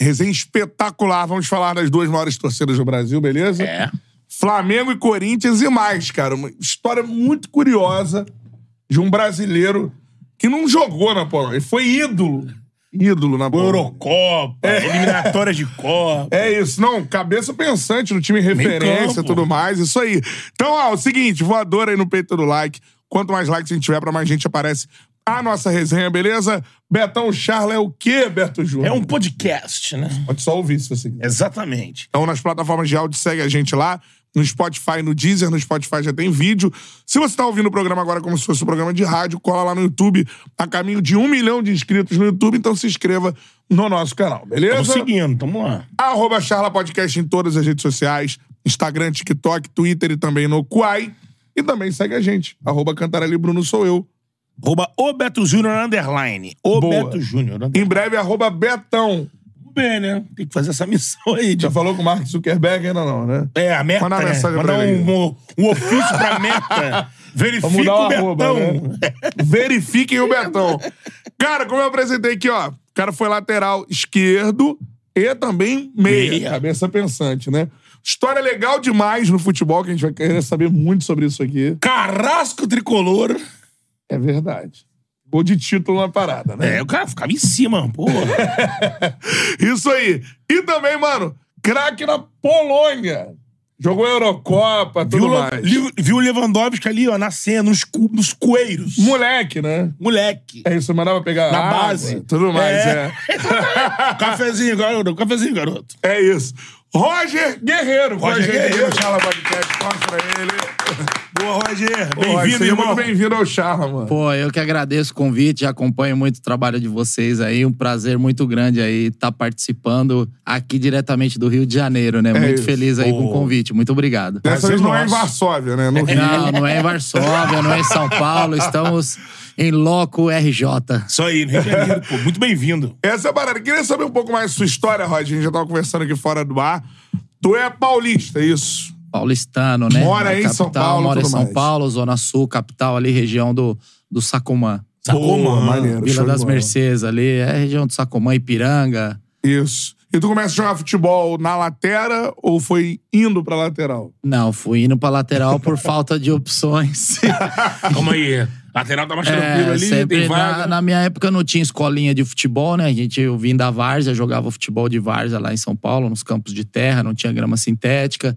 Resenha espetacular. Vamos falar das duas maiores torcidas do Brasil, beleza? É. Flamengo e Corinthians e mais, cara. Uma história muito curiosa de um brasileiro que não jogou na Polônia. Ele foi ídolo. Ídolo na Polônia. Eurocopa, eliminatórias de Copa. É isso. Não, cabeça pensante no time referência e tudo mais. Isso aí. Então, ó, o seguinte, voador aí no peito do like. Quanto mais likes a gente tiver, pra mais gente aparece a nossa resenha, beleza? Betão Charla é o quê, Beto Júnior? É um podcast, né? Pode só ouvir se você quiser. Exatamente. Então, nas plataformas de áudio, segue a gente lá. No Spotify, no Deezer, no Spotify já tem vídeo. Se você tá ouvindo o programa agora como se fosse um programa de rádio, cola lá no YouTube. A caminho de um milhão de inscritos no YouTube, então se inscreva no nosso canal, beleza? Estamos seguindo, tamo lá. Arroba Charla Podcast em todas as redes sociais. Instagram, TikTok, Twitter e também no Quai. E também segue a gente. Arroba Cantarelli Bruno sou eu. Arroba o Beto Júnior underline. O Boa. Beto Júnior. Em breve, arroba Betão. Tudo bem, né? Tem que fazer essa missão aí. De... Já falou com o Mark Zuckerberg ainda não, né? É, a meta, Manda né? mensagem Mandar pra ele. um, um, ofício pra meta. Dar o Betão. arroba, né? Verifiquem o Betão. Cara, como eu apresentei aqui, ó. O cara foi lateral esquerdo e também meia. Meia. Cabeça pensante, né? História legal demais no futebol, que a gente vai querer saber muito sobre isso aqui. Carrasco tricolor. É verdade. Gol de título na parada, né? É, o cara ficava em cima, porra. Isso aí. E também, mano, craque na Polônia. Jogou Eurocopa, tudo viu, mais. li- viu o Lewandowski ali, ó, nascendo, nos, nos coeiros. Moleque, né? Moleque. É isso, mandava pegar Na água, base. tudo mais, é. cafezinho, garoto. Cafezinho, garoto. É isso. Roger Guerreiro. Roger Guerreiro. Charla Podcast. Toca pra ele. Boa, Roger. Bem-vindo, irmão. muito bem-vindo ao Charla, mano. Pô, eu que agradeço o convite, acompanho muito o trabalho de vocês aí. Um prazer muito grande aí estar participando aqui diretamente do Rio de Janeiro, né? muito É isso. feliz aí com o Pô. convite. Muito obrigado. Dessa vez não é em. Varsóvia, né? No Rio. Não, não é em Varsóvia, não é em São Paulo. Estamos em Loco RJ. Isso aí, no Rio de Janeiro, pô. Muito bem-vindo. Essa é a parada. Queria saber um pouco mais da sua história, Roger. A gente já tava conversando aqui fora do bar. Tu é paulista, é isso? Paulistano, né? Mora em São capital, Paulo, Mora em São mais. Paulo, Zona Sul, capital ali, região do, do Sacomã. Mano? maneiro. Vila das. Mercedes ali, é região do Sacomã, Ipiranga. Isso. E tu começa a jogar futebol na lateral ou foi indo pra lateral? Não, fui indo pra lateral por falta de opções. Calma aí. Lateral tá mais tranquilo É, ali, sempre tem vaga. na, na minha época não tinha escolinha de futebol, né? A gente, eu vim da Várzea, jogava futebol de Várzea lá em São Paulo, nos campos de terra, não tinha grama sintética.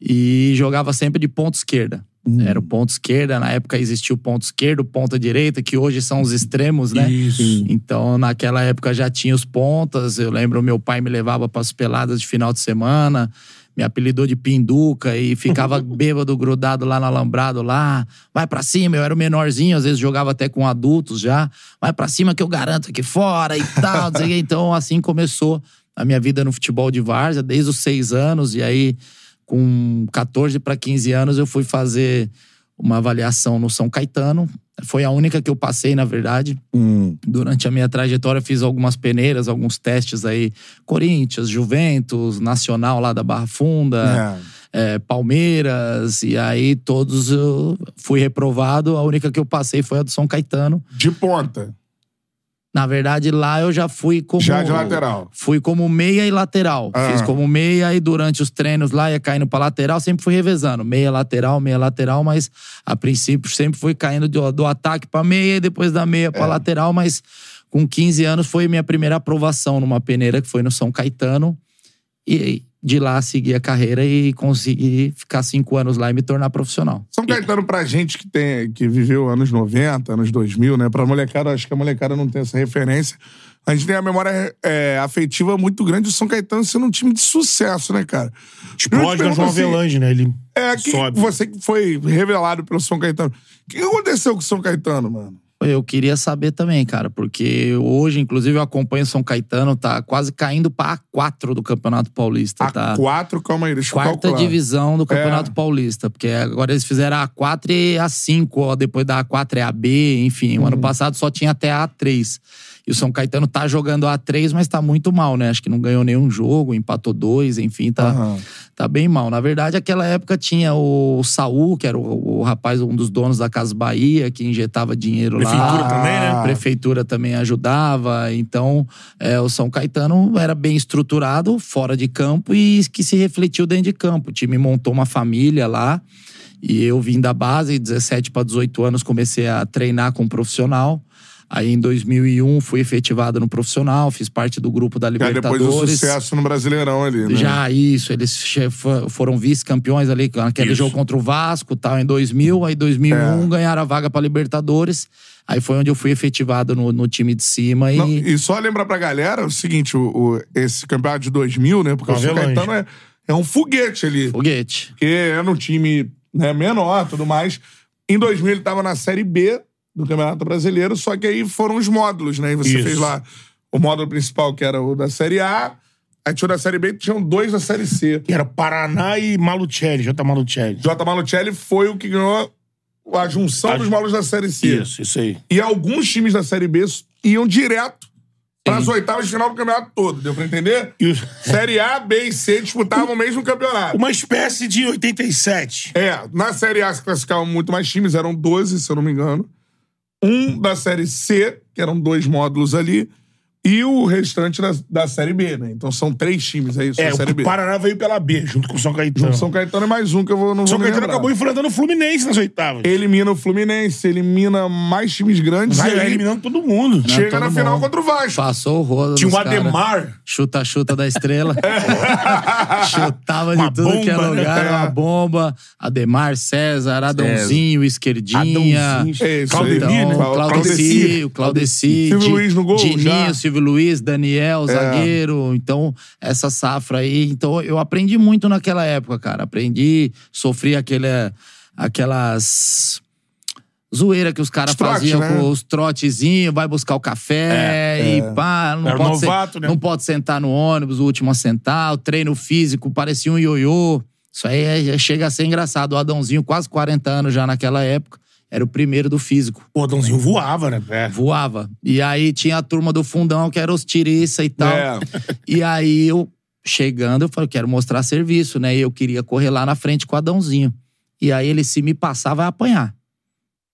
E jogava sempre de ponta esquerda. Era o ponto esquerda, na época existia o ponto esquerdo, ponta direita, que hoje são os extremos, né? Isso. Então, naquela época já tinha os pontas. Eu lembro meu pai me levava para as peladas de final de semana, me apelidou de pinduca e ficava bêbado, grudado lá no alambrado lá. Vai pra cima, eu era o menorzinho, às vezes jogava até com adultos já. Vai pra cima que eu garanto aqui fora e tal. então, assim começou a minha vida no futebol de várzea, desde os seis anos. E aí, com 14 para 15 anos, eu fui fazer uma avaliação no São Caetano. Foi a única que eu passei, na verdade. Durante a minha trajetória, fiz algumas peneiras, alguns testes aí. Corinthians, Juventus, Nacional lá da Barra Funda, é, Palmeiras. E aí todos eu fui reprovado. A única que eu passei foi a do São Caetano. De ponta. Na verdade, lá eu já fui como. Já de lateral. Fui como meia e lateral. Ah. Fiz como meia e durante os treinos lá ia caindo pra lateral, sempre fui revezando. Meia lateral, meia lateral, mas a princípio sempre fui caindo do, do ataque pra meia e depois da meia É. pra lateral, mas Com 15 anos foi minha primeira aprovação numa peneira que foi no São Caetano. E de lá segui a carreira e consegui ficar cinco anos lá e me tornar profissional. São Caetano, pra gente que, tem, que viveu anos 90, anos 2000, né? Pra molecada, acho que a molecada não tem essa referência. A gente tem a memória é, afetiva muito grande do São Caetano sendo um time de sucesso, né, cara? Explode na João Avelange, né? Ele É, que sobe. você que foi revelado pelo São Caetano. O que aconteceu com o São Caetano, mano? Eu queria saber também, cara, porque hoje, inclusive, eu acompanho o São Caetano, tá quase caindo pra A4 do Campeonato Paulista, A tá? quatro, calma aí, deixa eu Quarta calcular. divisão do Campeonato É. Paulista, porque agora eles fizeram a A4 e a 5, ó, depois da A4 é a B, enfim. Uhum. O ano passado só tinha até a A3. E o São Caetano tá jogando a A3, mas tá muito mal, né? Acho que não ganhou nenhum jogo, empatou dois, enfim, tá, Aham. tá bem mal. Na verdade, aquela época tinha o Saul, que era o, o rapaz, um dos donos da Casa Bahia, que injetava dinheiro Prefeitura lá. também, né? A prefeitura também ajudava. Então, é, o São Caetano era bem estruturado fora de campo e que se refletiu dentro de campo. O time montou uma família lá. E eu vim da base, 17 para 18 anos, comecei a treinar com um profissional. Aí em 2001 fui efetivado no profissional, fiz parte do grupo da Que aí depois Libertadores. do sucesso no Brasileirão ali, né? Já isso, eles foram vice-campeões ali, naquele Isso. jogo contra o Vasco, tal, em 2000. Aí em 2001 É. ganharam a vaga para Libertadores. Aí foi onde eu fui efetivado no, no time de cima e Não, e só lembrar pra galera o seguinte: o, o- esse campeonato de 2000, né? Porque o São Avelange. Caetano é, é um foguete ali. foguete. Porque era um time né, menor tudo mais. Em 2000 ele tava na Série B do Campeonato Brasileiro, só que aí foram os módulos, né? E você Isso. fez lá o módulo principal, que era o da Série A, aí tinha o da Série B e tinham dois da Série C. Que era Paraná e Malucelli, J. Malucelli. J. Malucelli foi o que ganhou a junção A- dos módulos da Série C. Isso, isso aí. E alguns times da Série B iam direto para as oitavas de final do campeonato todo, deu pra entender? E o- Série A, B e C disputavam o mesmo campeonato. Uma espécie de 87. É, na Série A se classificavam muito mais times, eram 12, se eu não me engano. Um da Série C, que eram dois módulos ali, e o restante da, da Série B, né? Então são três times, é isso, É, da Série o B. Paraná veio pela B, junto com o São Caetano. São Caetano é mais um que eu vou, não São vou Caetano lembrar. acabou enfrentando o Fluminense nas oitavas. Elimina o Fluminense, elimina mais times grandes Vai aí eliminando todo mundo. chega todo na final mundo. contra o Vasco. Passou o rodo Tinha o. Ademar. Chuta-chuta da estrela. Chutava Uma de tudo que era bomba, né? lugar, É. uma bomba. Ademar, César, Adãozinho, Esquerdinha. Adãozinho. É isso Claudemir, né? Então, Claudeci, o Claudeci, Silvio Di- Luiz no gol, Dininho, já. É. Silvio Luiz, Daniel, zagueiro. Então, essa safra aí. Então, eu aprendi muito naquela época, cara. Aprendi, sofri aquele, aquelas zoeira que os caras faziam né? com os trotezinhos, vai buscar o café e pá, não Era pode, ser- novato, né? não pode sentar no ônibus, o último a sentar, o treino físico parecia um ioiô. Isso aí é- chega a ser engraçado. O Adãozinho, quase 40 anos já naquela época, era o primeiro do físico. O Adãozinho voava, né? É. Voava. E aí tinha a turma do fundão, que era os tiriça e tal. É. E aí eu, chegando, eu falei, quero mostrar serviço, né? E eu queria correr lá na frente com o Adãozinho. E aí ele, se me passar, vai apanhar.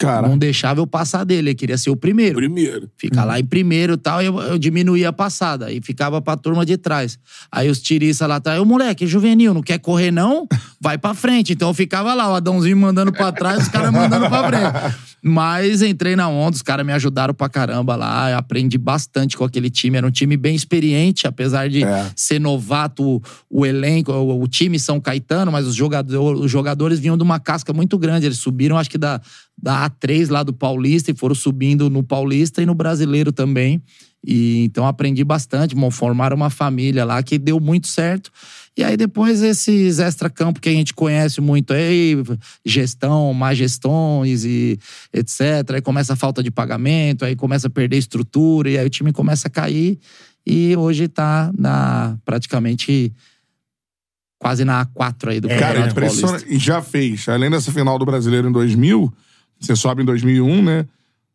Cara, Não deixava eu passar dele, ele queria ser o primeiro. Primeiro. Ficar lá em primeiro e tal, eu, eu diminuía a passada. Aí ficava pra turma de trás. Aí os tiriças lá atrás, ô moleque, juvenil, não quer correr não? Vai pra frente. Então eu ficava lá, o Adãozinho mandando pra trás, os caras mandando pra frente. Mas entrei na onda, os caras me ajudaram pra caramba lá. Aprendi bastante com aquele time. Era um time bem experiente, apesar de É. ser novato o, o elenco, o, o time São Caetano, mas os, jogador, os jogadores vinham de uma casca muito grande. Eles subiram, acho que da, da A3 lá do Paulista e foram subindo no Paulista e no Brasileiro também. E então aprendi bastante, formaram uma família lá que deu muito certo. E aí depois esses extra-campo que a gente conhece muito aí, gestão, má gestões e etc. Aí começa a falta de pagamento, aí começa a perder estrutura, e aí o time começa a cair. E hoje tá na praticamente quase na A4 aí do É, Cara, impressionante. E já fez. Além dessa final do Brasileiro em 2000, você sobe em 2001, né?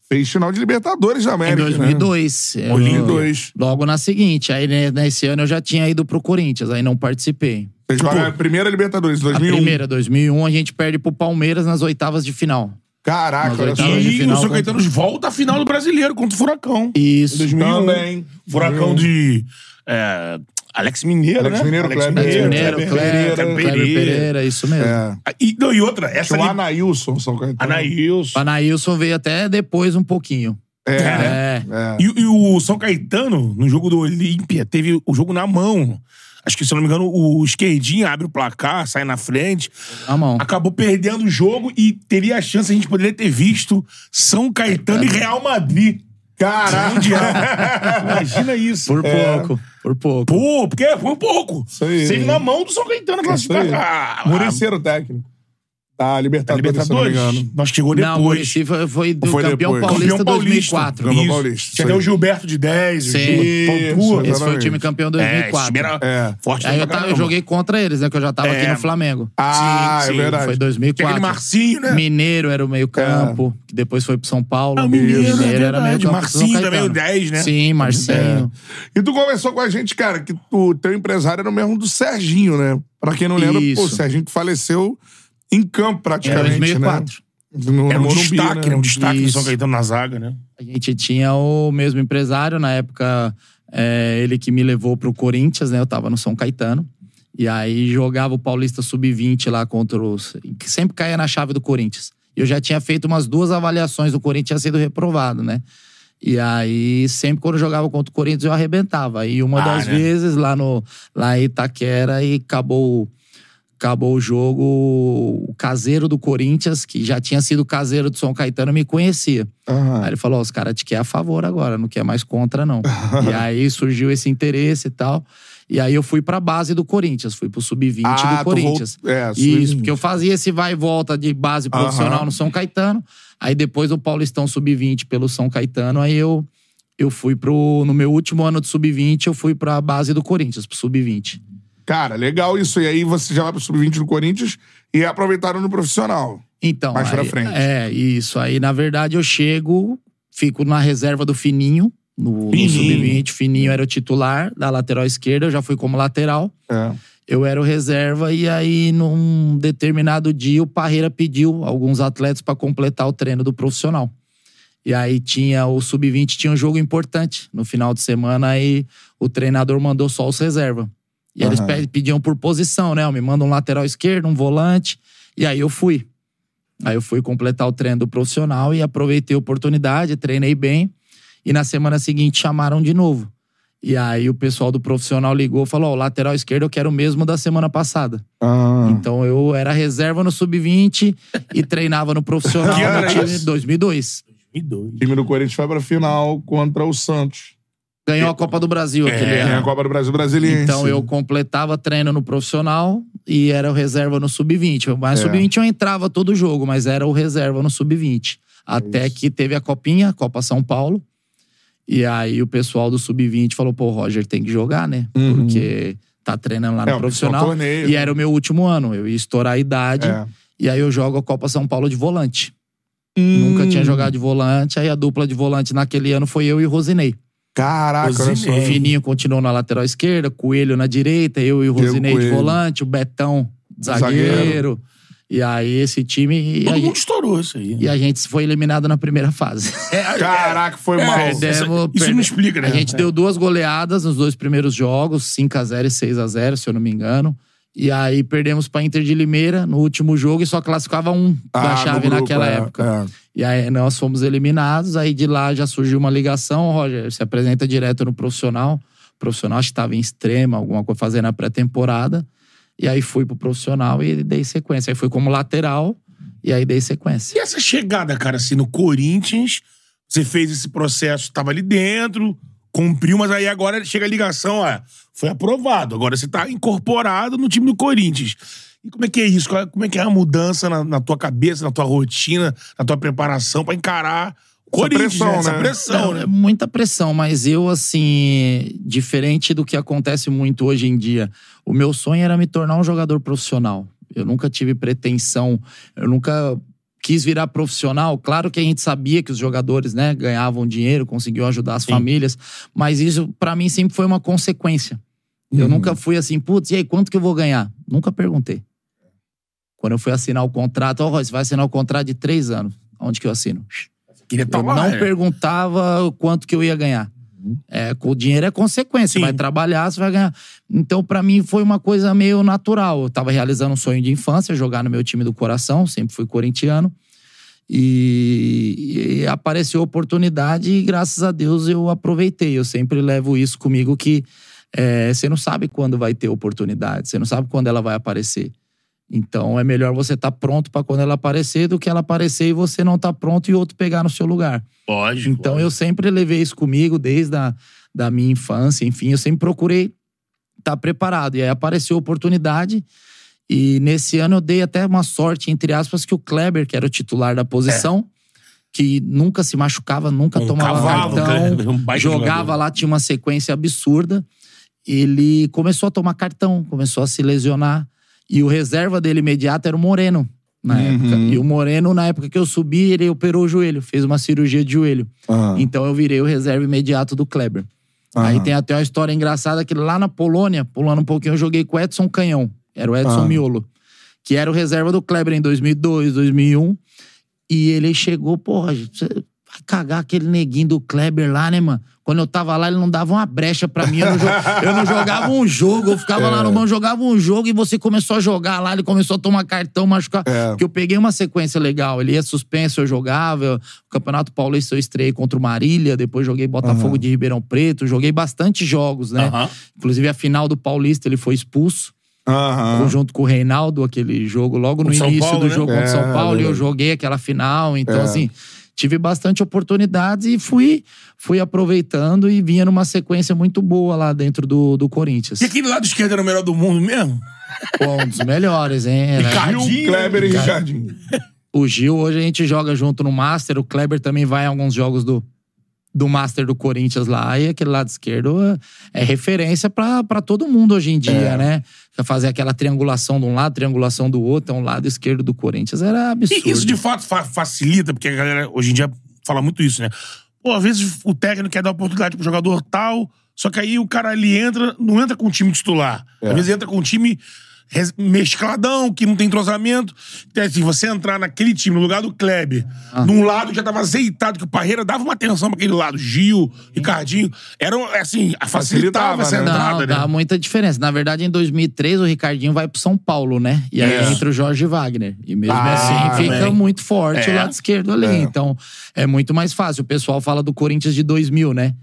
Fez final de Libertadores da Em América, 2002. eu- Né? 2002. Logo na seguinte. Aí né, nesse ano eu já tinha ido pro Corinthians, aí não participei. Você joga a primeira Libertadores, A 2001. primeira, 2001, a gente perde pro Palmeiras nas oitavas de final. Caraca, olha só. E final o São contra- Caetano volta à final do Brasileiro contra o Furacão. Isso. 2001. Também. Furacão de é, Alex Mineiro, Alex né? Mineiro, Kleber Alex Pereira, Mineiro, Kleber Kleber, Pereira, Kleber Pereira, isso mesmo. É. E, não, e outra, essa Tinha o ali... Anailson, São Caetano. Anaílson. O Anailson veio até depois um pouquinho. É. É. é. E, e o São Caetano, no jogo do Olímpia, teve o jogo na mão. Acho que, se eu não me engano, o esquerdinho abre o placar, sai na frente. Na mão. Acabou perdendo o jogo e teria a chance, a gente poderia ter visto São Caetano e Real Madrid. Caraca. Mundial. Imagina isso. Por pouco. Por pouco. Pô, porque foi pouco. Isso aí. Na mão do São Caetano classificar. Ah, Muricy era o técnico. Da a Libertadores, Libertadores? se não me engano. Nós chegou Não, o depois. Muricy foi, foi do Foi campeão depois. paulista Campeão paulista. 2004. Campeão paulista, Tinha o. Gilberto de 10, o Sim. Gil Isso, Pontua. Esse foi o time campeão É, 2004. esse time era É. forte Aí eu, tava- eu joguei contra eles, né? Que eu já tava aqui É. no Flamengo. Ah, Sim, é sim. verdade. Foi Tinha 2004. aquele Marcinho, né? Mineiro era o meio campo, que depois foi pro São Paulo. Ah, o Mineiro, é era meio campo. Marcinho também, o 10, né? Sim, Marcinho. E tu conversou com a gente, cara, que o teu empresário era o mesmo do Serginho, né? Pra quem não lembra, pô, o Serginho que faleceu em campo praticamente, Era 2004. né? No, Era um Morumbi, destaque, né? Um destaque do Isso. São Caetano na zaga, né? A gente tinha o mesmo empresário, na época, é, ele que me levou pro Corinthians, né? Eu tava no São Caetano. E aí jogava o Paulista Sub-20 lá contra os. que sempre caía na chave do Corinthians. Eu já tinha feito umas duas avaliações, o Corinthians tinha sido reprovado, né? E aí, sempre quando eu jogava contra o Corinthians, eu arrebentava. E uma Ah, das né? vezes lá, no, lá em Itaquera, e acabou, acabou o jogo, o caseiro do Corinthians, que já tinha sido caseiro do São Caetano, me conhecia. Aham. Aí ele falou: os caras te querem a favor agora, não quer mais contra, não. e aí surgiu esse interesse e tal. E aí eu fui pra base do Corinthians, fui pro sub-20 Ah, do Corinthians. volt- é, Isso, sub-20. porque eu fazia esse vai e volta de base profissional Aham. no São Caetano. Aí depois do Paulistão sub-20 pelo São Caetano, aí eu eu fui pro no meu último ano de sub-20, eu fui pra base do Corinthians, pro sub-20. Cara, legal isso. E aí você já vai pro Sub-20 do Corinthians e aproveitaram no profissional. Então, Mais pra aí- frente. É, isso. Aí, na verdade, eu chego, fico na reserva do Fininho, no, no Fininho. sub-20. Fininho era o titular da lateral esquerda, eu já fui como lateral. É. Eu era o reserva, e aí, num determinado dia, o Parreira pediu alguns atletas para completar o treino do profissional. E aí tinha o sub-20, tinha um jogo importante no final de semana, aí o treinador mandou só os reserva. E eles Aham. pe- pediam por posição, né? Me manda um lateral esquerdo, um volante. E aí eu fui. Aí eu fui completar o treino do profissional e aproveitei a oportunidade, treinei bem. E na semana seguinte chamaram de novo. E aí o pessoal do profissional ligou e falou: Ó, o lateral esquerdo eu quero o mesmo da semana passada. Ah. Então eu era reserva no sub-20 e treinava no profissional no time isso? 2002. Me doido. O time do Corinthians foi pra final contra o Santos. Ganhou a Copa do Brasil aquele É, Tem a ano. Copa do Brasil Brasiliense. Então eu completava treino no profissional e era o reserva no sub-20. Mas É. sub-20 eu entrava todo jogo, mas era o reserva no sub-20. Até que teve a copinha, Copa São Paulo. E aí o pessoal do sub-20 falou: pô, Roger tem que jogar, né? Uhum. Porque tá treinando lá É, no profissional. torneio, e né? era o meu último ano. Eu ia estourar a idade. É. E aí eu jogo a Copa São Paulo de volante. Hum. Nunca tinha jogado de volante. Aí a dupla de volante naquele ano foi eu e o Rosinei. Caraca. Rosinei. Fininho continuou na lateral esquerda, Coelho na direita, eu e o Diego Rosinei de Coelho. volante, o Betão Zagueiro. zagueiro. E aí esse time. Todo a, mundo gente, estourou isso aí. e a gente foi eliminado na primeira fase. Caraca, foi É, mal. Perdemos, isso perde- não explica, né? A gente deu duas goleadas nos dois primeiros jogos, 5x0 e 6x0, se eu não me engano. E aí perdemos pra Inter de Limeira no último jogo e só classificava um Ah, da chave grupo, naquela é, época. é. E aí nós fomos eliminados, aí de lá já surgiu uma ligação, Roger, se apresenta direto no profissional. O profissional estava em extrema, alguma coisa fazendo a pré-temporada. E aí fui pro profissional e dei sequência. Aí fui como lateral e aí dei sequência. E essa chegada, cara, assim, no Corinthians, você fez esse processo, tava ali dentro, cumpriu, mas aí agora chega a ligação, ó, foi aprovado. Agora você tá incorporado no time do Corinthians. E como é que é isso? É- Como é que é a mudança na, na tua cabeça, na tua rotina, na tua preparação pra encarar o Corinthians, pressão, né? Essa né? pressão, Não, né? é muita pressão, mas eu, assim, diferente do que acontece muito hoje em dia, o meu sonho era me tornar um jogador profissional. Eu nunca tive pretensão, eu nunca quis virar profissional. Claro que a gente sabia que os jogadores, né, ganhavam dinheiro, conseguiam ajudar as famílias, mas isso pra mim sempre foi uma consequência. Eu nunca fui assim, putz, e aí, quanto que eu vou ganhar? Nunca perguntei. Quando eu fui assinar o contrato, ó, Roy, você vai assinar o contrato de três anos. Onde que eu assino? Queria estar Eu não né? perguntava o quanto que eu ia ganhar. É, com o dinheiro é consequência. Você Sim. vai trabalhar, você vai ganhar. Então, pra mim, foi uma coisa meio natural. Eu tava realizando um sonho de infância, jogar no meu time do coração, sempre fui corintiano. E, e apareceu a oportunidade e graças a Deus eu aproveitei. Eu sempre levo isso comigo que é, você não sabe quando vai ter oportunidade, você não sabe quando ela vai aparecer. Então é melhor você estar tá pronto para quando ela aparecer do que ela aparecer e você não estar tá pronto e outro pegar no seu lugar. Lógico. Então lógico. eu sempre levei isso comigo desde a da minha infância, enfim, eu sempre procurei estar tá preparado. E aí apareceu a oportunidade e nesse ano eu dei até uma sorte, entre aspas, que o Kleber, que era o titular da posição, é. que nunca se machucava, nunca um tomava cavalo, cartão, um jogava jogador. lá, tinha uma sequência absurda. Ele começou a tomar cartão, começou a se lesionar. E o reserva dele imediato era o Moreno, na uhum. época. E o Moreno, na época que eu subi, ele operou o joelho, fez uma cirurgia de joelho. Uhum. Então eu virei o reserva imediato do Kleber. Uhum. Aí tem até uma história engraçada que lá na Polônia, pulando um pouquinho, eu joguei com o Edson Canhão. Era o Edson Miolo. Que era o reserva do Kleber em 2002, 2001. E ele chegou, porra, cagar aquele neguinho do Kleber lá, né, mano? Quando eu tava lá, ele não dava uma brecha pra mim. Eu não, eu não jogava um jogo. Eu ficava é. lá no mão, jogava um jogo e você começou a jogar lá. Ele começou a tomar cartão, machucar. É. Porque eu peguei uma sequência legal. Ele ia suspenso, eu jogava. O Campeonato Paulista eu estreiei contra o Marília. Depois joguei Botafogo uhum. de Ribeirão Preto. Joguei bastante jogos, né? Uhum. Inclusive a final do Paulista ele foi expulso. Uhum. Junto com o Reinaldo, aquele jogo logo no início Paulo, do né? jogo contra é, São Paulo. E eu joguei aquela final. Então, é. assim tive bastante oportunidades e fui, fui aproveitando e vinha numa sequência muito boa lá dentro do, do Corinthians. E aquele lado esquerdo era o melhor do mundo mesmo? Pô, um dos melhores, hein? Ricardinho, Kleber e Ricardinho. O Gil, hoje a gente joga junto no Master, o Kleber também vai em alguns jogos do, do Master do Corinthians lá, e aquele lado esquerdo é, é referência para todo mundo hoje em dia, é. né? Fazer aquela triangulação de um lado, triangulação do outro, é um lado esquerdo do Corinthians era absurdo. E isso de fato fa facilita, porque a galera hoje em dia fala muito isso, né? Pô, às vezes o técnico quer dar oportunidade pro jogador tal, só que aí o cara ali entra, não entra com o time titular. É. Às vezes entra com o time mescladão, que não tem entrosamento. Então, assim, você entrar naquele time, no lugar do Kleber, ah. num lado já tava azeitado, que o Parreira dava uma atenção pra aquele lado. Gil, Ricardinho. Era, assim, facilitava, facilitava essa né? entrada, não, né? Dá muita diferença. Na verdade, em 2003, o Ricardinho vai pro São Paulo, né? E aí é. entra o Jorge Wagner. E mesmo ah, assim, fica bem. muito forte é. o lado esquerdo ali. É. Então, é muito mais fácil. O pessoal fala do Corinthians de 2000, né?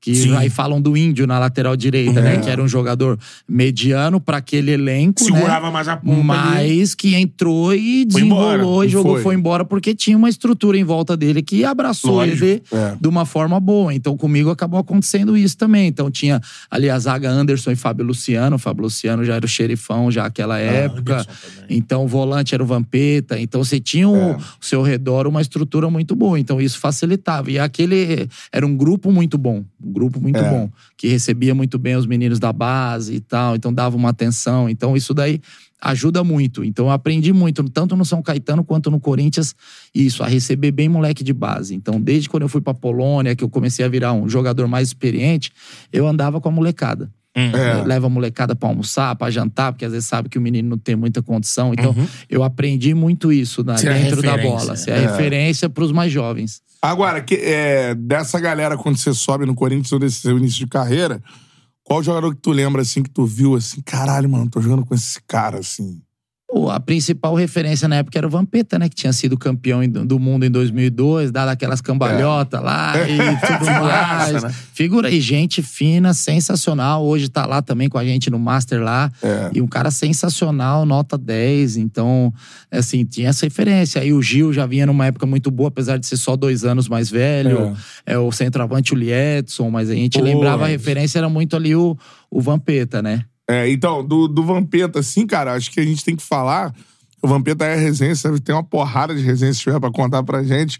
Que Sim. aí falam do índio na lateral direita, né? é. né? Que era um jogador mediano para aquele elenco. Segurava né? mais a ponta. Mas ali. que entrou e desenrolou e jogou, foi. foi. embora, porque tinha uma estrutura em volta dele que abraçou Lógico. ele é. de uma forma boa. Então, comigo acabou acontecendo isso também. Então, tinha ali a zaga Anderson e Fábio Luciano. O Fábio Luciano já era o xerifão já naquela ah, época. Então, o volante era o Vampeta. Então, você tinha é. o seu redor uma estrutura muito boa. Então, isso facilitava. E aquele era um grupo muito bom grupo muito é. bom, que recebia muito bem os meninos da base e tal, então dava uma atenção. Então isso daí ajuda muito. Então eu aprendi muito, tanto no São Caetano quanto no Corinthians, isso, a receber bem moleque de base. Então desde quando eu fui pra Polônia, que eu comecei a virar um jogador mais experiente, eu andava com a molecada. Hum. É. Leva a molecada pra almoçar, pra jantar, porque às vezes sabe que o menino não tem muita condição. Então, uhum. eu aprendi muito isso né, dentro da bola. Ser é. a referência pros mais jovens. Agora, que, é, dessa galera, quando você sobe no Corinthians ou desse seu início de carreira, qual jogador que tu lembra, assim, que tu viu, assim, caralho, mano, tô jogando com esse cara, assim? A principal referência na época era o Vampeta, né? Que tinha sido campeão do mundo em 2002, dado aquelas cambalhotas é. lá e tudo mais. né? Figura e gente fina, sensacional. Hoje tá lá também com a gente no Master lá. É. E um cara sensacional, nota 10. Então, assim, tinha essa referência. Aí o Gil já vinha numa época muito boa, apesar de ser só dois anos mais velho. É, é o centroavante o Liedson, mas a gente Pô, lembrava a referência, era muito ali o, o Vampeta, né? É, então, do, do Vampeta, assim, cara, acho que a gente tem que falar. O Vampeta é resenha, tem uma porrada de resenha se tiver pra contar pra gente.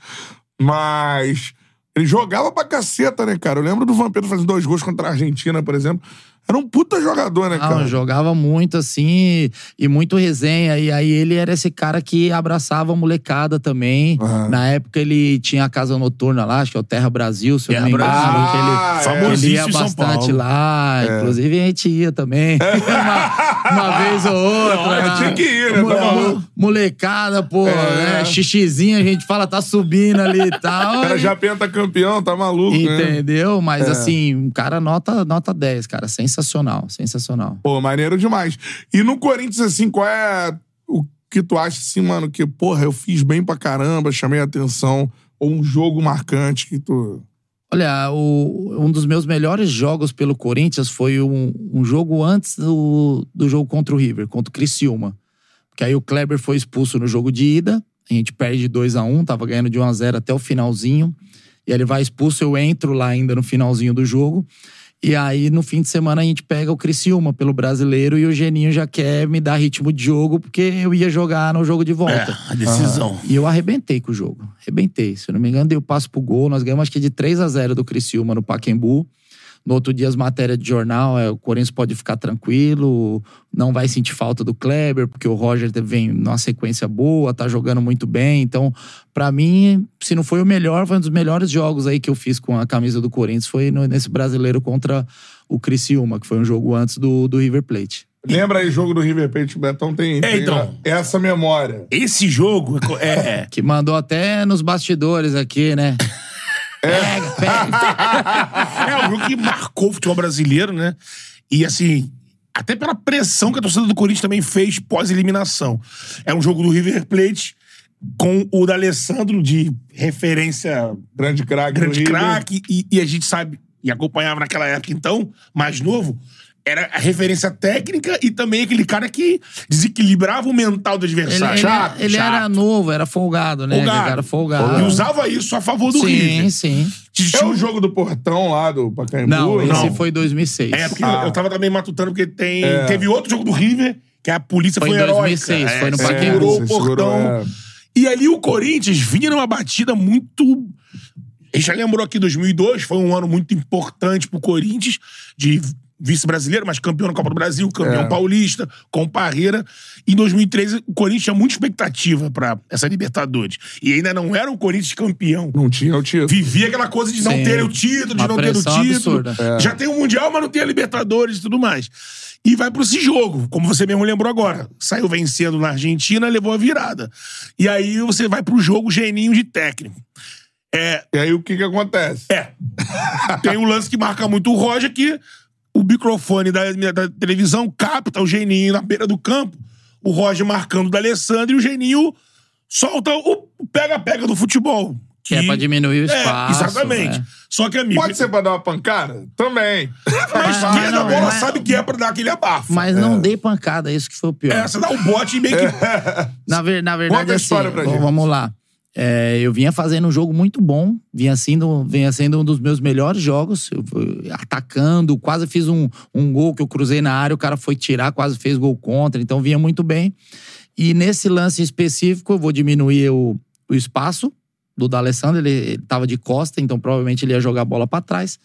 Mas ele jogava pra caceta, né, cara? Eu lembro do Vampeta fazendo dois gols contra a Argentina, por exemplo. Era um puta jogador, né, cara? Não, jogava muito, assim, e muito resenha. E aí ele era esse cara que abraçava a molecada também. Uhum. Na época ele tinha a casa noturna lá, acho que é o Terra Brasil, se eu não me engano. Ah, que ele, é. ele ia bastante lá. É. Inclusive a gente ia também. uma, uma, vez ou outra. Não, tinha que ir, né? Mo molecada, pô, é. né? Xixizinho, a gente fala, tá subindo ali e tal. O cara já penta campeão, tá maluco, né? Entendeu? Né? Mas é. assim, um cara nota, nota 10, cara. Sensacional sensacional, sensacional. Pô, maneiro demais. E no Corinthians, assim, qual é o que tu acha assim, mano, que, porra, eu fiz bem pra caramba, chamei a atenção, ou um jogo marcante que tu. Olha, o- um dos meus melhores jogos pelo Corinthians foi um, um jogo antes do, do jogo contra o River, contra o Criciúma. Porque aí o Kleber foi expulso no jogo de ida, a gente perde 2 a 1 tava ganhando de 1 a 0 até o finalzinho. E ele vai expulso, eu entro lá ainda no finalzinho do jogo. E aí, no fim de semana, a gente pega o Criciúma pelo brasileiro e o Geninho já quer me dar ritmo de jogo, porque eu ia jogar no jogo de volta. É, a decisão. E eu arrebentei com o jogo. Arrebentei. Se eu não me engano, dei o passo pro gol. Nós ganhamos acho que de 3 a 0 do Criciúma no Paquembu. No outro dia, as matérias de jornal, é, o Corinthians pode ficar tranquilo, não vai sentir falta do Kleber, porque o Roger vem numa sequência boa, tá jogando muito bem. Então, pra mim, se não foi o melhor, foi um dos melhores jogos aí que eu fiz com a camisa do Corinthians, foi no- nesse brasileiro contra o Criciúma, que foi um jogo antes do, do River Plate. Lembra aí, jogo do River Plate? O Betão tem, tem então. essa memória. Esse jogo é. Que mandou até nos bastidores aqui, né? Pega, pega. É um jogo que marcou o futebol brasileiro, né? E assim, até pela pressão que a torcida do Corinthians também fez pós-eliminação. É um jogo do River Plate com o D'Alessandro de referência Grande craque. grande craque. E, e a gente sabe, e acompanhava naquela época então, mais novo, era a referência técnica e também aquele cara que desequilibrava o mental do adversário. ele- Chato, ele chato. era novo, era folgado, né? Folgado. Ele era folgado. E usava isso a favor do sim, River. sim. É o jogo do portão lá do Pacaembu? Não, esse não. foi 2006. É, porque Ah. eu tava também matutando, porque tem, É. teve outro jogo do River, que a polícia Foi foi, em heróica. 2006, foi no É, Pacaembu. Segurou o segurou, portão. é. E ali o Corinthians vinha numa batida muito... A gente já lembrou aqui, 2002 foi um ano muito importante pro Corinthians, de vice-brasileiro, mas campeão na Copa do Brasil, campeão É. paulista, com Parreira. Em 2013, o Corinthians tinha muita expectativa pra essa Libertadores. E ainda não era o Corinthians campeão. Não tinha o título. Vivia aquela coisa de não Sim. ter o título, de Uma não ter o título. absurda. É. Já tem o Mundial, mas não tem a Libertadores e tudo mais. E vai pro esse jogo, como você mesmo lembrou agora. Saiu vencendo na Argentina, levou a virada. E aí você vai pro jogo geninho de técnico. É, E aí o que que acontece? é. Tem um lance que marca muito o Roger, que o microfone da, da televisão capta o geninho na beira do campo, o Roger marcando da Alessandro e o geninho solta o pega-pega do futebol. Que é pra diminuir o espaço. É, exatamente. né? Só que, amigo. Pode ser pra dar uma pancada? Também. A Mas- esquerda não, a bola mas- sabe que é pra dar aquele abafo. Mas não dei pancada, isso que foi o pior. É, você dá um bote e meio que. Na, ver- na verdade, Conta a assim, história pra gente. vamos lá. É, eu vinha fazendo um jogo muito bom, vinha sendo, vinha sendo um dos meus melhores jogos, atacando, quase fiz um, um gol que eu cruzei na área, o cara foi tirar, quase fez gol contra, então vinha muito bem. E nesse lance específico, eu vou diminuir o, o espaço do D'Alessandro, ele, ele tava de costa, então provavelmente ele ia jogar a bola pra trás.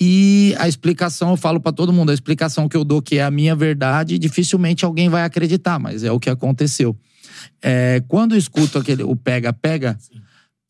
E a explicação, eu falo pra todo mundo, a explicação que eu dou, que é a minha verdade, dificilmente alguém vai acreditar, mas é o que aconteceu. É, quando eu escuto aquele, o pega-pega,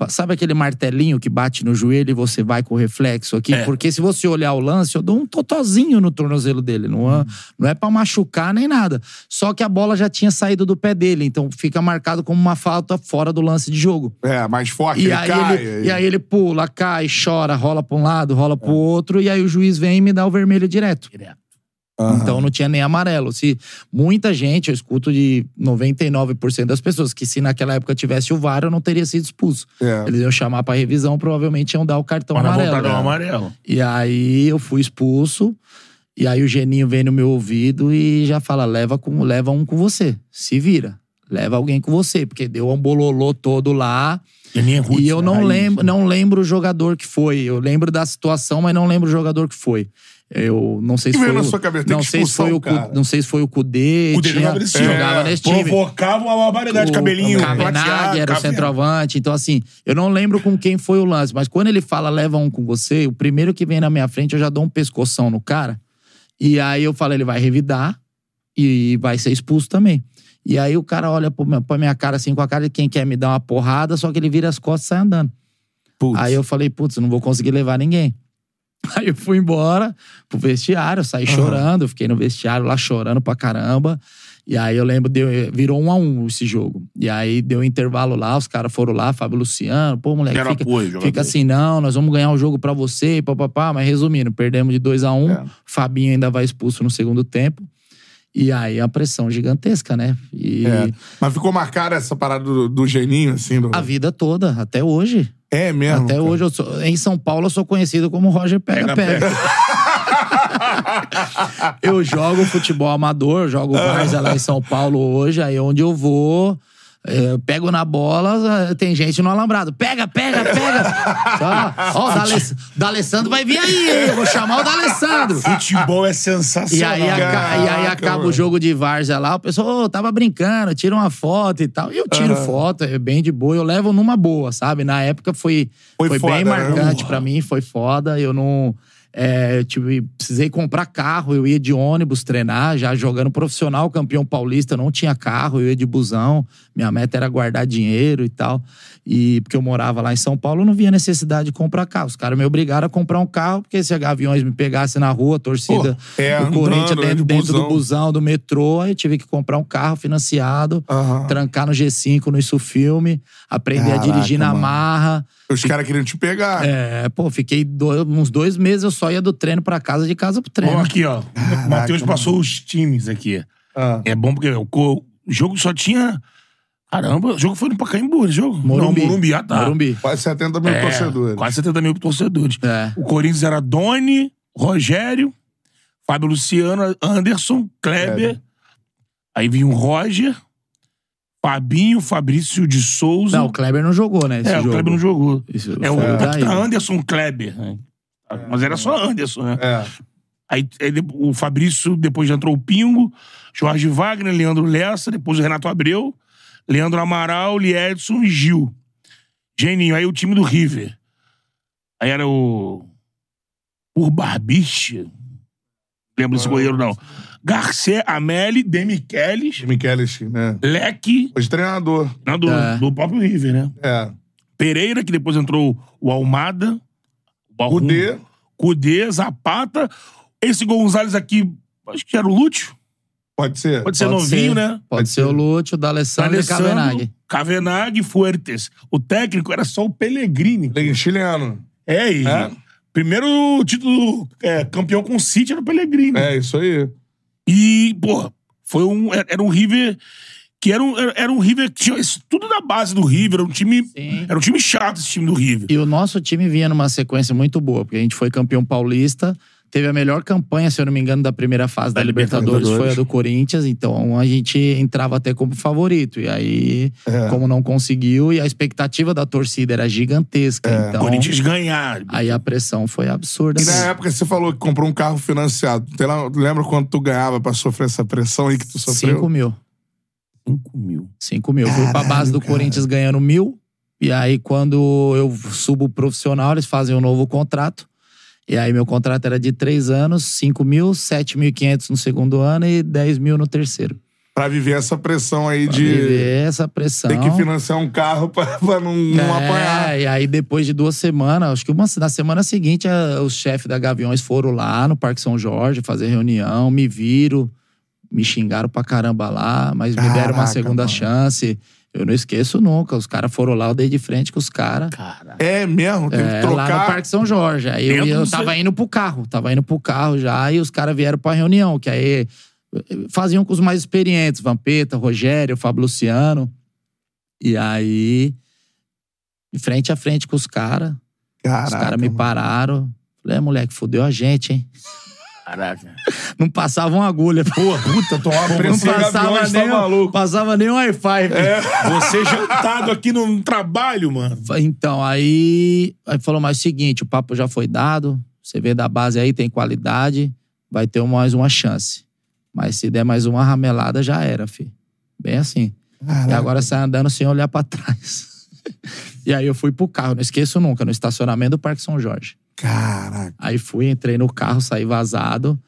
sabe aquele martelinho que bate no joelho e você vai com o reflexo aqui? É. Porque se você olhar o lance, eu dou um totozinho no tornozelo dele. Não é, não é pra machucar nem nada. Só que a bola já tinha saído do pé dele, então fica marcado como uma falta fora do lance de jogo. É, mais forte, E ele aí, cai. ele, e aí ele pula, cai, chora, rola pra um lado, rola pro outro, e aí o juiz vem e me dá o vermelho direto. Aham. Então não tinha nem amarelo. Se muita gente, eu escuto de 99% das pessoas, que se naquela época tivesse o VAR, eu não teria sido expulso. É. Eles iam chamar pra revisão, provavelmente iam dar o cartão Para amarelo. voltar né? ao amarelo. E aí eu fui expulso. E aí o Geninho vem no meu ouvido e já fala: leva, com, leva um com você. Se vira. Leva alguém com você. Porque deu um bololô todo lá. Geninho é E eu né? não lembro, né? não lembro o jogador que foi. Eu lembro da situação, mas não lembro o jogador que foi. Eu não sei que se veio foi. na o- sua cabeça? Não que sei se foi o cara. não sei se foi o Cudê, O dele tinha, jogava nesse time. jogava É. nesse time. Provocava uma barbaridade. O cabelinho plateado, era o centroavante. Então, assim, eu não lembro com quem foi o lance, mas quando ele fala leva um com você, o primeiro que vem na minha frente, eu já dou um pescoção no cara. E aí eu falo, ele vai revidar e vai ser expulso também. E aí o cara olha pra minha cara assim, com a cara de quem quer me dar uma porrada, só que ele vira as costas e sai andando. Putz. Aí eu falei, putz, eu não vou conseguir levar ninguém. Aí eu fui embora pro vestiário, eu saí chorando, eu fiquei no vestiário lá chorando pra caramba. E aí eu lembro, deu, virou um a um esse jogo. E aí deu um intervalo lá, os caras foram lá, Fábio Luciano, pô, moleque, fica, apoio, fica assim, não, nós vamos ganhar o jogo pra você, papapá. Mas resumindo, perdemos de 2 a 1 um, É. Fabinho ainda vai expulso no segundo tempo. E aí a pressão gigantesca, né? E É. Mas ficou marcada essa parada do, do geninho, assim? Do... a vida toda, até hoje. É mesmo? até cara? hoje, eu sou, em São Paulo, eu sou conhecido como Roger Pega Pega. eu jogo futebol amador, jogo várzea lá em São Paulo hoje, aí onde eu vou. Eu pego na bola, tem gente no alambrado. Pega, pega, pega! Ó, ó, o D'Aless- D'Alessandro vai vir aí, hein? Eu vou chamar o D'Alessandro. Futebol é E sensacional. aí, aca- Caraca, e aí acaba mano. o jogo de várzea lá, o pessoal "Ô, tava brincando, tira uma foto e tal. E eu tiro foto, é bem de boa, eu levo numa boa, sabe? Na época foi, Foi foi, foda, bem né? marcante pra mim, foi foda. Eu não. É, tive, precisei comprar carro, eu ia de ônibus treinar, já jogando profissional, campeão paulista, não tinha carro, eu ia de busão. Minha meta era guardar dinheiro e tal. E porque eu morava lá em São Paulo, eu não via necessidade de comprar carro. Os caras me obrigaram a comprar um carro, porque se a Gaviões me pegasse na rua, a torcida Pô, é, do andando, Corinthians né, de dentro, dentro busão. do busão, do metrô, aí eu tive que comprar um carro financiado, trancar no G5, no Isso Filme, aprender Caraca, a dirigir na mano. marra. Os caras queriam te pegar. É, pô, fiquei dois- uns dois meses, eu só ia do treino pra casa, de casa pro treino. Ó, aqui, ó. o Matheus passou os times aqui. Ah. É bom porque o jogo só tinha. Caramba, o jogo foi no Pacaembu, esse jogo? Morumbi. Não, Morumbi, ah, tá. Morumbi. Quase 70 mil É, torcedores. Quase 70 mil torcedores. É. O Corinthians era Doni, Rogério, Fábio Luciano, Anderson, Kleber. Aí vinha o Roger, Fabinho, Fabrício de Souza. Não, o Kleber não jogou, né? Esse é, jogo. o Kleber não jogou. Isso É o capitão Anderson Kleber. né? Mas era só Anderson, né? É. Aí, aí o Fabrício, depois já entrou o Pingo, Jorge Wagner, Leandro Lessa, depois o Renato Abreu, Leandro Amaral, Liedson e Gil. Geninho, aí o time do River. Aí era o. O Barbicha. Lembro desse goleiro, não. Garcia, Ameli, Demichelis, Michelis, né? Leque, Hoje treinador. do, É. do próprio River, né? É. Pereira, que depois entrou o Almada. O Cudê. Cudê, Zapata. Esse Gonzalez aqui, acho que era o Lúcio. Pode ser. Pode ser Pode novinho, ser. né? Pode, Pode ser ser. o Lúcio, o D'Alessandro e Cavenaghi. Cavenaghi e Fuertes. O técnico era só o Pellegrini. Tem chileno. É, e É. primeiro título é, campeão com o City era o Pellegrini. É, isso aí. E, pô, foi um, era um River que era um, era- era um River que tinha isso tudo da base do River, era um time, Sim. era um time chato esse time do River. E o nosso time vinha numa sequência muito boa, porque a gente foi campeão paulista, teve a melhor campanha, se eu não me engano, da primeira fase da, Da Libertadores, Libertadores. foi a do Corinthians, então a gente entrava até como favorito. E aí, É. como não conseguiu, e a expectativa da torcida era gigantesca. O Então, Corinthians ganhar. aí a pressão foi absurda. E na época você falou que comprou um carro financiado. Lembra quanto tu ganhava pra sofrer essa pressão aí que tu sofreu? 5 mil. 5 mil. 5 mil. Fui pra base do cara. Corinthians ganhando mil. E aí, quando eu subo profissional, eles fazem um novo contrato. E aí, meu contrato era de três anos, 5 mil, 7.500 no segundo ano e 10 mil no terceiro. Pra viver essa pressão aí Pra de viver essa pressão. ter que financiar um carro pra, pra não, não É, apanhar. E aí, depois de duas semanas, acho que uma, na semana seguinte, a- os chefes da Gaviões foram lá no Parque São Jorge fazer reunião, me viram, me xingaram pra caramba lá, mas me deram uma Caraca, segunda mano. chance. Eu não esqueço nunca. Os caras foram lá, eu dei de frente com os caras. É mesmo, tem que É, lá no trocar. Parque São Jorge. Aí eu, eu tava indo pro carro, tava indo pro carro já, e os caras vieram pra reunião, que aí faziam com os mais experientes, Vampeta, Rogério, Fábio Luciano. E aí, de frente a frente com os caras, os caras me pararam. Falei, é, moleque, fudeu a gente, hein? Caraca. Não passava uma agulha. Pô, puta, tô uma não passava Gaviões, nem, tá maluco. passava nem um Wi-Fi. filho. Você jantado aqui no trabalho, mano. Então, aí, aí falou, mas é o seguinte, o papo já foi dado, você vê da base aí, tem qualidade, vai ter mais uma chance. Mas se der mais uma ramelada, já era, fi. Bem assim. E agora sai andando sem olhar pra trás. e aí eu fui pro carro, não esqueço nunca, no estacionamento do Parque São Jorge. Caraca. Aí fui, entrei no carro, saí vazado.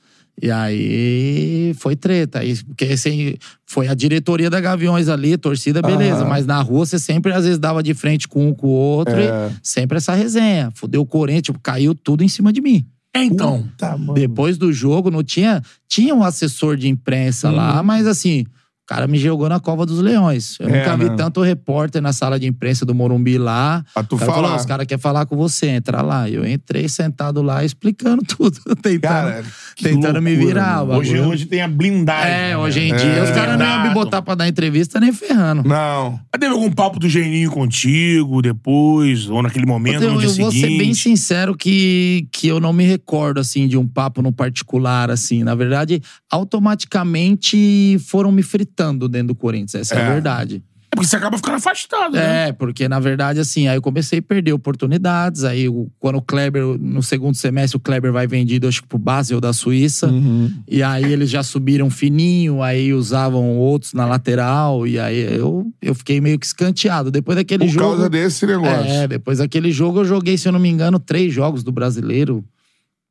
E aí foi treta. Aí, porque assim, foi a diretoria da Gaviões ali, torcida, beleza. Aham. Mas na rua você sempre, às vezes, dava de frente com um com o outro. É. E sempre essa resenha. Fudeu o Corinthians, tipo, caiu tudo em cima de mim. É, então. Mano. Depois do jogo, não tinha. Tinha um assessor de imprensa Uhum. lá, mas assim, cara me jogou na cova dos leões. Eu É, nunca vi tanto repórter na sala de imprensa do Morumbi lá. Pra tu falar. falou, os caras querem falar com você, entra lá. Eu entrei sentado lá explicando tudo, tentando, Cara, tentando me loucura, virar. mano. o Hoje, hoje tem a blindagem. É, hoje em dia É. os caras não iam me botar pra dar entrevista nem ferrando. Não. Mas Teve algum papo do Geninho contigo depois, ou naquele momento, Eu, no dia eu vou seguinte? ser bem sincero que, que eu não me recordo, assim, de um papo no particular, assim. Na verdade, automaticamente foram me fritando dentro do Corinthians. Essa é, a É. verdade. É porque você acaba ficando afastado, né? É, porque na verdade, assim, aí eu comecei a perder oportunidades. Aí, o- quando o Kleber, no segundo semestre, o Kleber vai vendido, acho que pro Basel da Suíça. Uhum. E aí eles já subiram fininho, aí usavam outros na lateral. E aí eu, eu fiquei meio que escanteado. Depois daquele Por jogo. causa desse negócio. É, depois daquele jogo eu joguei, se eu não me engano, três jogos do brasileiro,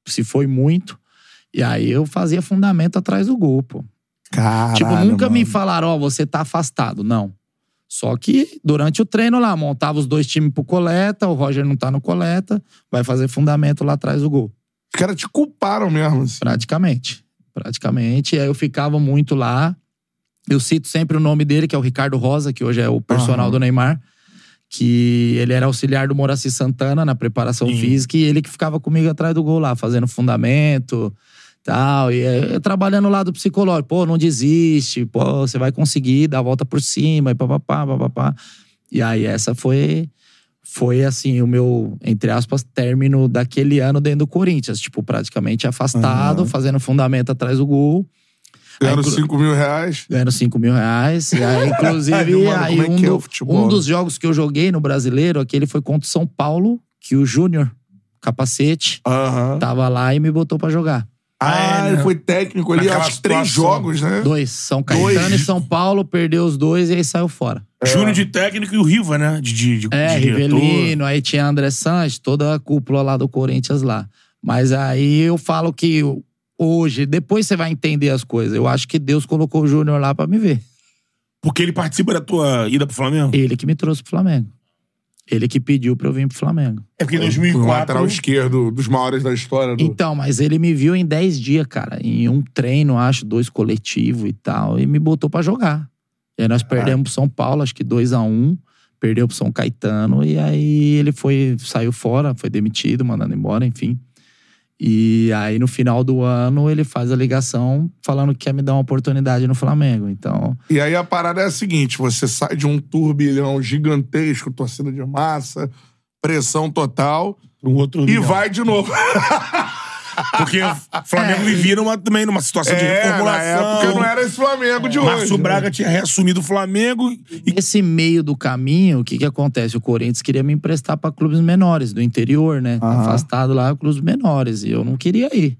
se foi muito. E aí eu fazia fundamento atrás do gol, pô. Caralho, tipo, nunca me mano. falaram, ó, você tá afastado. Não. Só que durante o treino lá, montava os dois times pro coleta, o Roger não tá no coleta, vai fazer fundamento lá atrás do gol. Os caras te culparam mesmo. assim. Praticamente. Praticamente. E aí eu ficava muito lá. Eu cito sempre o nome dele, que é o Ricardo Rosa, que hoje é o personal Aham. do Neymar. Que ele era auxiliar do Moraci Santana na preparação Sim. física e ele que ficava comigo atrás do gol lá, fazendo fundamento tal. E é, trabalhando lá do psicológico. Pô, não desiste, pô, você vai conseguir dar a volta por cima e papapá, papapá. E aí essa foi foi assim o meu, entre aspas, término daquele ano dentro do Corinthians. Tipo, praticamente afastado, Aham. fazendo fundamento atrás do gol, Ganharam Aí, inclu- 5 mil reais. ganhando 5 mil reais. E aí, inclusive, Mano, aí é um, é do- o um né? dos jogos que eu joguei no brasileiro, aquele foi contra o São Paulo, que o Júnior, capacete, Aham. tava lá e me botou pra jogar. Ah, É, ele né? foi técnico ali, Naquela acho que três situação. jogos, né? Dois, São Caetano Dois. e São Paulo, perdeu os dois e aí saiu fora. Júnior de técnico e o Riva, né? De, de, de, É, de diretor. Rivelino, aí tinha André Sanches, toda a cúpula lá do Corinthians lá. Mas aí eu falo que hoje, depois você vai entender as coisas. Eu acho que Deus colocou o Júnior lá pra me ver. Porque ele participa da tua ida pro Flamengo? Ele que me trouxe pro Flamengo. Ele que pediu pra eu vir pro Flamengo. É porque em Um 2004... lateral esquerdo dos maiores da história. Do... Então, mas ele me viu em 10 dias, cara. Em um treino, acho, dois coletivos e tal. E me botou pra jogar. E aí nós perdemos pro São Paulo, acho que 2 a 1 um, Perdeu pro São Caetano. E aí ele foi, saiu fora, foi demitido, mandando embora, enfim. E aí no final do ano ele faz a ligação falando que quer me dar uma oportunidade no Flamengo. Então, E aí a parada é a seguinte: você sai de um turbilhão gigantesco, torcida de massa, pressão total, Um outro e milhão. vai de novo. Porque o Flamengo vivia numa, também numa situação de É, na reformulação. época não era esse Flamengo de Márcio hoje. né? Braga tinha reassumido o Flamengo e nesse meio do caminho, o que que acontece? O Corinthians queria me emprestar pra clubes menores, do interior, né? Aham. Afastado lá, clubes menores. E eu não queria ir.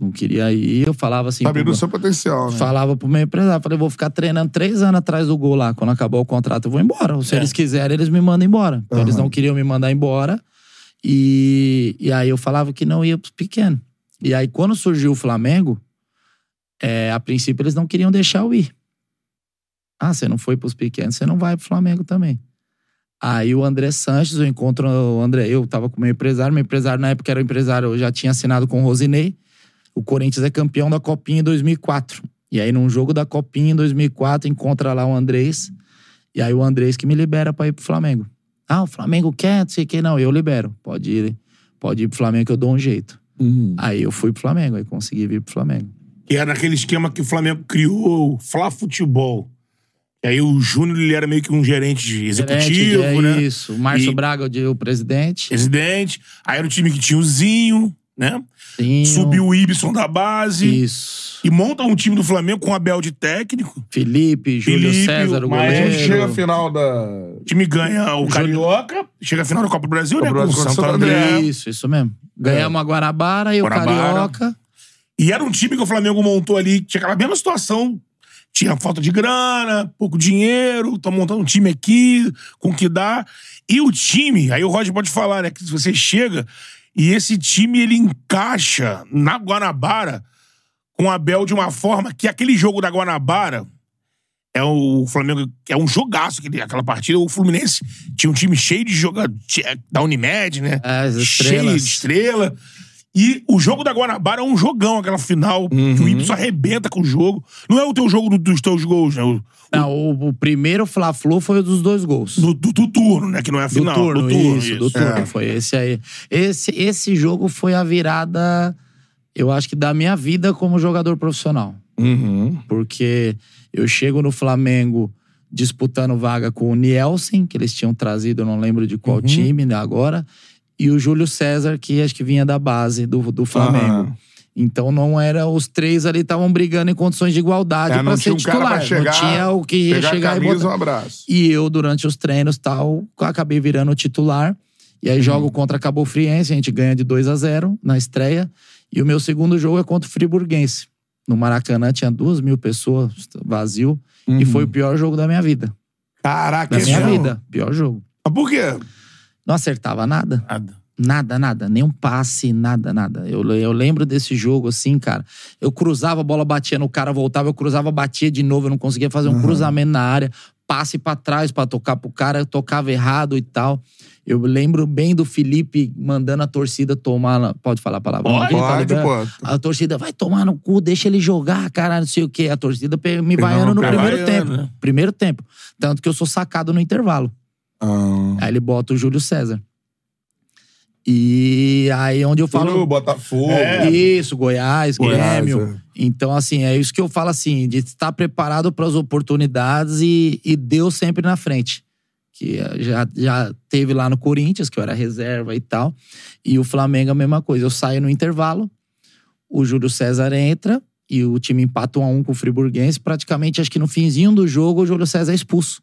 Não queria ir. Eu falava assim. Sabia pro- do seu potencial, né? Falava pro meu empresário, falei, vou ficar treinando três anos atrás do gol lá. Quando acabar o contrato, eu vou embora. Se É. eles quiserem, eles me mandam embora. Então, eles não queriam me mandar embora. E, e aí eu falava que não ia pros pequenos. E aí, quando surgiu o Flamengo, é, a princípio eles não queriam deixar eu ir. Ah, você não foi pros pequenos, você não vai pro Flamengo também. Aí o André Sanches, eu encontro o André, eu tava com meu empresário, meu empresário na época era o empresário, eu já tinha assinado com o Rosinei. O Corinthians é campeão da Copinha em 2004. E aí, num jogo da Copinha em 2004, encontra lá o Andrés. E aí, o Andrés que me libera pra ir pro Flamengo. Ah, o Flamengo quer, não sei o que. Não, eu libero. Pode ir, pode ir pro Flamengo que eu dou um jeito. Uhum. Aí eu fui pro Flamengo, aí consegui vir pro Flamengo. que era naquele esquema que o Flamengo criou, o Fla Futebol. E aí o Júnior ele era meio que um gerente executivo, é né? Isso. O Márcio E- Braga, o o presidente. Presidente. Aí era o time que tinha o Zinho, né? Sim, Subiu o Ibson da base. Isso. E monta um time do Flamengo com o Abel de técnico. Felipe, Júlio Felipe, César, o o A gente chega à final da. O time ganha o Carioca, chega à final da Copa do Brasil, Copa né? do Com o Brasil Santo o Santo André. André. Isso, isso mesmo. Ganhamos a Guarabara e o Guanabara. Carioca. E era um time que o Flamengo montou ali, tinha aquela mesma situação. Tinha falta de grana, pouco dinheiro, tô montando um time aqui, com o que dá. E o time, aí o Roger pode falar, né? Que você chega e esse time ele encaixa na Guanabara com o Abel de uma forma que aquele jogo da Guanabara é o Flamengo, é um jogaço, aquele- aquela partida. O Fluminense tinha um time cheio de jogadores da Unimed, né? As cheio de estrela. E o jogo da Guanabara é um jogão, aquela final, que o Ibson arrebenta com o jogo. Não é o teu jogo do- dos teus gols, né? O, Não, o, o primeiro Fla-Flu foi o dos dois gols. do, do- do turno, né? Que não é a Do final. turno, do turno, isso, do turno. Foi esse aí. Esse, esse jogo foi a virada, eu acho que da minha vida como jogador profissional. Uhum. Porque eu chego no Flamengo disputando vaga com o Nielsen, que eles tinham trazido, eu não lembro de Uhum. qual time né, agora, e o Júlio César, que acho que vinha da base do, do Flamengo. Aham. Então não era os três ali estavam brigando em condições de igualdade É, para ser um titular. chegar, não tinha o que ia chegar e camisa, botar. um abraço. E eu, durante os treinos tal, acabei virando o titular. E aí jogo contra a Cabo Friense, a gente ganha de 2 a 0 na estreia. E o meu segundo jogo é contra o Friburguense. No Maracanã tinha duas mil pessoas, vazio. E foi o pior jogo da minha vida. Caraca, Da minha jogo. vida. Pior jogo. Mas por quê? Não acertava nada. Nada. Nada, nada. Nem um passe, nada, nada. Eu, eu lembro desse jogo assim, cara. Eu cruzava, a bola batia no cara, voltava, eu cruzava, batia de novo, eu não conseguia fazer um cruzamento na área. Passe pra trás pra tocar pro cara, eu tocava errado e tal. Eu lembro bem do Felipe mandando a torcida tomar. Pode falar a palavra? Pode, tá pode, pô. A torcida vai tomar no cu, deixa ele jogar, cara, não sei o quê. A torcida me vaiando no primeiro tempo. né? Primeiro tempo. Tanto que eu sou sacado no intervalo. Ah. Aí ele bota o Júlio César. E aí onde eu Falo... falo. Botafogo. É. Isso, Goiás, Goiás, Grêmio. é. Então, assim, é isso que eu falo assim, de estar preparado para as oportunidades e, e Deus sempre na frente. Que eh, já, já teve lá no Corinthians, que eu era reserva e tal. E o Flamengo a mesma coisa. Eu saio no intervalo, o Júlio César entra e o time empata um a um com o Friburguense. Praticamente, acho que no finzinho do jogo, o Júlio César é expulso.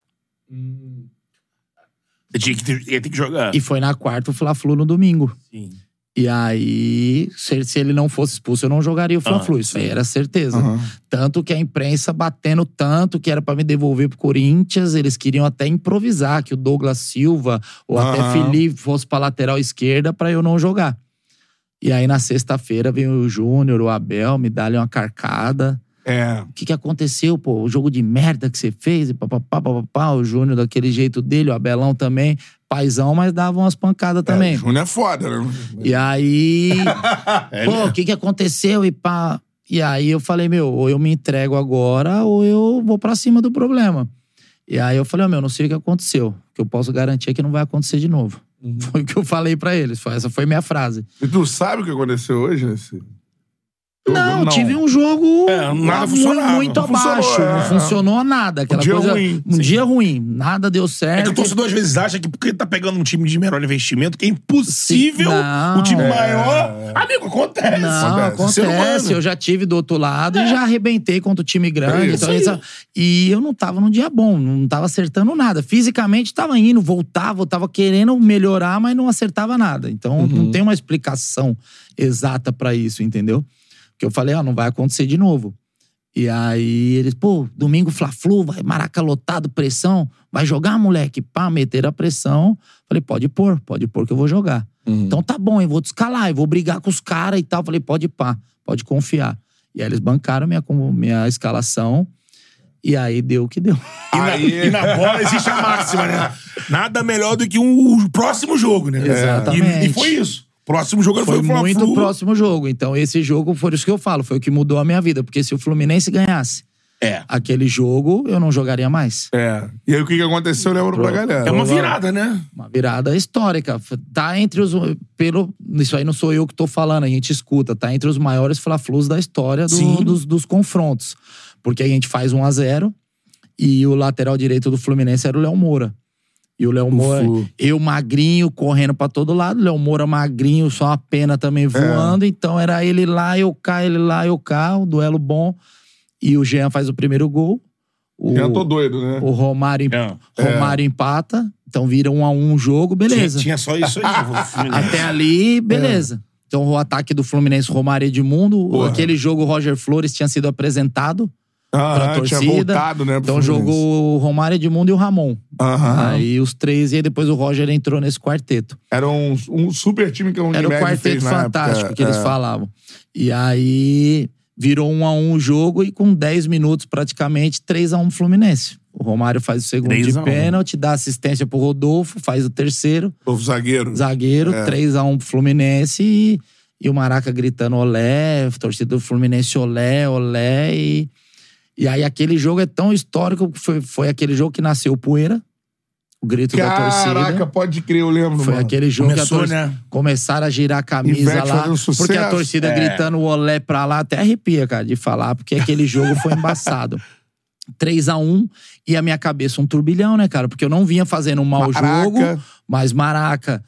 Você tinha que, ter, ia ter que jogar. E foi na quarta o Fla-Flu no domingo. Sim. E aí, se, se ele não fosse expulso, eu não jogaria o Fla-Flu. Ah, Isso aí era certeza. Aham. Tanto que a imprensa batendo tanto que era pra me devolver pro Corinthians, eles queriam até improvisar que o Douglas Silva ou até Aham. Felipe fosse pra lateral esquerda pra eu não jogar. E aí na sexta-feira veio o Júnior, o Abel, me dá-lhe uma carcada. É. O que, que aconteceu, pô? O jogo de merda que você fez, e papapá, papapá, o Júnior daquele jeito dele, o Abelão também, paizão, mas dava umas pancadas também. É, Júnior é foda, né? E aí, É, pô, né? o que que aconteceu e pá. E aí eu falei, meu, ou eu me entrego agora ou eu vou pra cima do problema. E aí eu falei, ó, meu, não sei o que aconteceu. O que eu posso garantir é que não vai acontecer de novo. Uhum. Foi o que eu falei pra eles. Essa foi minha frase. E tu sabe o que aconteceu hoje nesse. jogo? Não, tive um jogo É, nada funcionava. muito Não funcionou, abaixo. é. Não funcionou nada. Aquela Um dia coisa, ruim, Um sim. dia ruim. Nada deu É certo. que o torcedor às vezes acha que porque tá pegando um time de menor investimento, que é impossível não. o time É. maior. Amigo, acontece. Não, Acontece. Acontece. Eu já tive do outro lado e já arrebentei contra o time grande. É então, E eu não tava num dia bom, não tava acertando nada. Fisicamente tava indo, voltava, eu tava querendo melhorar, mas não acertava nada. Então não tem uma explicação exata pra isso, entendeu? Que eu falei, ó, não vai acontecer de novo. E aí eles, pô, domingo Fla-Flu, vai Maraca lotado, pressão, vai jogar, moleque? Pá, meter a pressão. Falei, pode pôr, pode pôr que eu vou jogar. Então tá bom, eu vou te escalar, eu vou brigar com os caras e tal. Falei, pode pá, pode confiar. E aí eles bancaram minha, minha escalação. E aí deu o que deu. E na, e na bola existe a máxima, né? Nada melhor do que um, o próximo jogo, né? Exatamente. E, e foi isso. Próximo jogo Foi foi, o muito próximo jogo. Então, esse jogo foi isso que eu falo, foi o que mudou a minha vida. Porque se o Fluminense ganhasse É. aquele jogo, eu não jogaria mais. É. E aí o que, que aconteceu, eu lembro pra galera. É uma virada, né? Uma virada histórica. Tá entre os. Pelo, isso aí não sou eu que tô falando, a gente escuta. Tá entre os maiores Fla-Flus da história do- dos, dos confrontos. Porque a gente faz 1 a 0 e o lateral direito do Fluminense era o Léo Moura. E o Léo Moura, Flu. eu magrinho, correndo pra todo lado. Léo Moura magrinho, só a pena também voando. Então era ele lá, eu cá, ele lá, eu cá. O duelo bom. E o Jean faz o primeiro gol. O, Já tô doido, né? o Romário, É. Romário empata. Então vira um a um o jogo, beleza. Tinha, tinha só isso aí. Até ali, beleza. Então o ataque do Fluminense, Romário Edmundo. Porra. Aquele jogo, o Roger Flores tinha sido apresentado Aham, pra tinha torcida. voltado, né, Então jogou o Romário, Edmundo e o Ramon. Aham. Aí os três, e aí depois o Roger entrou nesse quarteto. Era um, um super time que o Era o Unimed quarteto fantástico época. que eles É. falavam. E aí virou um a um o jogo e com 10 minutos praticamente 3 a 1 Fluminense. O Romário faz o segundo 3 de a 1. pênalti, dá assistência pro Rodolfo, faz o terceiro, Novo zagueiro. zagueiro, É. 3 a 1 pro Fluminense e, e o Maraca gritando olé, torcida do Fluminense olé, olé e e aí aquele jogo é tão histórico que foi, foi aquele jogo que nasceu o Poeira, o grito da torcida. Caraca, pode crer, eu lembro, Foi mano. aquele jogo Começou, que a torcida, né? começaram a girar a camisa lá. sucesso. Porque a torcida É. gritando o olé pra lá, até arrepia, cara, de falar, porque aquele jogo foi embaçado. 3 a 1 e a minha cabeça um turbilhão, né, cara? Porque eu não vinha fazendo um mau Maraca. jogo, mas Maraca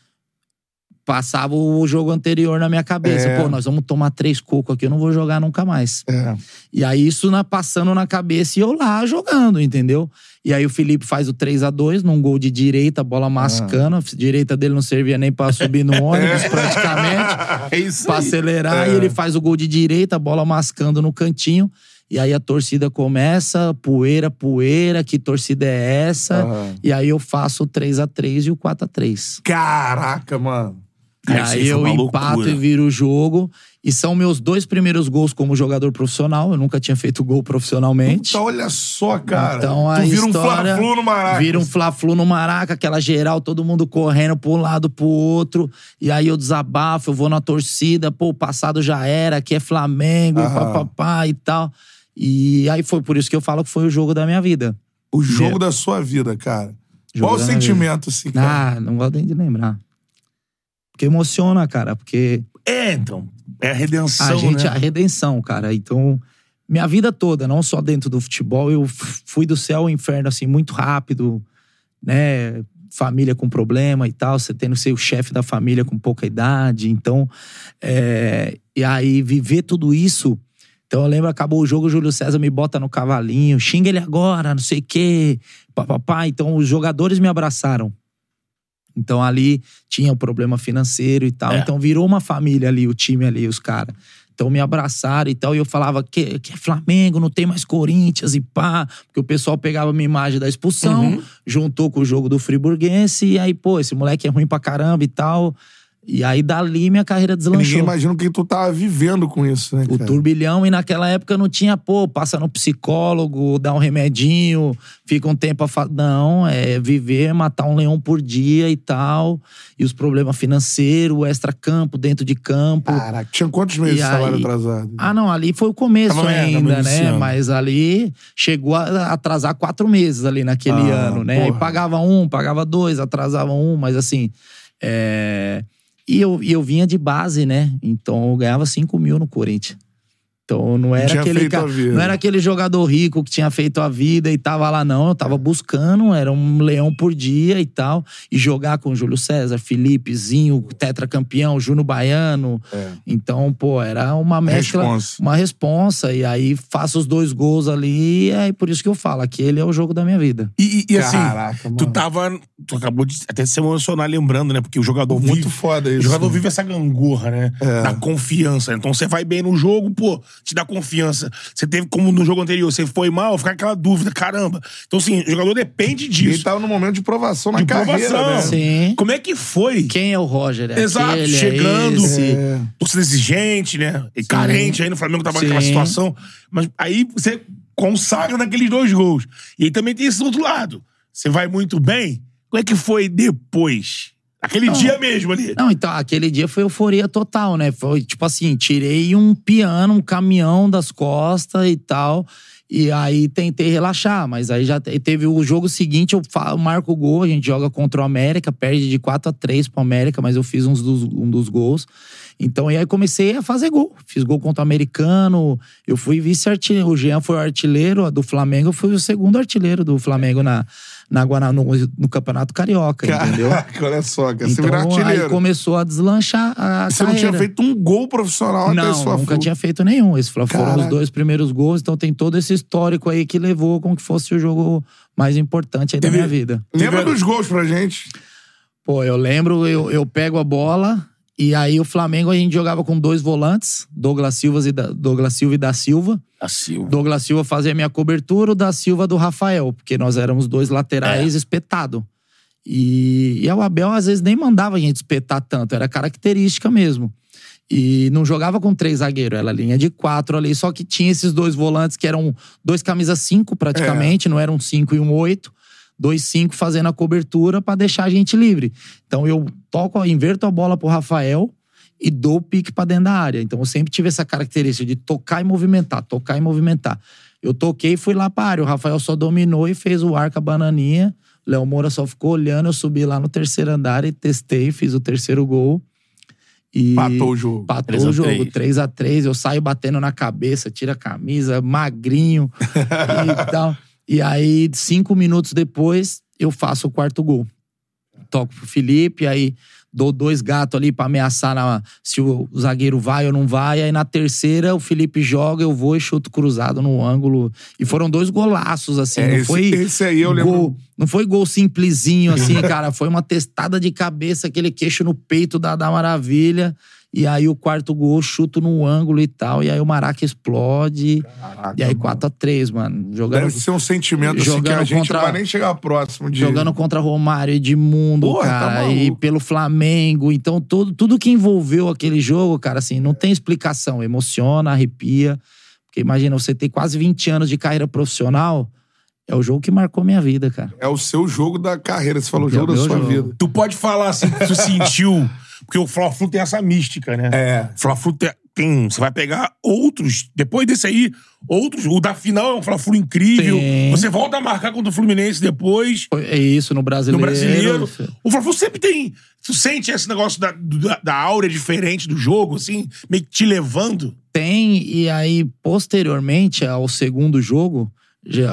passava o jogo anterior na minha cabeça. É. Pô, nós vamos tomar três cocos aqui, eu não vou jogar nunca mais. É. E aí isso na, passando na cabeça e eu lá jogando, entendeu? E aí o Felipe faz o 3 a 2 num gol de direita, bola mascando. A direita dele não servia nem pra subir no ônibus, praticamente. É isso Pra acelerar. E ele faz o gol de direita, bola mascando no cantinho. E aí a torcida começa, poeira, poeira, que torcida é essa? Aham. E aí eu faço o 3 a 3 e o 4 a 3 Caraca, mano. E Cara, aí eu empato loucura. e viro o jogo. E são meus dois primeiros gols como jogador profissional. Eu nunca tinha feito gol profissionalmente. Então, olha só, cara. Então a tu vira história um Fla-Flu no Maraca. Vira um Fla-Flu no Maraca, aquela geral, todo mundo correndo pra um lado pro outro. E aí eu desabafo, eu vou na torcida, pô, o passado já era, aqui é Flamengo, Aham. papapá e tal. E aí foi por isso que eu falo que foi o jogo da minha vida. O jogo da sua vida, cara. Jogo Qual o sentimento, assim, cara? Ah, não gosto nem de lembrar. Porque emociona, cara, porque É, então. É a redenção, a gente, né? a redenção, cara. Então, minha vida toda, não só dentro do futebol, eu fui do céu ao inferno, assim, muito rápido, né? Família com problema e tal, você tendo que ser o chefe da família com pouca idade. Então, é, e aí viver tudo isso. Então eu lembro, acabou o jogo, o Júlio César me bota no cavalinho, xinga ele agora, não sei o quê, papapá. Então os jogadores me abraçaram. Então ali tinha o problema financeiro e tal. É. Então virou uma família ali, o time ali, os caras. Então me abraçaram e tal. E eu falava que, que é Flamengo, não tem mais Corinthians e pá. Porque o pessoal pegava a minha imagem da expulsão, juntou com o jogo do Friburguense. E aí, pô, esse moleque é ruim pra caramba e tal. E aí dali minha carreira Ninguém deslanchou. imagina o que tu tava vivendo com isso, né, O cara? turbilhão, e naquela época não tinha, pô, passa no psicólogo, dá um remedinho, fica um tempo a fa... Não, é viver, matar um leão por dia e tal. E os problemas financeiros, o extra-campo, dentro de campo. Caraca, tinha quantos meses E de salário aí- atrasado? Ah, não, ali foi o começo Tava, ainda, né? Mas ali chegou a atrasar quatro meses ali naquele Ah, ano, né? Aí porra. pagava um, pagava dois, atrasava um, mas assim. é, E, eu, eu vinha de base, né? Então eu ganhava 5 mil no Corinthians. Então não era Tinha aquele feito ca- a vida. não era aquele jogador rico que tinha feito a vida e tava lá não, eu tava buscando, era um leão por dia e tal, e jogar com Júlio César, Felipezinho, tetracampeão, Júnior Baiano. É. Então, pô, era uma mescla, Responsa. uma responsa e aí faço os dois gols ali, e é por isso que eu falo, aquele é o jogo da minha vida. E, e, e assim, Caraca, tu tava. Tu acabou de até se emocionar lembrando, né? Porque o jogador Muito vive. foda isso. O jogador né? vive essa gangorra, né? É. Da confiança. Então você vai bem no jogo, pô, te dá confiança. Você teve, como no jogo anterior, você foi mal, fica aquela dúvida, caramba. Então, assim, o jogador depende E ele disso. tava num momento de provação na De carreira, provação. né? Sim. Como é que foi? Quem é o Roger? É Exato, aquele, chegando. É. Torcida exigente, né? E carente aí no Flamengo tava naquela Sim. situação. Mas aí você consagra naqueles dois gols. E aí também tem esse outro lado. Você vai muito bem. Como é que foi depois? Aquele dia mesmo ali. Não, então, aquele dia foi euforia total, né? Foi tipo assim, tirei um piano, um caminhão das costas e tal. E aí tentei relaxar, mas aí já te- teve o jogo seguinte, eu marco o gol, a gente joga contra o América, perde de 4 a 3 pro América, mas eu fiz uns dos, um dos gols. Então, e aí comecei a fazer gol. Fiz gol contra o Americano, eu fui vice-artilheiro. O Jean foi o artilheiro do Flamengo, eu fui o segundo artilheiro do Flamengo na, na Guaraná, no, no Campeonato Carioca, entendeu? Caraca, olha só, cara. Você Então, virou aí começou a deslanchar a Você não carreira. tinha feito um gol profissional até esse Não, nunca tinha feito nenhum. Esse Fla- foram os dois primeiros gols, então tem todo esse histórico aí que levou com que fosse o jogo mais importante aí da minha vida. Lembra Teve- dos gols pra gente? Pô, eu lembro, eu, eu pego a bola E aí o Flamengo a gente jogava com dois volantes, Douglas Silva e da, Douglas Silva e da Silva. A Silva. Douglas Silva fazia a minha cobertura, o da Silva do Rafael, porque nós éramos dois laterais espetado. E, e o Abel às vezes nem mandava a gente espetar tanto, era característica mesmo. E não jogava com três zagueiros, era linha de quatro ali, só que tinha esses dois volantes que eram dois camisas cinco praticamente, não eram um cinco e um oito. Dois cinco fazendo a cobertura pra deixar a gente livre. Então eu toco, inverto a bola pro Rafael e dou o pique pra dentro da área. Então eu sempre tive essa característica de tocar e movimentar, tocar e movimentar. Eu toquei e fui lá pra área. O Rafael só dominou e fez o arco a bananinha. Léo Moura só ficou olhando. Eu subi lá no terceiro andar e testei, fiz o terceiro gol. E Patou o jogo. Patou 3 a o jogo, 3. 3 a 3 Eu saio batendo na cabeça, tira a camisa, magrinho e tal. E aí, cinco minutos depois, eu faço o quarto gol. Toco pro Felipe, aí dou dois gatos ali pra ameaçar na- se o zagueiro vai ou não vai. Aí na terceira, o Felipe joga, eu vou e chuto cruzado no ângulo. E foram dois golaços, assim. É, não esse- foi esse aí eu lembro- gol, Não foi gol simplesinho, assim, cara. Foi uma testada de cabeça, aquele queixo no peito da, da maravilha. E aí o quarto gol, chuto no ângulo e tal. E aí o Maraca explode. e aí 4x3, mano. Jogando, Deve ser um sentimento assim, que jogando a gente contra- não vai nem chegar próximo de. jogando contra Romário, Edmundo, Porra, tá cara. maluco. e pelo Flamengo. Então, tudo, tudo que envolveu aquele jogo, cara, assim, não tem explicação. Emociona, arrepia. Porque imagina, você ter quase 20 anos de carreira profissional. É o jogo que marcou minha vida, cara. É o seu jogo da carreira. Você falou o É jogo o da meu sua jogo. vida. Tu pode falar assim que tu sentiu. Porque o Fla-Flu tem essa mística, né? É. O Fla-Flu tem, tem- Você vai pegar outros. Depois desse aí, outros. O da final é um Fla-Flu incrível. Tem. Você volta a marcar contra o Fluminense depois. É isso, no No brasileiro. brasileiro. O Fla-Flu sempre tem. Tu sente esse negócio da, da, da áurea diferente do jogo, assim, meio que te levando. Tem, e aí, posteriormente ao segundo jogo,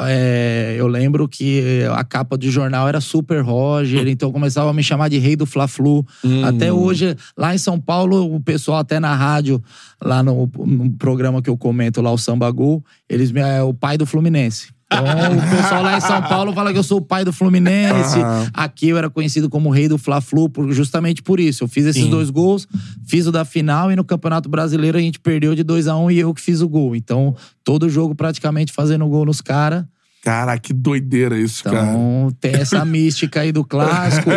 é, eu lembro que a capa de jornal era Super Roger, então começava a me chamar de Rei do Fla-Flu. Até hoje, lá em São Paulo, o pessoal até na rádio, lá no, no programa que eu comento lá, o Samba Gol, eles me é o pai do Fluminense. Então, o pessoal lá em São Paulo fala que eu sou o pai do Fluminense. Aqui eu era conhecido como o rei do Fla-Flu, justamente por isso. Eu fiz esses Sim. dois gols, fiz o da final e no Campeonato Brasileiro a gente perdeu de 2 a 1 um, e eu que fiz o gol. Então, todo jogo praticamente fazendo gol nos caras. Cara, que doideira isso, cara. Então, tem essa mística aí do clássico.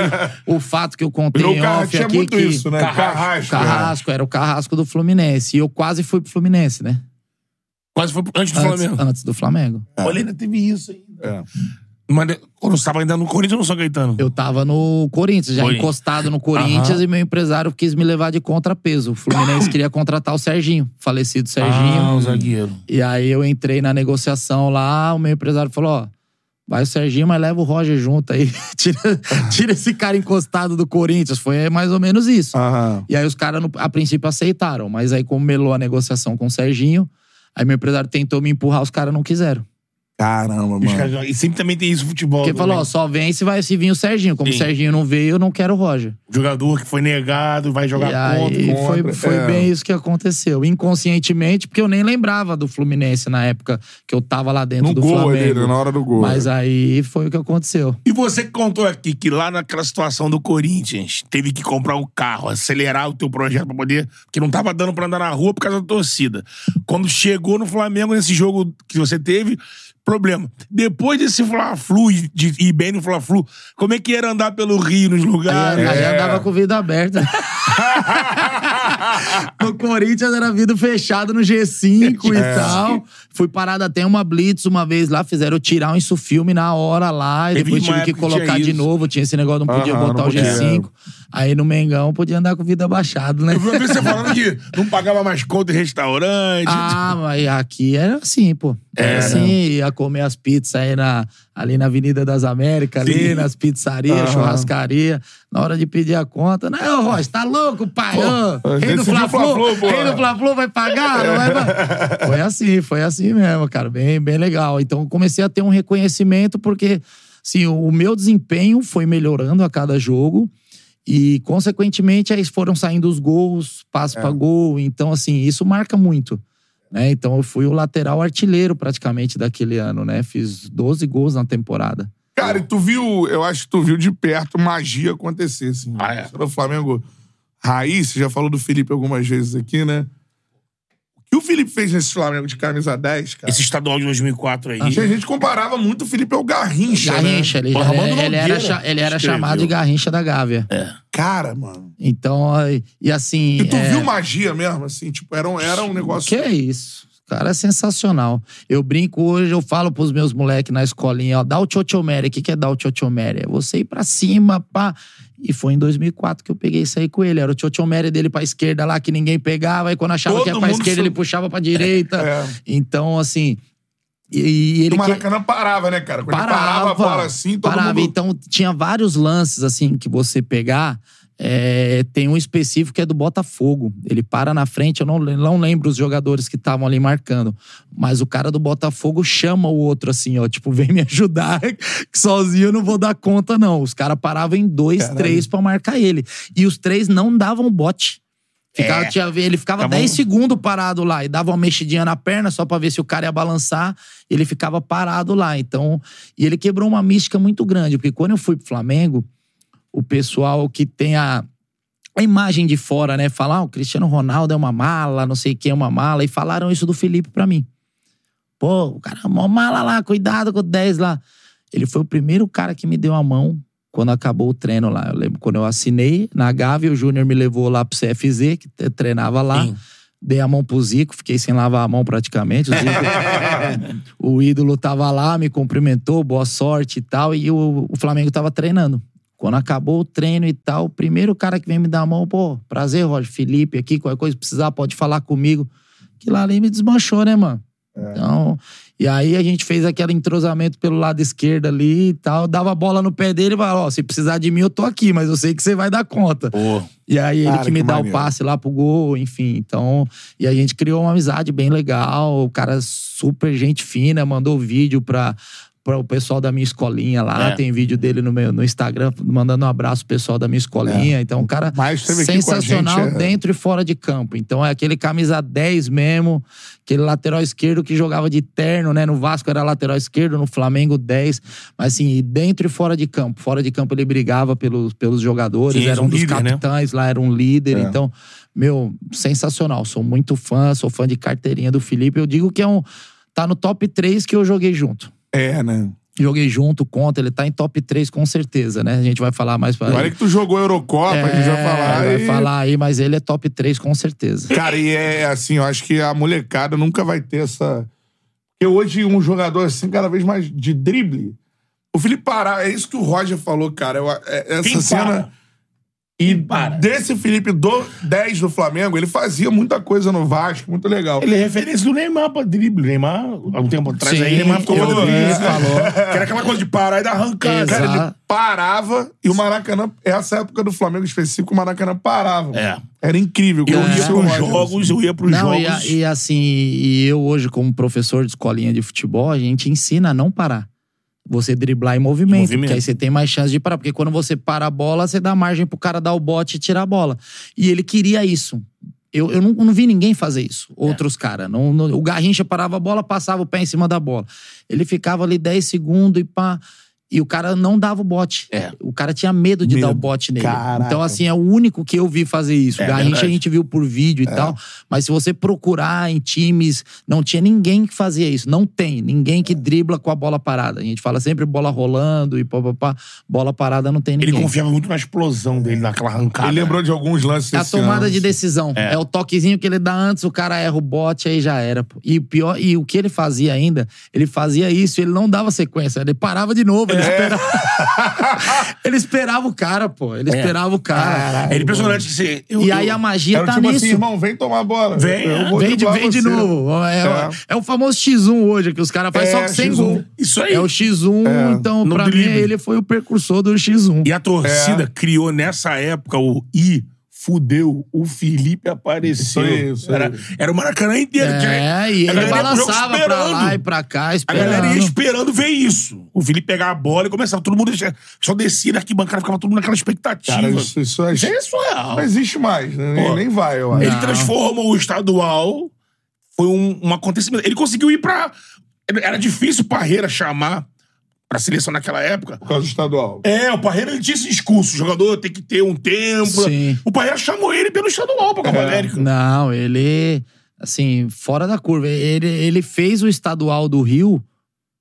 o fato que eu contei em off tinha aqui muito que isso, né? Carrasco. Carrasco, era o Carrasco do Fluminense. E eu quase fui pro Fluminense, né? Quase foi antes do Antes, Flamengo. antes do Flamengo. Olha, ainda teve isso ainda. É. Mas quando você tava ainda no Corinthians ou no São Caetano? Eu tava no Corinthians, já Corinthians. encostado no Corinthians, Aham. e meu empresário quis me levar de contrapeso. O Fluminense queria contratar o Serginho, falecido Serginho. Ah, o zagueiro. E aí eu entrei na negociação lá, o meu empresário falou: ó, vai o Serginho, mas leva o Roger junto aí. tira, tira esse cara encostado do Corinthians. Foi mais ou menos isso. Aham. E aí os caras, no- a princípio, aceitaram. Mas aí, como melou a negociação com o Serginho, aí meu empresário tentou me empurrar, os caras não quiseram. Caramba, Os mano. caras- E sempre também tem isso no futebol. Porque também. falou, ó, só vem se vai se vir o Serginho. Como Sim. o Serginho não veio, eu não quero o Roger. Jogador que foi negado, vai jogar e aí contra. foi, foi é. bem isso que aconteceu. Inconscientemente, porque eu nem lembrava do Fluminense na época que eu tava lá dentro No do gol ali, Flamengo. né? Na hora do gol. Mas aí foi o que aconteceu. E você que contou aqui que lá naquela situação do Corinthians, teve que comprar um carro, acelerar o teu projeto pra poder. Porque não tava dando pra andar na rua por causa da torcida. Quando chegou no Flamengo, nesse jogo que você teve, problema. Depois desse Fla-Flu, e de ir bem no Fla-Flu, como é que era andar pelo Rio nos Aí, lugares? aí É. andava com vida aberta. no Corinthians era vidro fechado no G5 É. e tal. Fui parado até uma blitz uma vez lá, fizeram tirar um insufilme na hora lá. E Teve depois tive que colocar de isso. novo. Tinha esse negócio, não podia botar não o podia. G5. Aí no Mengão podia andar com vida abaixado, né? Eu vi você falando que não pagava mais conta em restaurante. Ah, mas aqui era assim, pô. Era assim, ia comer as pizzas aí na, ali na Avenida das Américas, ali, Sim. nas pizzarias, Aham. churrascaria. Na hora de pedir a conta, não, Rocha, tá louco, pai? Ô, rei do Fla-Flu, pô. rei do Fla-Flu vai pagar? Não vai? Foi assim, foi assim mesmo, cara, bem, bem legal. Então comecei a ter um reconhecimento porque, assim, o meu desempenho foi melhorando a cada jogo. E, consequentemente, aí foram saindo os gols, passe pra gol. Então, assim, isso marca muito. Né? Então, eu fui o lateral artilheiro praticamente daquele ano, né? Fiz 12 gols na temporada. Cara, e tu viu, eu acho que tu viu de perto magia acontecer, assim. Ah, é? No Flamengo. raiz, você já falou do Felipe algumas vezes aqui, né? O que o Felipe fez nesse Flamengo de camisa 10, cara? Esse estadual de 2004 aí. A gente comparava muito o Felipe ao Garrincha, Garrincha, né? ele, Armando ele era, ele era chamado de Garrincha da Gávea. Cara, mano. Então, e- e assim. E tu é, viu magia mesmo, assim? Tipo, era um, era um negócio... Que é isso? O Cara, é sensacional. Eu brinco hoje, eu falo pros meus moleques na escolinha, ó, dá o chochomere. O que, que é dar o chochomere? É você ir pra cima, pá. E foi em 2004 que eu peguei isso aí com ele. Era o chochomere dele pra esquerda lá, que ninguém pegava. Aí quando achava Todo que ia pra esquerda, ele puxava pra direita. É. Então, assim... E, e ele o que- Maracanã parava, né, cara? Quando ele parava a bola assim, todo parava. mundo... Então, tinha vários lances, assim, que você pegar. É, tem um específico que é do Botafogo. Ele para na frente, eu não, não lembro os jogadores que estavam ali marcando. Mas o cara do Botafogo chama o outro assim, ó. Tipo, vem me ajudar, que sozinho eu não vou dar conta, não. Os caras paravam em dois, Caralho. três pra marcar ele. E os três não davam bote. Ficava, É. tinha, ele ficava Tava 10 um- segundos parado lá e dava uma mexidinha na perna só pra ver se o cara ia balançar. Ele ficava parado lá. Então, e ele quebrou uma mística muito grande, porque quando eu fui pro Flamengo, o pessoal que tem a, a imagem de fora, né? Falar, ah, o Cristiano Ronaldo é uma mala, não sei o que é uma mala. E falaram isso do Felipe pra mim. Pô, o cara é uma mala lá, cuidado com o 10 lá. Ele foi o primeiro cara que me deu a mão quando acabou o treino lá. Eu lembro quando eu assinei na Gávea, o Júnior me levou lá pro CFZ, que treinava lá. Sim. Dei a mão pro Zico, fiquei sem lavar a mão praticamente. O, Zico, o ídolo tava lá, me cumprimentou, boa sorte e tal. E o, o Flamengo tava treinando. Quando acabou o treino e tal, o primeiro cara que vem me dar a mão, pô, prazer, Roger, Felipe aqui, qualquer coisa que precisar, pode falar comigo. Que lá ali me desmanchou, né, mano? Então, e aí a gente fez aquele entrosamento pelo lado esquerdo ali e tal, dava a bola no pé dele e falava, ó, se precisar de mim eu tô aqui, mas eu sei que você vai dar conta. Pô. E aí ele Cara, que me que dá maneiro. o passe lá pro gol, enfim. Então, e a gente criou uma amizade bem legal. O cara super gente fina, mandou vídeo pra, pra o pessoal da minha escolinha lá. É. Tem vídeo dele no, meu, no Instagram, mandando um abraço pro pessoal da minha escolinha. Então, um cara sensacional gente, é. dentro e fora de campo. Então, é aquele camisa 10 mesmo, aquele lateral esquerdo que jogava de terno, né? No Vasco era lateral esquerdo, no Flamengo 10. Mas assim, e dentro e fora de campo. Fora de campo ele brigava pelos, pelos jogadores, Sim, era um um dos líder, né? capitães lá, era um líder. É. Então, meu, sensacional. Sou muito fã, sou fã de carteirinha do Felipe. Eu digo que é um. Tá no top 3 que eu joguei junto. É, né? Joguei junto, conta, ele tá em top 3 com certeza, né? A gente vai falar mais pra Olha que tu jogou Eurocopa, a gente vai falar. É, vai e- falar aí, mas ele é top 3 com certeza. Cara, e é assim, eu acho que a molecada nunca vai ter essa. Porque hoje um jogador assim, cada vez mais de drible. O Felipe Pará, é isso que o Roger falou, cara. Eu- é- essa Quem cena. para? E para? desse Felipe do 10 do Flamengo, ele fazia muita coisa no Vasco, muito legal. Ele é referência do Neymar pra drible. Neymar, há um tempo atrás, Sim, aí, Neymar ficou eu isso. falou. Que era aquela coisa de parar e dar arrancada. Cara, ele parava e o Maracanã, essa época do Flamengo específico, o Maracanã parava. É. Era incrível. Eu como ia pros Roger. jogos, eu ia pros Não, e, jogos. a- e assim, e eu hoje, como professor de escolinha de futebol, a gente ensina a não parar. Você driblar em movimento, Movimento. porque aí você tem mais chance de parar. Porque quando você para a bola, você dá margem pro cara dar o bote e tirar a bola. E ele queria isso. Eu, eu não, não vi ninguém fazer isso. É. Outros caras. Não, não- o Garrincha parava a bola, passava o pé em cima da bola. Ele ficava ali 10 segundos e pá. E o cara não dava o bote. É. O cara tinha medo de Medo. dar o bote nele. Caraca. Então, assim, é o único que eu vi fazer isso. É Garrincha verdade. a gente viu por vídeo e tal. Mas se você procurar em times, não tinha ninguém que fazia isso. Não tem. Ninguém que dribla com a bola parada. A gente fala sempre bola rolando e papapá. Bola parada não tem Ele ninguém. confiava muito na explosão dele, naquela arrancada. Ele lembrou de alguns lances É a tomada ano. de decisão. É. o toquezinho que ele dá antes, o cara erra o bote, aí já era. pô. E o pior, e o que ele fazia ainda, ele fazia isso, ele não dava sequência, ele parava de novo, ele É. esperava. ele esperava o cara, pô. Ele esperava o cara. É impressionante. Assim, eu- E eu- aí a magia Era tá tipo nisso. assim, irmão, vem tomar a bola. Vem, Eu vou Vem, de, vem de novo. É, É. é o famoso X1 hoje, que os caras fazem É, só que sem X1. gol. Isso aí. É o X1, É, então, no pra mim, drible. ele foi o precursor do X1. E a torcida criou nessa época o I. Fudeu, o Felipe apareceu. Isso aí, isso aí. Era, era o Maracanã inteiro. É, e a ele balançava pra lá e pra cá, A esperando. galera ia esperando ver isso. O Felipe pegar a bola e começava. Todo mundo só descia da arquibancada, ficava todo mundo naquela expectativa. Cara, isso, isso, é- Isso é surreal. não existe mais, né? Nem, Pô. nem vai, eu acho. Ele transformou o estadual. Foi um, um acontecimento. Ele conseguiu ir pra. Era difícil o Parreira chamar pra seleção naquela época. Por causa do estadual. É, o Parreira ele tinha esse discurso. O jogador tem que ter um tempo. Sim. O Parreira chamou ele pelo estadual pra Copa É. América. Não, ele, assim, fora da curva. Ele, ele fez o estadual do Rio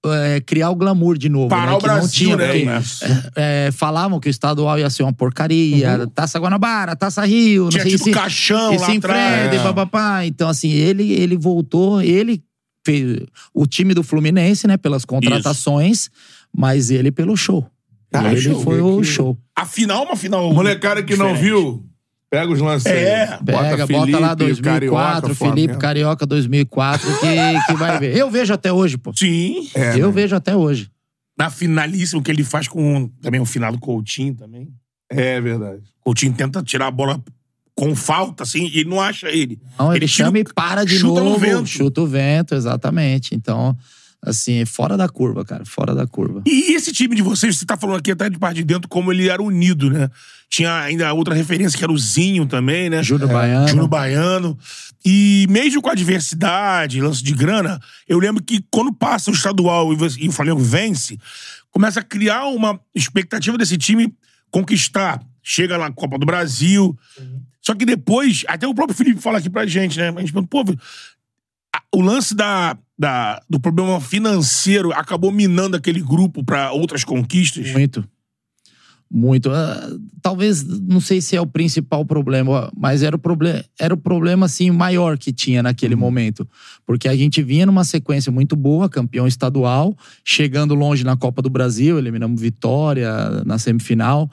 é, criar o glamour de novo. Parar né, o que não Brasil, tinha, né? porque, é, falavam que o estadual ia ser uma porcaria. Taça Guanabara, Taça Rio, Uhum. Tinha não sei tido se, caixão e lá se atrás. e É. papapá. Então, assim, ele, ele voltou, ele fez o time do Fluminense, né, pelas contratações, mas ele pelo show. Ah, ele show, foi o que- show. A final é uma final. Molecada que não diferente. viu, pega os lances É, aí. Pega, bota lá 2004, Felipe Carioca 2004, que, que vai ver. Eu vejo até hoje, pô. Sim. É, Eu né? vejo até hoje. Na finalíssima, que ele faz com também o final do Coutinho também. É verdade. Coutinho tenta tirar a bola com falta, assim, e ele não acha ele. Não, ele, tira chama o- e para de chuta no novo. vento. Chuta o vento, exatamente. Então, assim, é fora da curva, cara. Fora da curva. E esse time de vocês, você tá falando aqui até de parte de dentro, como ele era unido, né? Tinha ainda outra referência, que era o Zinho também, né? Júnior Baiano. Júnior Baiano. E mesmo com a adversidade, lance de grana, eu lembro que quando passa o estadual e o Flamengo vence, começa a criar uma expectativa desse time conquistar. Chega na Copa do Brasil. Só que depois, até o próprio Felipe fala aqui pra gente, né? A gente pergunta, pô, o lance da, da- do problema financeiro acabou minando aquele grupo pra outras conquistas. Muito. Muito. Ah, talvez, não sei se é o principal problema, mas era o, proble era o problema, assim, maior que tinha Uhum. naquele momento. Porque a gente vinha numa sequência muito boa, campeão estadual, chegando longe na Copa do Brasil, eliminamos Vitória na semifinal.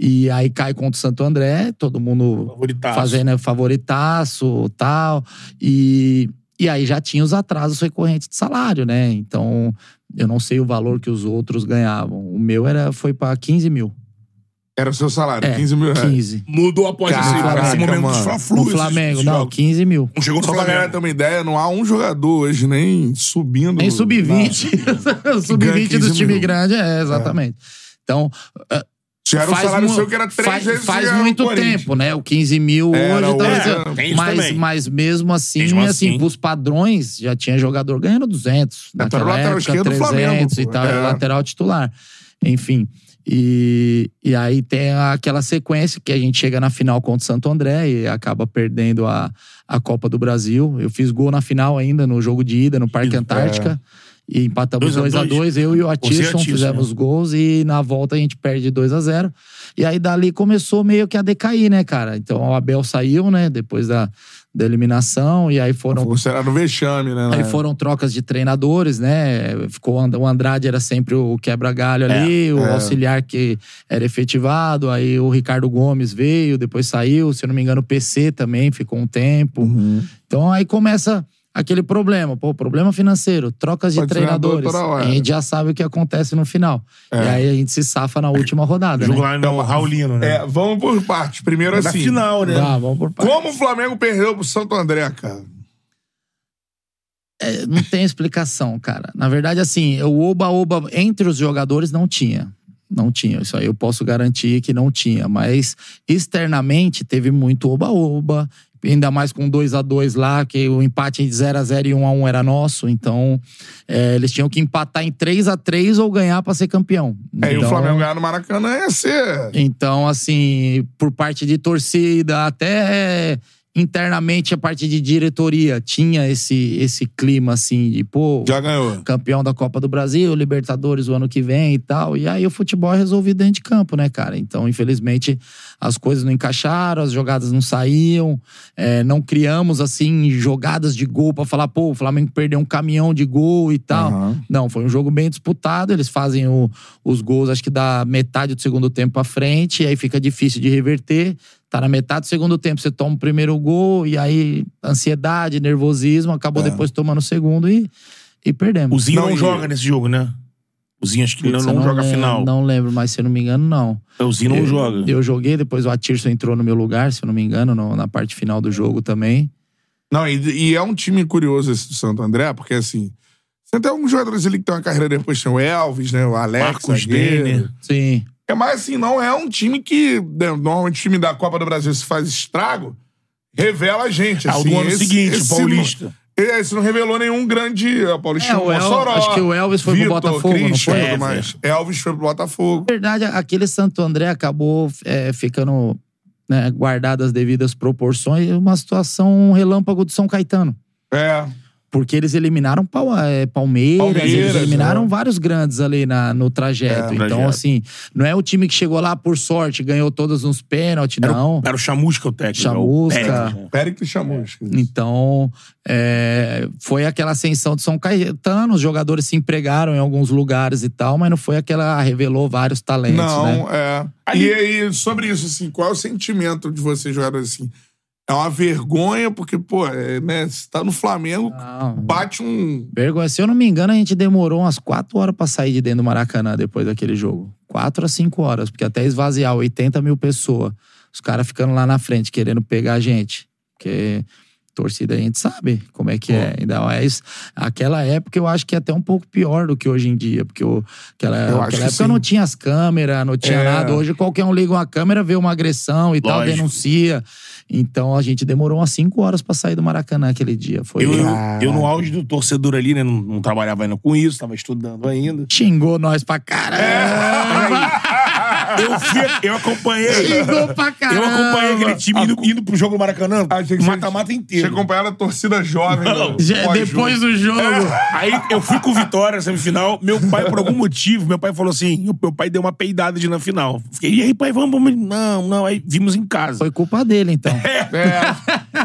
E aí cai contra o Santo André, todo mundo Favoritaço. fazendo né, favoritaço tal. E, e aí já tinha os atrasos recorrentes de salário, né? Então, eu não sei o valor que os outros ganhavam. O meu era, foi para 15 mil. Era o seu salário, É, 15 mil reais. 15. Mudou após esse, Caraca, esse momento mano. dos No Fla-Flus. Flamengo, esses não, jogos. 15 mil. Não chegou no Só pra galera ter Flamengo. uma ideia, não há um jogador hoje nem subindo. Nem sub-20. sub-20 ganha do 15 time mil. grande, é, exatamente. Então, Já era um salário mu- seu que era três faz, vezes faz o muito Corinthians. tempo, né? O 15 mil Era, hoje talvez. é, tem isso mas, também. mas mesmo assim, Mesmo assim, assim. pros padrões, já tinha jogador ganhando 200. É, tu era naquela o lateral época, esquerdo do 300 Flamengo, e pô. tal, É. era lateral titular. Enfim. E, e aí tem aquela sequência que a gente chega na final contra o Santo André e acaba perdendo a, a Copa do Brasil. Eu fiz gol na final ainda, no jogo de ida, no Parque É. Antártica. E empatamos Dois a 2 a dois. 2 Eu e o Atirson Atirson, fizemos né? gols e na volta a gente perde 2 a 0 E aí dali começou meio que a decair, né, cara? Então o Abel saiu, né, depois da, da eliminação. E aí foram Você era no vexame, né? Aí né? foram trocas de treinadores, né? Ficou o And- o Andrade era sempre o quebra-galho ali, o é. auxiliar que era efetivado. Aí o Ricardo Gomes veio, depois saiu. Se eu não me engano, o PC também ficou um tempo. Uhum. Então aí começa aquele problema, pô, problema financeiro, trocas de Pode treinador treinadores. A gente já sabe o que acontece no final. É. E aí a gente se safa na última rodada, Jogo né? lá no Raulino, né? É, vamos por partes. Primeiro da assim. final, né? Tá, vamos por partes. Como o Flamengo perdeu pro Santo André, cara? É, não tem explicação, cara. Na verdade, assim, o oba-oba entre os jogadores não tinha. Não tinha. Isso aí eu posso garantir que não tinha. Mas externamente teve muito oba-oba. Ainda mais com 2 a 2 lá, que o empate de 0 a 0 e 1 a 1 era nosso. Então, é, eles tinham que empatar em 3 a 3 ou ganhar pra ser campeão. É, e o Então- Flamengo ganhar no Maracanã ia ser. então, assim, por parte de torcida, até internamente a parte de diretoria, tinha esse, esse clima, assim, de, pô, Já ganhou. campeão da Copa do Brasil, Libertadores o ano que vem e tal. E aí o futebol é resolvido dentro de campo, né, cara? Então, infelizmente, as coisas não encaixaram, as jogadas não saíam, é, não criamos, assim, jogadas de gol pra falar, pô, o Flamengo perdeu um caminhão de gol e tal. Aham. Não, foi um jogo bem disputado. Eles fazem o- os gols, acho que da metade do segundo tempo pra frente, e aí fica difícil de reverter. Tá na metade do segundo tempo, você toma o primeiro gol, e aí ansiedade, nervosismo, acabou É. depois tomando o segundo e, e perdemos. O Zinho não, Não, joga nesse jogo, né? O Zinho acho que Putz, não, eu não joga lembro, final. Não lembro, mas se eu não me engano, não. O Zinho não eu, joga. Eu joguei, depois o Atirson entrou no meu lugar, se eu não me engano, no- na parte final do jogo também. Não, e, e é um time curioso esse do Santo André, porque assim. Você tem alguns jogadores ali que tem uma carreira depois, tem o Elvis, né? O Alex, Marcos zagueiro. Denner. Sim. É, mas assim, não é um time que. né, Normalmente o time da Copa do Brasil se faz estrago, revela a gente. Ah, o assim, do ano esse- seguinte, esse Paulista. Esse não revelou nenhum grande. A Paulistinha É, o El- Mossoró, acho que o Elvis foi pro Vitor, Botafogo, não foi? tudo É, mais. Elvis foi pro Botafogo. Na verdade, aquele Santo André acabou é, ficando né, guardado as devidas proporções uma situação relâmpago do São Caetano. É. Porque eles eliminaram Pal- é, Palmeiras, Palmeiras, eles eliminaram é. vários grandes ali na, no trajeto. É, então, trajeto. assim, não é o time que chegou lá por sorte, ganhou todos uns pênaltis, Era, não. o, era o Chamusca o técnico. Chamusca. o? Péricles chamou. Então, é, foi aquela ascensão de São Caetano, os jogadores se empregaram em alguns lugares e tal, mas não foi aquela revelou vários talentos, Não, né? é. E aí, sobre isso, assim, qual é o sentimento de você jogar assim? É uma vergonha, porque, pô, é, né, você tá no Flamengo, Não. bate um. Vergonha. Se eu não me engano, a gente demorou umas quatro horas pra sair de dentro do Maracanã depois daquele jogo. Quatro a cinco horas, porque até esvaziar 80 mil pessoas. Os caras ficando lá na frente, querendo pegar a gente. Porque torcida a gente sabe como é que é. Ainda mais, aquela época eu acho que é até um pouco pior do que hoje em dia. Porque o, aquela, Eu aquela que época sim. não tinha as câmeras, não tinha É. nada. Hoje qualquer um liga uma câmera, vê uma agressão e tal, Lógico. denuncia. Então a gente demorou umas cinco horas pra sair do Maracanã aquele dia. Foi. Eu, eu, eu, no auge do torcedor ali, né? Não, não trabalhava ainda com isso, tava estudando ainda. Xingou nós pra caramba. Eu, fui, eu acompanhei. Xingou pra caramba. Eu acompanhei aquele time indo, indo pro jogo do Maracanã, Achei que o você- mata-mata Você inteiro. acompanhava a torcida jovem. Não. Já- pós-jogo. depois do jogo. Aí eu fui com o Vitória na semifinal. Meu pai, por algum motivo, meu pai falou assim: meu pai deu uma peidada de na final. Fiquei, e aí, pai, vamos, vamos. Não, não. Aí vimos em casa. Foi culpa dele, então. É,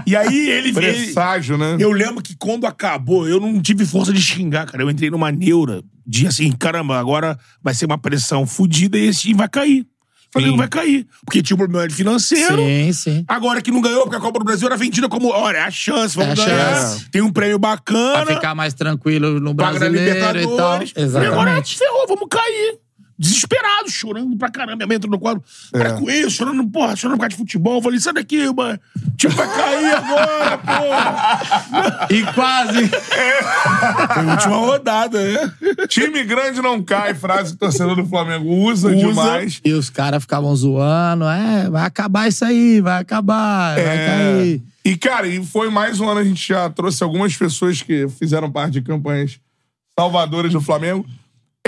E aí ele veio. presságio, né? Eu lembro que quando acabou, eu não tive força de xingar, cara. Eu entrei numa neura de assim, caramba, agora vai ser uma pressão fodida e esse time vai cair. Falei, Sim. não vai cair. Porque tinha um problema financeiro. Sim, sim. Agora que não ganhou, porque a Copa do Brasil era vendida como, olha, é a chance, vamos É a ganhar. chance. Tem um prêmio Pra bacana. ficar mais tranquilo no paga brasileiro e tal. Libertadores. E agora Exatamente. ferrou, vamos cair. Desesperado, chorando pra caramba. Minha mãe entrou no quadro. Para com isso, chorando, porra, chorando por causa de futebol. Eu falei, sai daqui, mano. O time vai cair agora, porra. E quase. Foi a última rodada, né? Time grande não cai, frase que o torcedor do Flamengo usa, demais. E os caras ficavam zoando. É, vai acabar isso aí, vai acabar, vai É. cair. E, cara, e foi mais um ano, a gente já trouxe algumas pessoas que fizeram parte de campanhas salvadoras do Flamengo.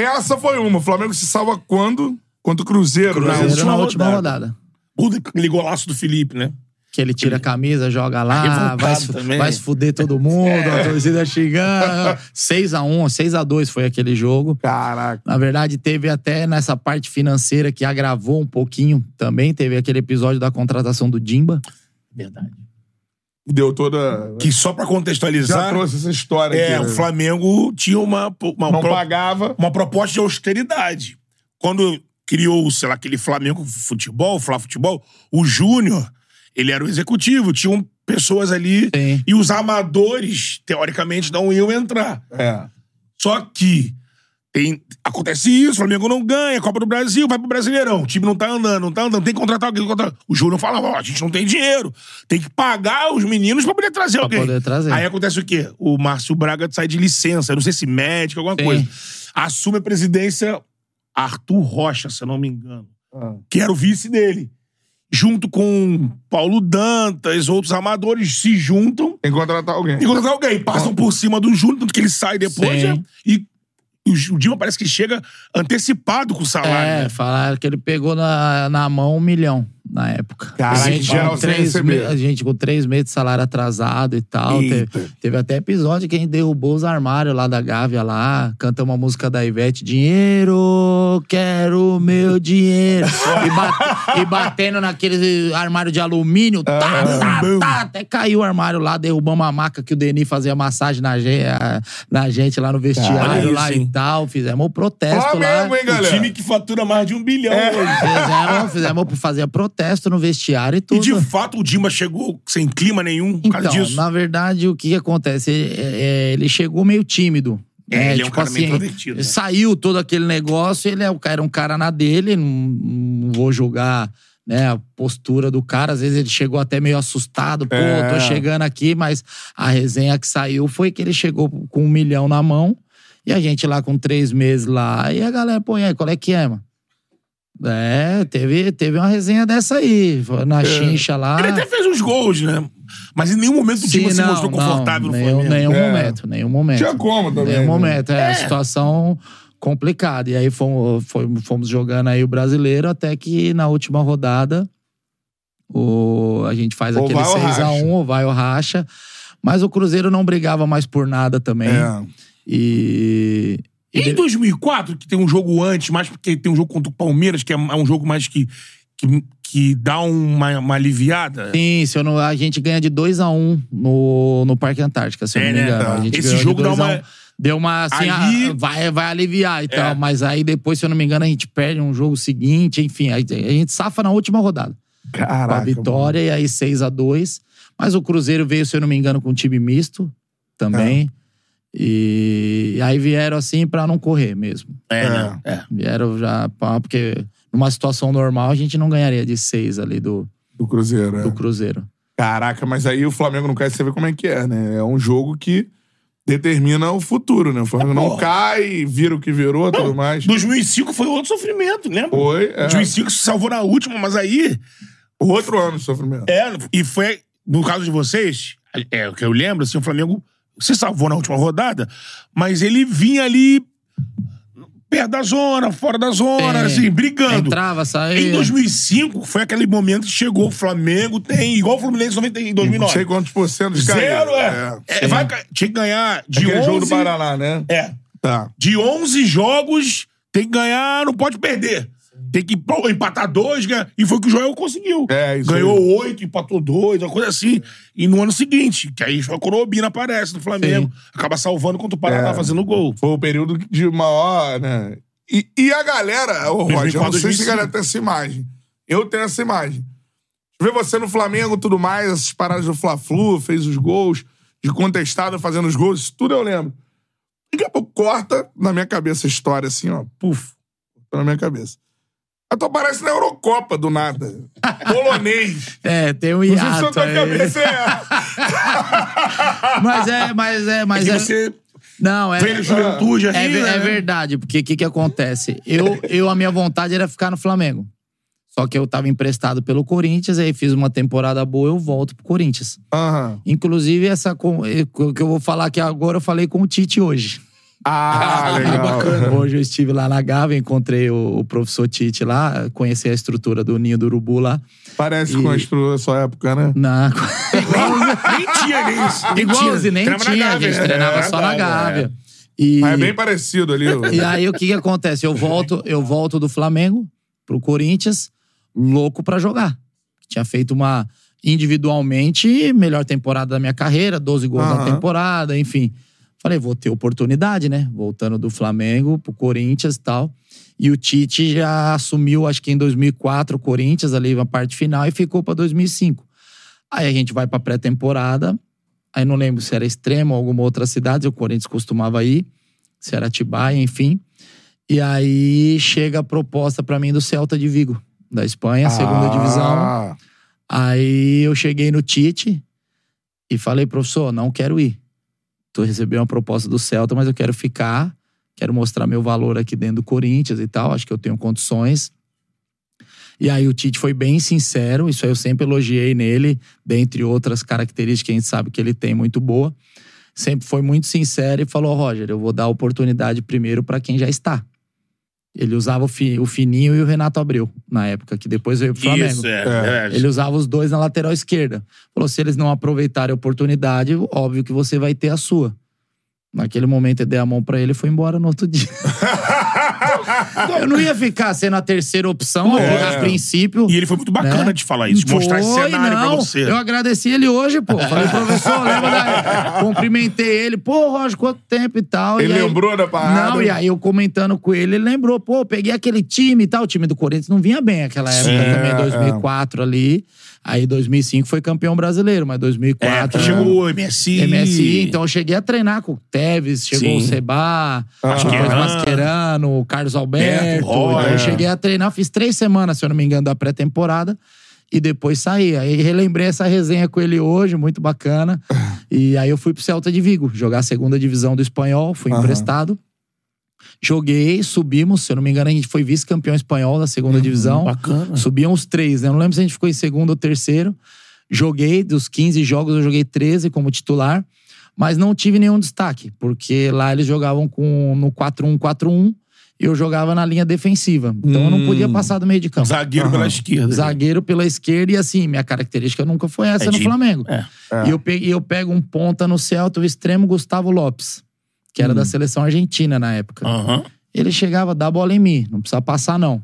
Essa foi uma. O Flamengo se salva quando? Contra o Cruzeiro, né? Cruzeiro última na última rodada. rodada. O aquele golaço do Felipe, né? Que ele tira a camisa, joga lá, vai, também. vai se fuder todo mundo, a torcida xingando. 6x1, 6x2 foi aquele jogo. Caraca. Na verdade, teve até nessa parte financeira que agravou um pouquinho também. Teve aquele episódio da contratação do Dimba. Verdade. Deu toda. Que só pra Já contextualizar, trouxe essa história é, aqui. o né? Flamengo tinha uma, uma, Não pro- pagava. uma proposta de austeridade. Quando criou, sei lá, aquele Flamengo Futebol, Flá Futebol, o Júnior, ele era o executivo, tinham pessoas ali Sim. e os amadores, teoricamente, não iam entrar. É. Só que tem, acontece isso, o Flamengo não ganha, Copa do Brasil, vai pro Brasileirão. O time não tá andando, não tá andando, tem que contratar alguém. Contratar. O Júnior fala, ó, a gente não tem dinheiro. Tem que pagar os meninos pra poder trazer alguém. poder trazer. Aí acontece o quê? O Márcio Braga sai de licença, não sei se médico, alguma Sim. coisa. Assume a presidência Arthur Rocha, se eu não me engano. Que era o vice dele. Junto com Paulo Dantas, outros amadores se juntam Tem que contratar alguém. e contratar alguém. Passam por cima do Júnior, tanto que ele sai depois, né? E o, Ju- o Dilma parece que chega antecipado com o salário. É, né? falaram que ele pegou na, na mão um milhão na época. Caraca, a, gente geral três me- a gente com três meses de salário atrasado e tal. Teve, teve até episódio que a gente derrubou os armários lá da Gávea lá, cantamos uma música da Ivete, dinheiro, quero meu dinheiro. e, bate- e batendo naquele armário de alumínio, tá, tá, tá, até caiu o armário lá, derrubamos a maca que o Denis fazia massagem na gente, na gente lá no vestiário lá isso, e tal. Fizemos o protesto lá. Flamengo, hein, O time que fatura mais de um bilhão hoje. Fizemos, fizemos fazer protesto no vestiário e E tudo. de fato o Dilma chegou sem clima nenhum por causa então, disso. na verdade, o que acontece? Ele, é, ele chegou meio tímido. É, né? ele é um cara meio introvertido, né? Saiu todo aquele negócio, ele é, o cara- era um cara na dele, não, não vou julgar né, a postura do cara. Às vezes ele chegou até meio assustado, pô, É. tô chegando aqui, mas a resenha que saiu foi que ele chegou com um milhão na mão e a gente lá com três meses lá. E a galera, pô, e aí, qual é que é, mano? É, teve, teve uma resenha dessa aí. Na chincha lá. Ele até fez uns gols, né? Mas em nenhum momento o time Sim, se não, mostrou não, confortável no nenhum, Flamengo. Nenhum É. momento, nenhum momento. Tinha como também, Nenhum né? momento, é, É. situação complicada. E aí fomos, fomos, jogando aí o brasileiro até que na última rodada o, a gente faz Ou aquele vai ou racha. 6x1, ou vai ou racha. Mas o Cruzeiro não brigava mais por nada também. É. E. e E em 2004, que tem um jogo antes, mais porque tem um jogo contra o Palmeiras, que é é um jogo mais que, que, que dá uma, uma aliviada. Sim, se eu não, a gente ganha de 2x1 no, no Parque Antártica, se eu É, não me né? engano. Tá. A gente Esse jogo dá 2 a 1. uma- Deu uma assim, Ali- ah, vai, vai aliviar e É. tal. Mas aí depois, se eu não me engano, a gente perde um jogo seguinte, enfim, aí a gente safa na última rodada. Com a Caraca. vitória, e aí 6 a 2 Mas o Cruzeiro veio, se eu não me engano, com um time misto também. E, e aí vieram assim pra não correr mesmo. É, É. né? É. Vieram já, pra- porque numa situação normal a gente não ganharia de 6 ali do, Do Cruzeiro, é. do Cruzeiro. Caraca, mas aí o Flamengo não cai, você vê como é que é, né? É um jogo que determina o futuro, né? O Flamengo não porra. cai, vira o que virou, tudo mais. 2005 foi outro sofrimento, lembra? Foi, é. 2005 se salvou na última, mas aí. Outro ano de sofrimento. É, e foi. No caso de vocês, é o que eu lembro, assim, o Flamengo se salvou na última rodada, mas ele vinha ali perto da zona, fora da zona, É. assim, brigando. Entrava, saía. Em 2005, foi aquele momento que chegou o Flamengo, tem igual o Fluminense 90 em Não 2009. sei quantos por cento de Zero, é. É, vai ca- tinha que ganhar de Aquele 11... jogo do Paraná, né? É. Tá. De 11 jogos, tem que ganhar, não pode perder. Tem que pô, empatar dois, ganhar. E foi o que o Joel conseguiu. É, isso Ganhou aí. oito, empatou dois, uma coisa assim. E no ano seguinte, que aí a Corobina aparece no Flamengo, acaba salvando contra o Paraná É. fazendo gol. Foi o período de maior, né? E, e a galera, ô Roger, eu não sei se a 2004, galera tem essa imagem. Eu tenho essa imagem. Ver você no Flamengo tudo mais, essas paradas do Fla-Flu, fez os gols, de contestado fazendo os gols, isso tudo eu lembro. Daqui a pouco corta na minha cabeça a história, assim, ó, puf, na minha cabeça. Aí tu aparece na Eurocopa do nada. Polonês. É, tem um Não sei se hiato. aí. cabeça é. Mas é, mas é, mas que é. você Não, é. veio juventude É, ve- né? é verdade, porque o que, que acontece? Eu, eu, a minha vontade era ficar no Flamengo. Só que eu tava emprestado pelo Corinthians, aí fiz uma temporada boa, eu volto pro Corinthians. Aham. Inclusive, essa eh, o que eu vou falar aqui agora, eu falei com o Tite hoje. Ah, legal. Hoje eu estive lá na Gávea, encontrei o, o professor Tite lá, conheci a estrutura do Ninho do Urubu lá. Parece E- com a estru- a sua época, né? Na... nem tinha nem isso. Nem Igualzinho, nem Treinava tinha, a gente treinava É, só na é. Gávea. E... Mas é bem parecido ali. E aí o que que acontece? Eu volto, eu volto do Flamengo pro Corinthians, louco pra jogar. Tinha feito uma individualmente melhor temporada da minha carreira, 12 gols na temporada, enfim. Falei, vou ter oportunidade, né? Voltando do Flamengo pro Corinthians e tal. E o Tite já assumiu, acho que em 2004, o Corinthians ali na parte final e ficou pra 2005. Aí a gente vai pra pré-temporada. Aí não lembro se era Extremo ou alguma outra cidade, o Corinthians costumava ir, se era Atibaia, enfim. E aí chega a proposta pra mim do Celta de Vigo, da Espanha, segunda Ah, divisão. Aí eu cheguei no Tite e falei, professor, não quero ir. Tô recebendo uma proposta do Celta, mas eu quero ficar, quero mostrar meu valor aqui dentro do Corinthians e tal, acho que eu tenho condições. E aí o Tite foi bem sincero, isso aí eu sempre elogiei nele, dentre outras características que a gente sabe que ele tem muito boa. Sempre foi muito sincero e falou: Roger, eu vou dar oportunidade primeiro para quem já está. Ele usava o, Fi- o Fininho e o Renato Abreu, na época, que depois veio pro Flamengo. Isso, é, verdade. Ele usava os dois na lateral esquerda. Falou: se eles não aproveitarem a oportunidade, óbvio que você vai ter a sua. Naquele momento eu dei a mão pra ele e foi embora no outro dia. eu não ia ficar sendo a terceira opção a- a princípio. E ele foi muito bacana né? de falar isso, de mostrar esse cenário não. pra você. Eu agradeci ele hoje, pô. Falei, professor, lembra da... Cumprimentei ele. Pô, Roger, quanto tempo e tal. Ele E aí- lembrou da parada? Não, e aí eu comentando com ele, ele lembrou. Pô, peguei aquele time e tal. O time do Corinthians não vinha bem aquela época Sim, também, é. 2004 ali. Aí 2005 foi campeão brasileiro, mas É, 2004... porque chegou o MSI. MSI, então eu cheguei a treinar com o Tevez, chegou Sim. o Seba, Mascherano. depois Mascherano, o Carlos Alberto. Então eu é. cheguei a treinar, fiz três semanas, se eu não me engano, da pré-temporada. E depois saí. Aí relembrei essa resenha com ele hoje, muito bacana. E aí eu fui pro Celta de Vigo, jogar a segunda divisão do espanhol, fui Aham. emprestado. Joguei, subimos, se eu não me engano, a gente foi vice-campeão espanhol da segunda divisão. bacana. Subíamos três, né? Eu não lembro se a gente ficou em segundo ou terceiro. Joguei, dos 15 jogos, eu joguei 13 como titular, mas não tive nenhum destaque, porque lá eles jogavam com no 4-1-4-1 e eu jogava na linha defensiva. Então eu não podia passar do meio de campo. Zagueiro pela esquerda. Zagueiro pela esquerda e assim, minha característica nunca foi essa É no de- Flamengo. é. E eu, peguei, eu pego um ponta no Celta, o extremo Gustavo Lopes, que era da seleção argentina na época. Aham. Ele chegava, dá a bola em mim, não precisa passar não.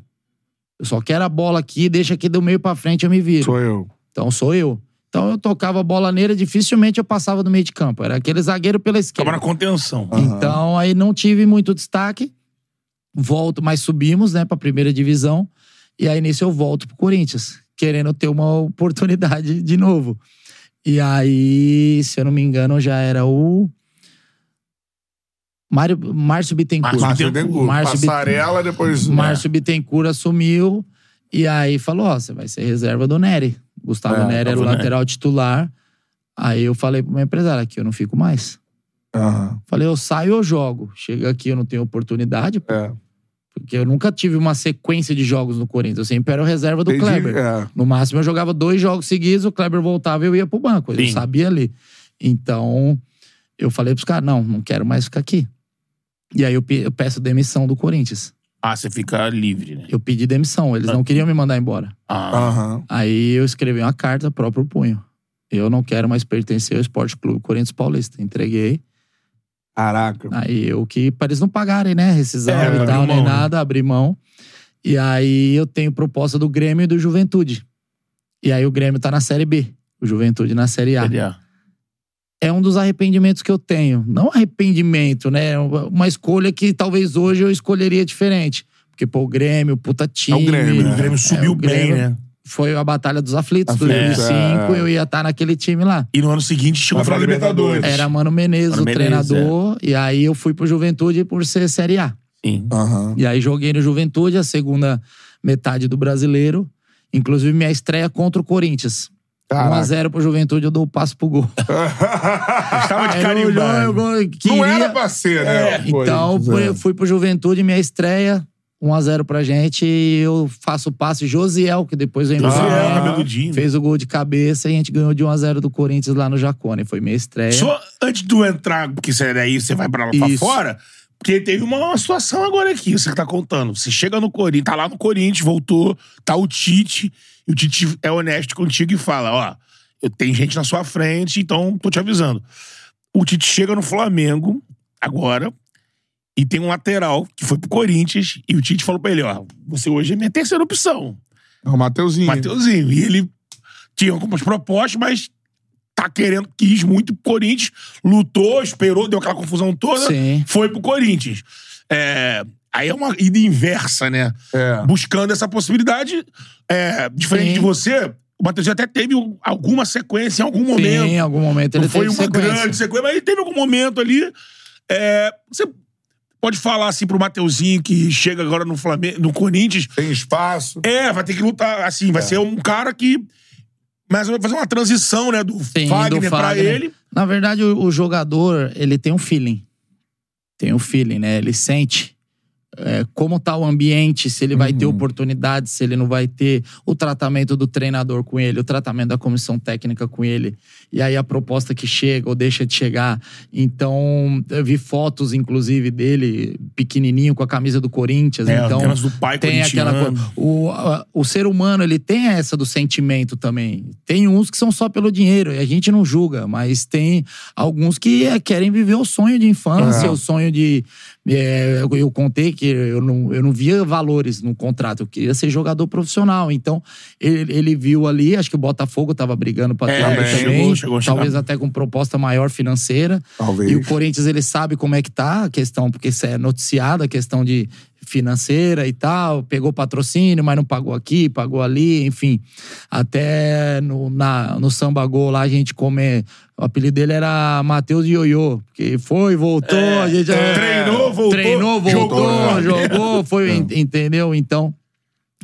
Eu só quero a bola aqui, deixa aqui do meio pra frente, eu me viro. Sou eu. Então sou eu. Então eu tocava a bola nele, dificilmente eu passava do meio de campo. Era aquele zagueiro pela Tava esquerda. na contenção. Então aí não tive muito destaque. Volto, mas subimos, né, pra primeira divisão. E aí nisso eu volto pro Corinthians, querendo ter uma oportunidade de novo. E aí, se eu não me engano, já era o. Mário, Márcio Bittencourt. Márcio Márcio Bittencourt. Márcio Passarela, depois... Márcio Bittencourt assumiu e aí falou: Ó, você vai ser reserva do Nery. Gustavo É, Nery era o Nery. lateral titular. Aí eu falei pro meu empresário: aqui eu não fico mais. Aham. Falei: eu saio ou jogo. Chega aqui, eu não tenho oportunidade, pô, É. porque eu nunca tive uma sequência de jogos no Corinthians. Eu sempre era o reserva do Entendi, Kleber. é. No máximo eu jogava dois jogos seguidos, o Kleber voltava e eu ia pro banco. Eu Sim. sabia ali. Então eu falei pros caras: não, não quero mais ficar aqui. E aí eu pe- eu peço demissão do Corinthians. Ah, você fica livre, né? Eu pedi demissão, eles não queriam me mandar embora. Ah, Aham. Aí eu escrevi uma carta próprio punho. Eu não quero mais pertencer ao Esporte Clube Corinthians Paulista. Entreguei. Caraca. Aí eu que, para eles não pagarem, né? Rescisão É, e tal, nem mão, né? nada, abri mão. E aí eu tenho proposta do Grêmio e do Juventude. E aí o Grêmio tá na Série B, o Juventude na Série A. ele é. É um dos arrependimentos que eu tenho. Não arrependimento, né? Uma escolha que talvez hoje eu escolheria diferente. Porque, pô, o Grêmio, puta time. Grêmio, né? O Grêmio subiu o bem, Grêmio- né? Foi a Batalha dos Aflitos, Aflitos, 2005. é. Eu ia estar naquele time lá. E no ano seguinte chegou pra Libertadores. Era Mano Menezes, Mano o Menezes, treinador. E aí eu fui pro Juventude por ser Série A. Sim. Aham. E aí joguei no Juventude, a segunda metade do brasileiro. Inclusive minha estreia contra o Corinthians. Caraca. 1x0 pro Juventude, eu dou o passo pro gol. Estava de queria- Não era pra ser, né? Pô, Então, isso, fui, é. fui pro Juventude, minha estreia, 1x0 pra gente. E eu faço o passe Josiel, que depois Josiel, entrou, cabeludinho. Fez o gol de cabeça e a gente ganhou de 1x0 do Corinthians lá no Jacone. Foi minha estreia. Só antes de tu entrar, porque você daí você vai pra lá pra Isso. fora, porque teve uma, uma situação agora aqui, você que tá contando. Você chega no Corinthians, tá lá no Corinthians, voltou, tá o Tite, e o Tite é honesto contigo e fala: ó, eu tenho gente na sua frente, então tô te avisando. O Tite chega no Flamengo, agora, e tem um lateral que foi pro Corinthians, e o Tite falou pra ele: ó, você hoje é minha terceira opção. É o Mateuzinho. Mateuzinho. E ele tinha algumas propostas, mas tá querendo, quis muito pro Corinthians, lutou, esperou, deu aquela confusão toda, Sim. foi pro Corinthians. É, aí é uma ida inversa, né? É. Buscando essa possibilidade. É, diferente Sim. de você, o Mateuzinho até teve alguma sequência em algum Sim, momento. em algum momento ele Não foi uma sequência. grande sequência, mas ele teve algum momento ali. É, você pode falar assim pro Mateuzinho que chega agora no Flamengo, no Corinthians, Tem espaço. é, vai ter que lutar, assim, vai ser um cara que. Mas vai fazer uma transição, né? Do Sim, Fagner, do pra Fagner. ele. Na verdade, o, o jogador, ele tem um feeling. Tem um feeling, né? Ele sente é, como tá o ambiente, se ele vai ter oportunidade, se ele não vai ter o tratamento do treinador com ele, o tratamento da comissão técnica com ele. E aí a proposta que chega ou deixa de chegar. Então, eu vi fotos, inclusive, dele pequenininho com a camisa do Corinthians. É, então, aquelas do pai tem aquela coisa. O, a- o ser humano, ele tem essa do sentimento também. Tem uns que são só pelo dinheiro, e a gente não julga, mas tem alguns que é, querem viver o sonho de infância, É. o sonho de. É, eu, eu contei que eu não, eu não via valores no contrato, eu queria ser jogador profissional. Então, ele, ele viu ali, acho que o Botafogo estava brigando para É, chegou- também, chegou a talvez chegar. até com proposta maior financeira. Talvez. E o Corinthians, ele sabe como é que tá a questão, porque isso é noticiado, a questão de financeira e tal. Pegou patrocínio, mas não pagou aqui, pagou ali, enfim. Até no, na, no Samba Gol lá a gente come. O apelido dele era Matheus Ioiô, porque foi, voltou, a gente. é, treinou, voltou, Treinou, voltou, jogou. jogou, foi, en- entendeu? Então.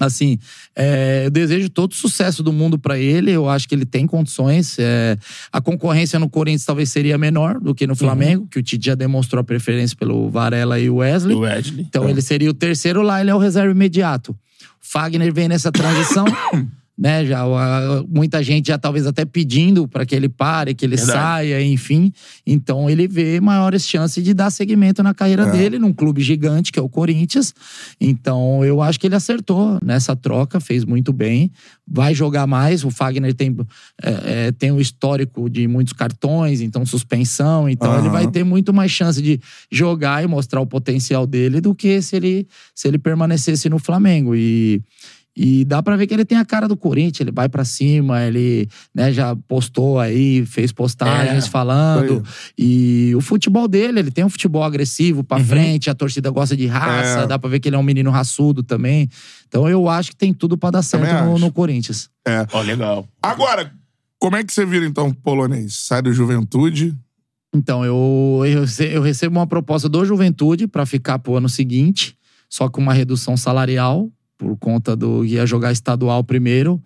Assim, é, eu desejo todo o sucesso do mundo pra ele. Eu acho que ele tem condições. é, a concorrência no Corinthians talvez seria menor do que no Flamengo, que o Tite já demonstrou a preferência pelo Varela e o Wesley. O Wesley. Então ele seria o terceiro lá, ele é o reserva imediato. O Fagner vem nessa transição, né? Já, muita gente já talvez até pedindo para que ele pare, que ele Verdade. saia, enfim. Então ele vê maiores chances de dar seguimento na carreira dele num clube gigante que é o Corinthians. Então eu acho que ele acertou nessa troca, fez muito bem. Vai jogar mais. O Fagner tem, é, é, tem um histórico de muitos cartões, então suspensão. Então ele Aham. vai ter muito mais chance de jogar e mostrar o potencial dele do que se ele, se ele permanecesse no Flamengo. E, e dá pra ver que ele tem a cara do Corinthians, ele vai pra cima, ele né, já postou aí, fez postagens É, falando. E o futebol dele, ele tem um futebol agressivo pra Uhum. frente, a torcida gosta de raça, É. dá pra ver que ele é um menino raçudo também. Então eu acho que tem tudo pra dar certo no, no Corinthians. Ó, legal. Agora, como é que você vira, então, polonês? Sai do Juventude? Então, eu, eu, eu recebo uma proposta do Juventude pra ficar pro ano seguinte, só com uma redução salarial, por conta do ia jogar estadual primeiro.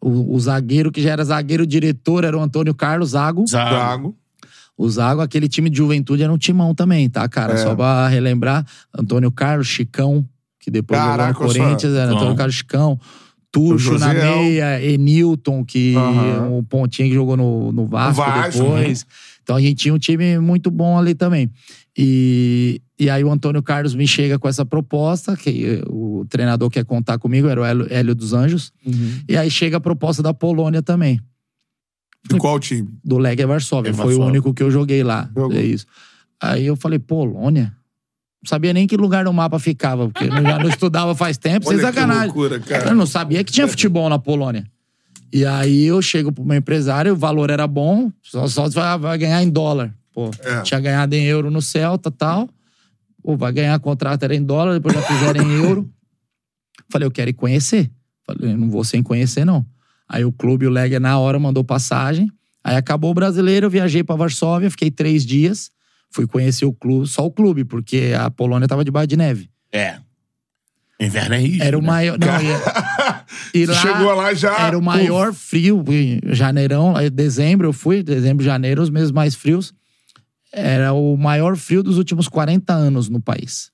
O, o zagueiro, que já era zagueiro diretor, era o Antônio Carlos Zago. Zago. O Zago, aquele time de juventude era um timão também, tá, cara? É. Só pra relembrar, Antônio Carlos, Chicão, que depois Caraca, jogou no Corinthians, era Não. Antônio Carlos Chicão. Tuxo na meia, Enilton, que Aham. um pontinho que jogou no, no Vasco, Vasco, depois. Então a gente tinha um time muito bom ali também. E, e aí o Antônio Carlos me chega com essa proposta, que o treinador quer contar comigo, era o Hélio, Hélio dos Anjos. E aí chega a proposta da Polônia também De qual time? do Legia Varsóvia. É Foi o Varsóvia. único que eu joguei lá. Jogou. É isso. Aí eu falei, Polônia? Não sabia nem que lugar no mapa ficava, porque eu já não estudava faz tempo, sem Olha que sacanagem. loucura, cara. Eu não sabia que tinha futebol na Polônia. E aí eu chego pro meu empresário, o valor era bom, só, só vai, vai ganhar em dólar. Pô, É. tinha ganhado em euro no Celta e tal. Pô, vai ganhar contrato era em dólar, depois já fizeram em euro. Falei, eu quero ir conhecer. Falei, eu não vou sem conhecer, não. Aí o clube, o Legia, na hora mandou passagem. Aí acabou o brasileiro, eu viajei pra Varsóvia, fiquei três dias. Fui conhecer o clube, só o clube, porque a Polônia tava debaixo de neve. É. Inverno é rígido. Era o né? maior. Não, e, e Você lá chegou lá já. Era o maior frio. em Janeirão, dezembro eu fui, dezembro, janeiro, os meses mais frios. Era o maior frio dos últimos 40 anos no país.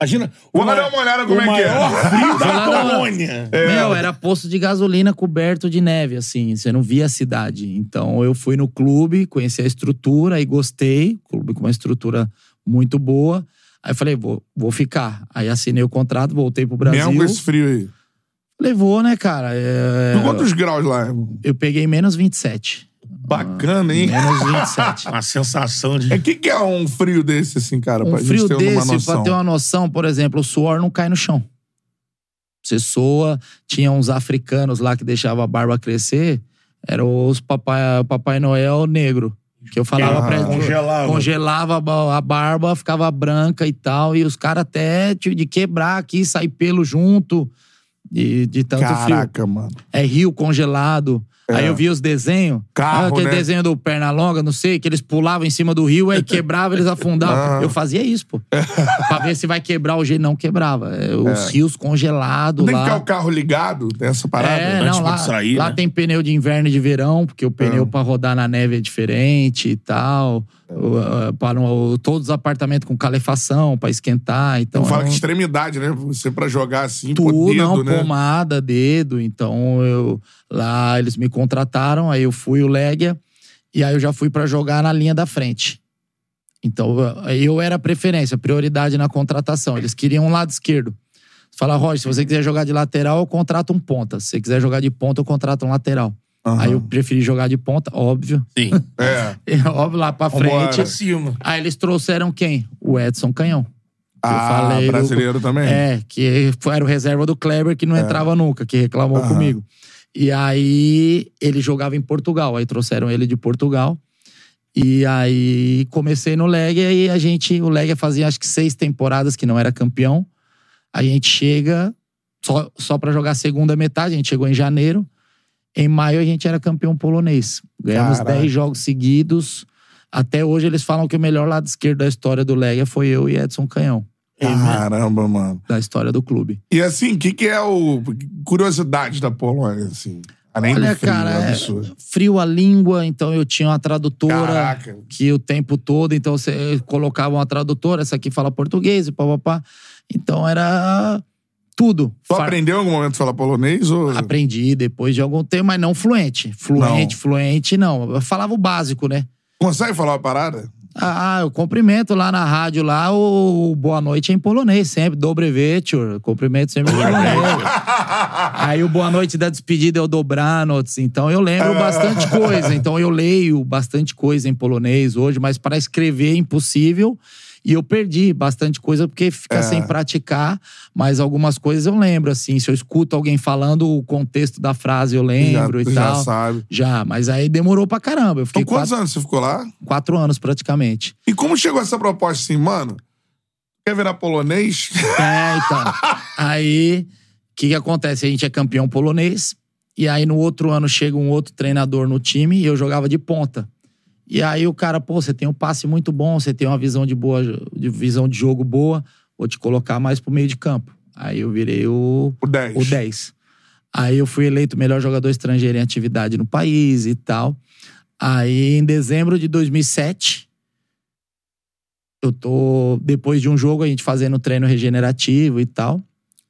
Imagina. Ma- dar uma olhada como o é que é. frio da uma- Polônia. Meu, era posto de gasolina coberto de neve, assim. Você não via a cidade. Então eu fui no clube, conheci a estrutura e gostei. Clube com uma estrutura muito boa. Aí eu falei, vou, vou ficar. Aí assinei o contrato, voltei pro Brasil. Mesmo com esse frio aí. Levou, né, cara? É, Por quantos graus lá, irmão? Eu peguei menos 27. Bacana, hein? Menos 27. Uma sensação de. É que que é um frio desse, assim, cara? Um pra frio gente ter uma desse, noção. pra ter uma noção, por exemplo, o suor não cai no chão. Você soa, tinha uns africanos lá que deixavam a barba crescer, eram os papai, papai Noel negro. Que eu falava Ah, pra eles. congelava. Congelava a ba- a barba, ficava branca e tal. E os caras até tipo, de quebrar aqui, sair pelo junto. De, de tanto frio. Caraca, mano. É rio congelado. Aí eu vi os desenhos. Carro, Ah, aquele né? desenho do Pernalonga, não sei, que eles pulavam em cima do rio, aí quebrava, eles afundavam. Ah. Eu fazia isso, pô. pra ver se vai quebrar o jeito. Não quebrava. É, Os rios congelados Tem que ficar lá. o carro ligado, tem essa parada. É, antes não, de lá, sair, lá né? tem pneu de inverno e de verão, porque o pneu Ah. pra rodar na neve é diferente e tal. Para o- todos os apartamentos com calefação pra esquentar. Então, fala é que um- extremidade, né? Você pra jogar assim, pô, tudo, dedo, não, né? pomada, dedo. Então eu lá eles me contrataram, aí eu fui o Legia e aí eu já fui pra jogar na linha da frente. Então eu- era a preferência, prioridade na contratação. Eles queriam um lado esquerdo. Fala, Roger, se você quiser jogar de lateral, eu contrato um ponta. Se você quiser jogar de ponta, eu contrato um lateral. Aham. Aí eu preferi jogar de ponta, óbvio. Sim. É. E, óbvio, lá pra frente. Pra cima. Aí eles trouxeram quem? O Edson Canhão. Que eu Ah, falei, brasileiro também? É, que era o reserva do Kleber que não entrava nunca, que reclamou Aham. comigo. E aí ele jogava em Portugal, aí trouxeram ele de Portugal. E aí comecei no Legia e a gente, o Legia fazia acho que seis temporadas que não era campeão. A gente chega só, só para jogar a segunda metade, a gente chegou em janeiro. Em maio a gente era campeão polonês. Ganhamos Caraca. 10 jogos seguidos. Até hoje eles falam que o melhor lado esquerdo da história do Legia foi eu e Edson Canhão. Caramba, mano. da história do clube. E assim, o que, que é o. Curiosidade da Polônia, assim? Além Olha, do frio, cara, é absurdo. frio a língua, então eu tinha uma tradutora Caraca. que o tempo todo, então você colocava uma tradutora, essa aqui fala português e papapá. Então era tudo. Tu Far- aprendeu em algum momento a falar polonês? Ou... Aprendi depois de algum tempo, mas não fluente. Fluente, Não. fluente, não. Eu falava o básico, né? Consegue falar uma parada? Ah, eu cumprimento lá na rádio lá, o boa noite é em polonês sempre, dobre cumprimento sempre em polonês. Aí o boa noite da despedida é o dobranoc, então eu lembro bastante coisa, então eu leio bastante coisa em polonês hoje, mas para escrever é impossível. E eu perdi bastante coisa porque fica sem praticar, mas algumas coisas eu lembro, assim. Se eu escuto alguém falando o contexto da frase, eu lembro já, e já tal. sabe. Já, mas aí demorou pra caramba. Eu fiquei Então, quantos quatro, anos você ficou lá? quatro anos praticamente. E como chegou essa proposta assim, mano? Quer virar polonês? É, então. aí, o que, que acontece? A gente é campeão polonês. E aí, no outro ano, chega um outro treinador no time e eu jogava de ponta. E aí, o cara, pô, você tem um passe muito bom, você tem uma visão de boa, de visão de jogo boa, vou te colocar mais pro meio de campo. Aí eu virei o, O 10. o 10. Aí eu fui eleito o melhor jogador estrangeiro em atividade no país e tal. Aí, em dezembro de 2007, eu tô. Depois de um jogo, a gente fazendo treino regenerativo e tal.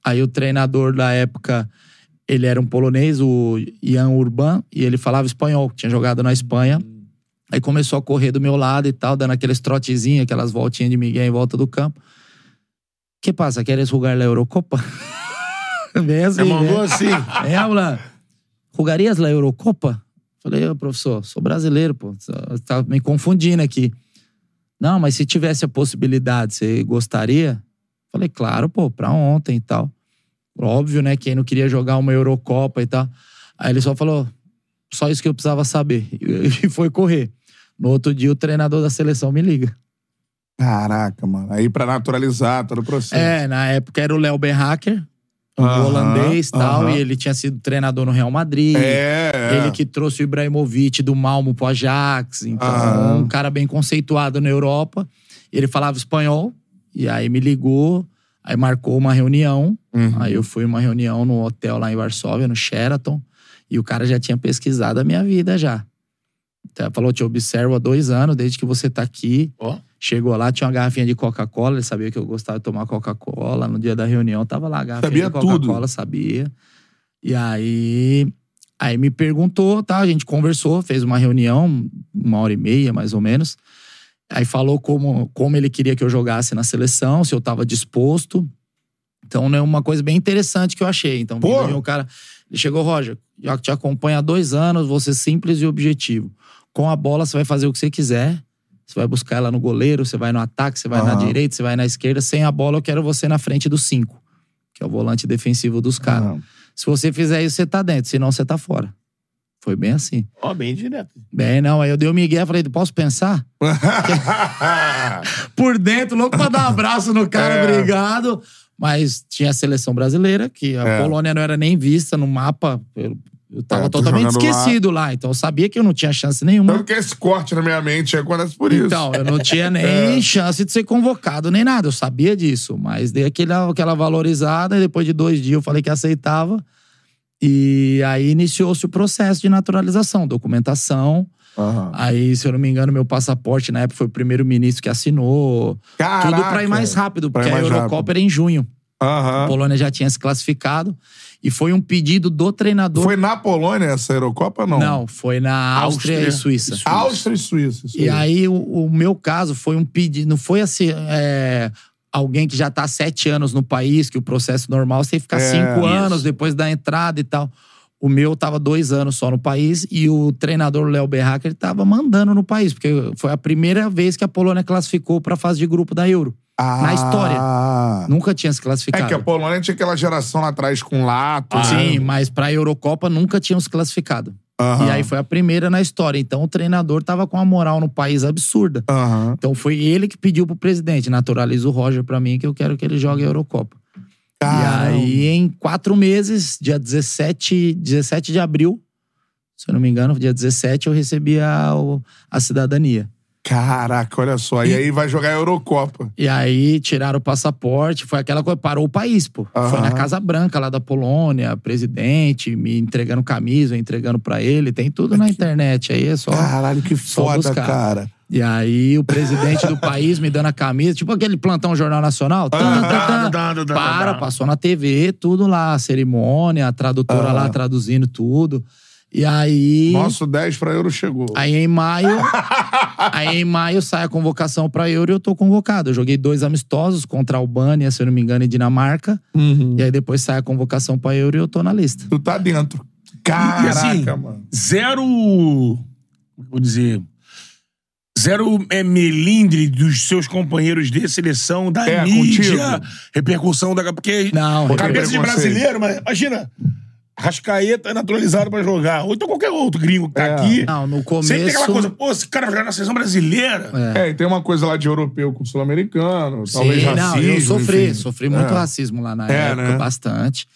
Aí o treinador da época, ele era um polonês, o Ian Urban, e ele falava espanhol, tinha jogado na Espanha. Aí começou a correr do meu lado e tal, dando aqueles trotezinhos, aquelas voltinhas de Miguel em volta do campo. que passa? Queres jogar na Eurocopa? Bem assim, Você mandou né? assim. É, Alan, jogarias na Eurocopa? Falei, ô, professor, sou brasileiro, pô. Tá me confundindo aqui. Não, mas se tivesse a possibilidade, você gostaria? Falei, claro, pô, pra ontem e tal. Óbvio, né? Quem não queria jogar uma Eurocopa e tal. Aí ele só falou, só isso que eu precisava saber. E foi correr. No outro dia, o treinador da seleção me liga. Caraca, mano. Aí pra naturalizar todo o processo. É, na época era o Léo Benhacker, um holandês e tal, e ele tinha sido treinador no Real Madrid. É, é. Ele que trouxe o Ibrahimovic do Malmo pro Ajax. Então, um cara bem conceituado na Europa. Ele falava espanhol. E aí me ligou. Aí marcou uma reunião. Uhum. Aí eu fui uma reunião no hotel lá em Varsóvia, no Sheraton. E o cara já tinha pesquisado a minha vida já. Então, falou, te observo há dois anos, desde que você tá aqui. Ó. Chegou lá, tinha uma garrafinha de Coca-Cola. Ele sabia que eu gostava de tomar Coca-Cola. No dia da reunião, tava lá a garrafinha Sabia de Coca-Cola, sabia. E aí, aí me perguntou, tá? A gente conversou, fez uma reunião, uma hora e meia, mais ou menos. Aí falou como, como ele queria que eu jogasse na seleção, se eu tava disposto. Então, é uma coisa bem interessante que eu achei. Então, o cara, ele chegou, Roger, já te acompanha há dois anos, você simples e objetivo. Com a bola, você vai fazer o que você quiser. Você vai buscar ela no goleiro, você vai no ataque, você vai na Aham. direita, você vai na esquerda. Sem a bola, eu quero você na frente do cinco, que é o volante defensivo dos caras. Aham. Se você fizer isso, você tá dentro, senão você tá fora. Foi bem assim. Ó, bem direto. Bem, não, aí eu dei o Miguel, falei, posso pensar? Por dentro, louco pra dar um abraço no cara, É. obrigado. Mas tinha a seleção brasileira, que a É. Polônia não era nem vista no mapa. Eu, eu tava É, totalmente jogando lá. esquecido lá. Então eu sabia que eu não tinha chance nenhuma. Tanto que esse corte na minha mente acontece por isso. Então, eu não tinha nem É. chance de ser convocado, nem nada. Eu sabia disso. Mas dei aquela, aquela valorizada e depois de dois dias eu falei que aceitava. E aí iniciou-se o processo de naturalização, documentação. Aham. Aí, se eu não me engano, meu passaporte na época foi o primeiro-ministro que assinou. Caraca. Tudo pra ir mais rápido, porque ir a mais Eurocopa rápido. era em junho. A Aham. Polônia já tinha se classificado. E foi um pedido do treinador. Foi na Polônia essa Eurocopa, não? Não, foi na Áustria, Áustria e Suíça. Áustria e Suíça. isso E aí, o, o meu caso foi um pedido. Não foi assim. é, alguém que já tá há sete anos no país, que o processo normal você tem que ficar É, cinco isso. anos depois da entrada e tal. O meu tava dois anos só no país e o treinador Léo Berraca ele tava mandando no país, porque foi a primeira vez que a Polônia classificou pra fase de grupo da Euro. Ah. na história. Nunca tinha se É classificado. que a Polônia tinha aquela geração lá atrás com Lato. Sim, mas pra Eurocopa nunca tinham se classificado. Aham. E aí foi a primeira na história. Então o treinador tava com uma moral no país absurda. Aham. Então foi ele que pediu pro presidente, naturaliza o Roger pra mim que eu quero que ele jogue a Eurocopa. Caramba. E aí em quatro meses, dia 17, 17 de abril, se eu não me engano, dia 17 eu recebi a, a cidadania. Caraca, olha só. E aí vai jogar a Eurocopa. E aí tiraram o passaporte, foi aquela coisa, parou o país, pô. Aham. Foi na Casa Branca lá da Polônia, presidente, me entregando camisa, entregando pra ele, tem tudo na internet. Aí é só. Caralho, que foda, buscar. cara. E aí o presidente do país me dando a camisa, tipo aquele plantão Jornal Nacional. Tan, tan, tan. Para, passou na TV, tudo lá, a cerimônia, a tradutora lá traduzindo tudo. E aí. Nosso 10 pra Euro chegou. Aí em maio. aí em maio sai a convocação pra Euro e eu tô convocado. Eu joguei dois amistosos contra a Albânia, se eu não me engano, e Dinamarca. Uhum. E aí depois sai a convocação pra Euro e eu tô na lista. Tu tá dentro. E Caraca, assim, mano. zero. Vou dizer. Zero é melindre dos seus companheiros de seleção, da É, mídia, contigo? repercussão da. Porque Não, cabeça de brasileiro, mas imagina. Rascaeta é naturalizado pra jogar. Ou então qualquer outro gringo que tá É. aqui. Não, no começo. Sempre tem aquela coisa, pô, esse cara vai jogar na seleção brasileira. É, e tem uma coisa lá de europeu com sul-americano, talvez Sim, racismo. não, eu sofri, enfim. sofri muito É. racismo lá na É, época, né? bastante.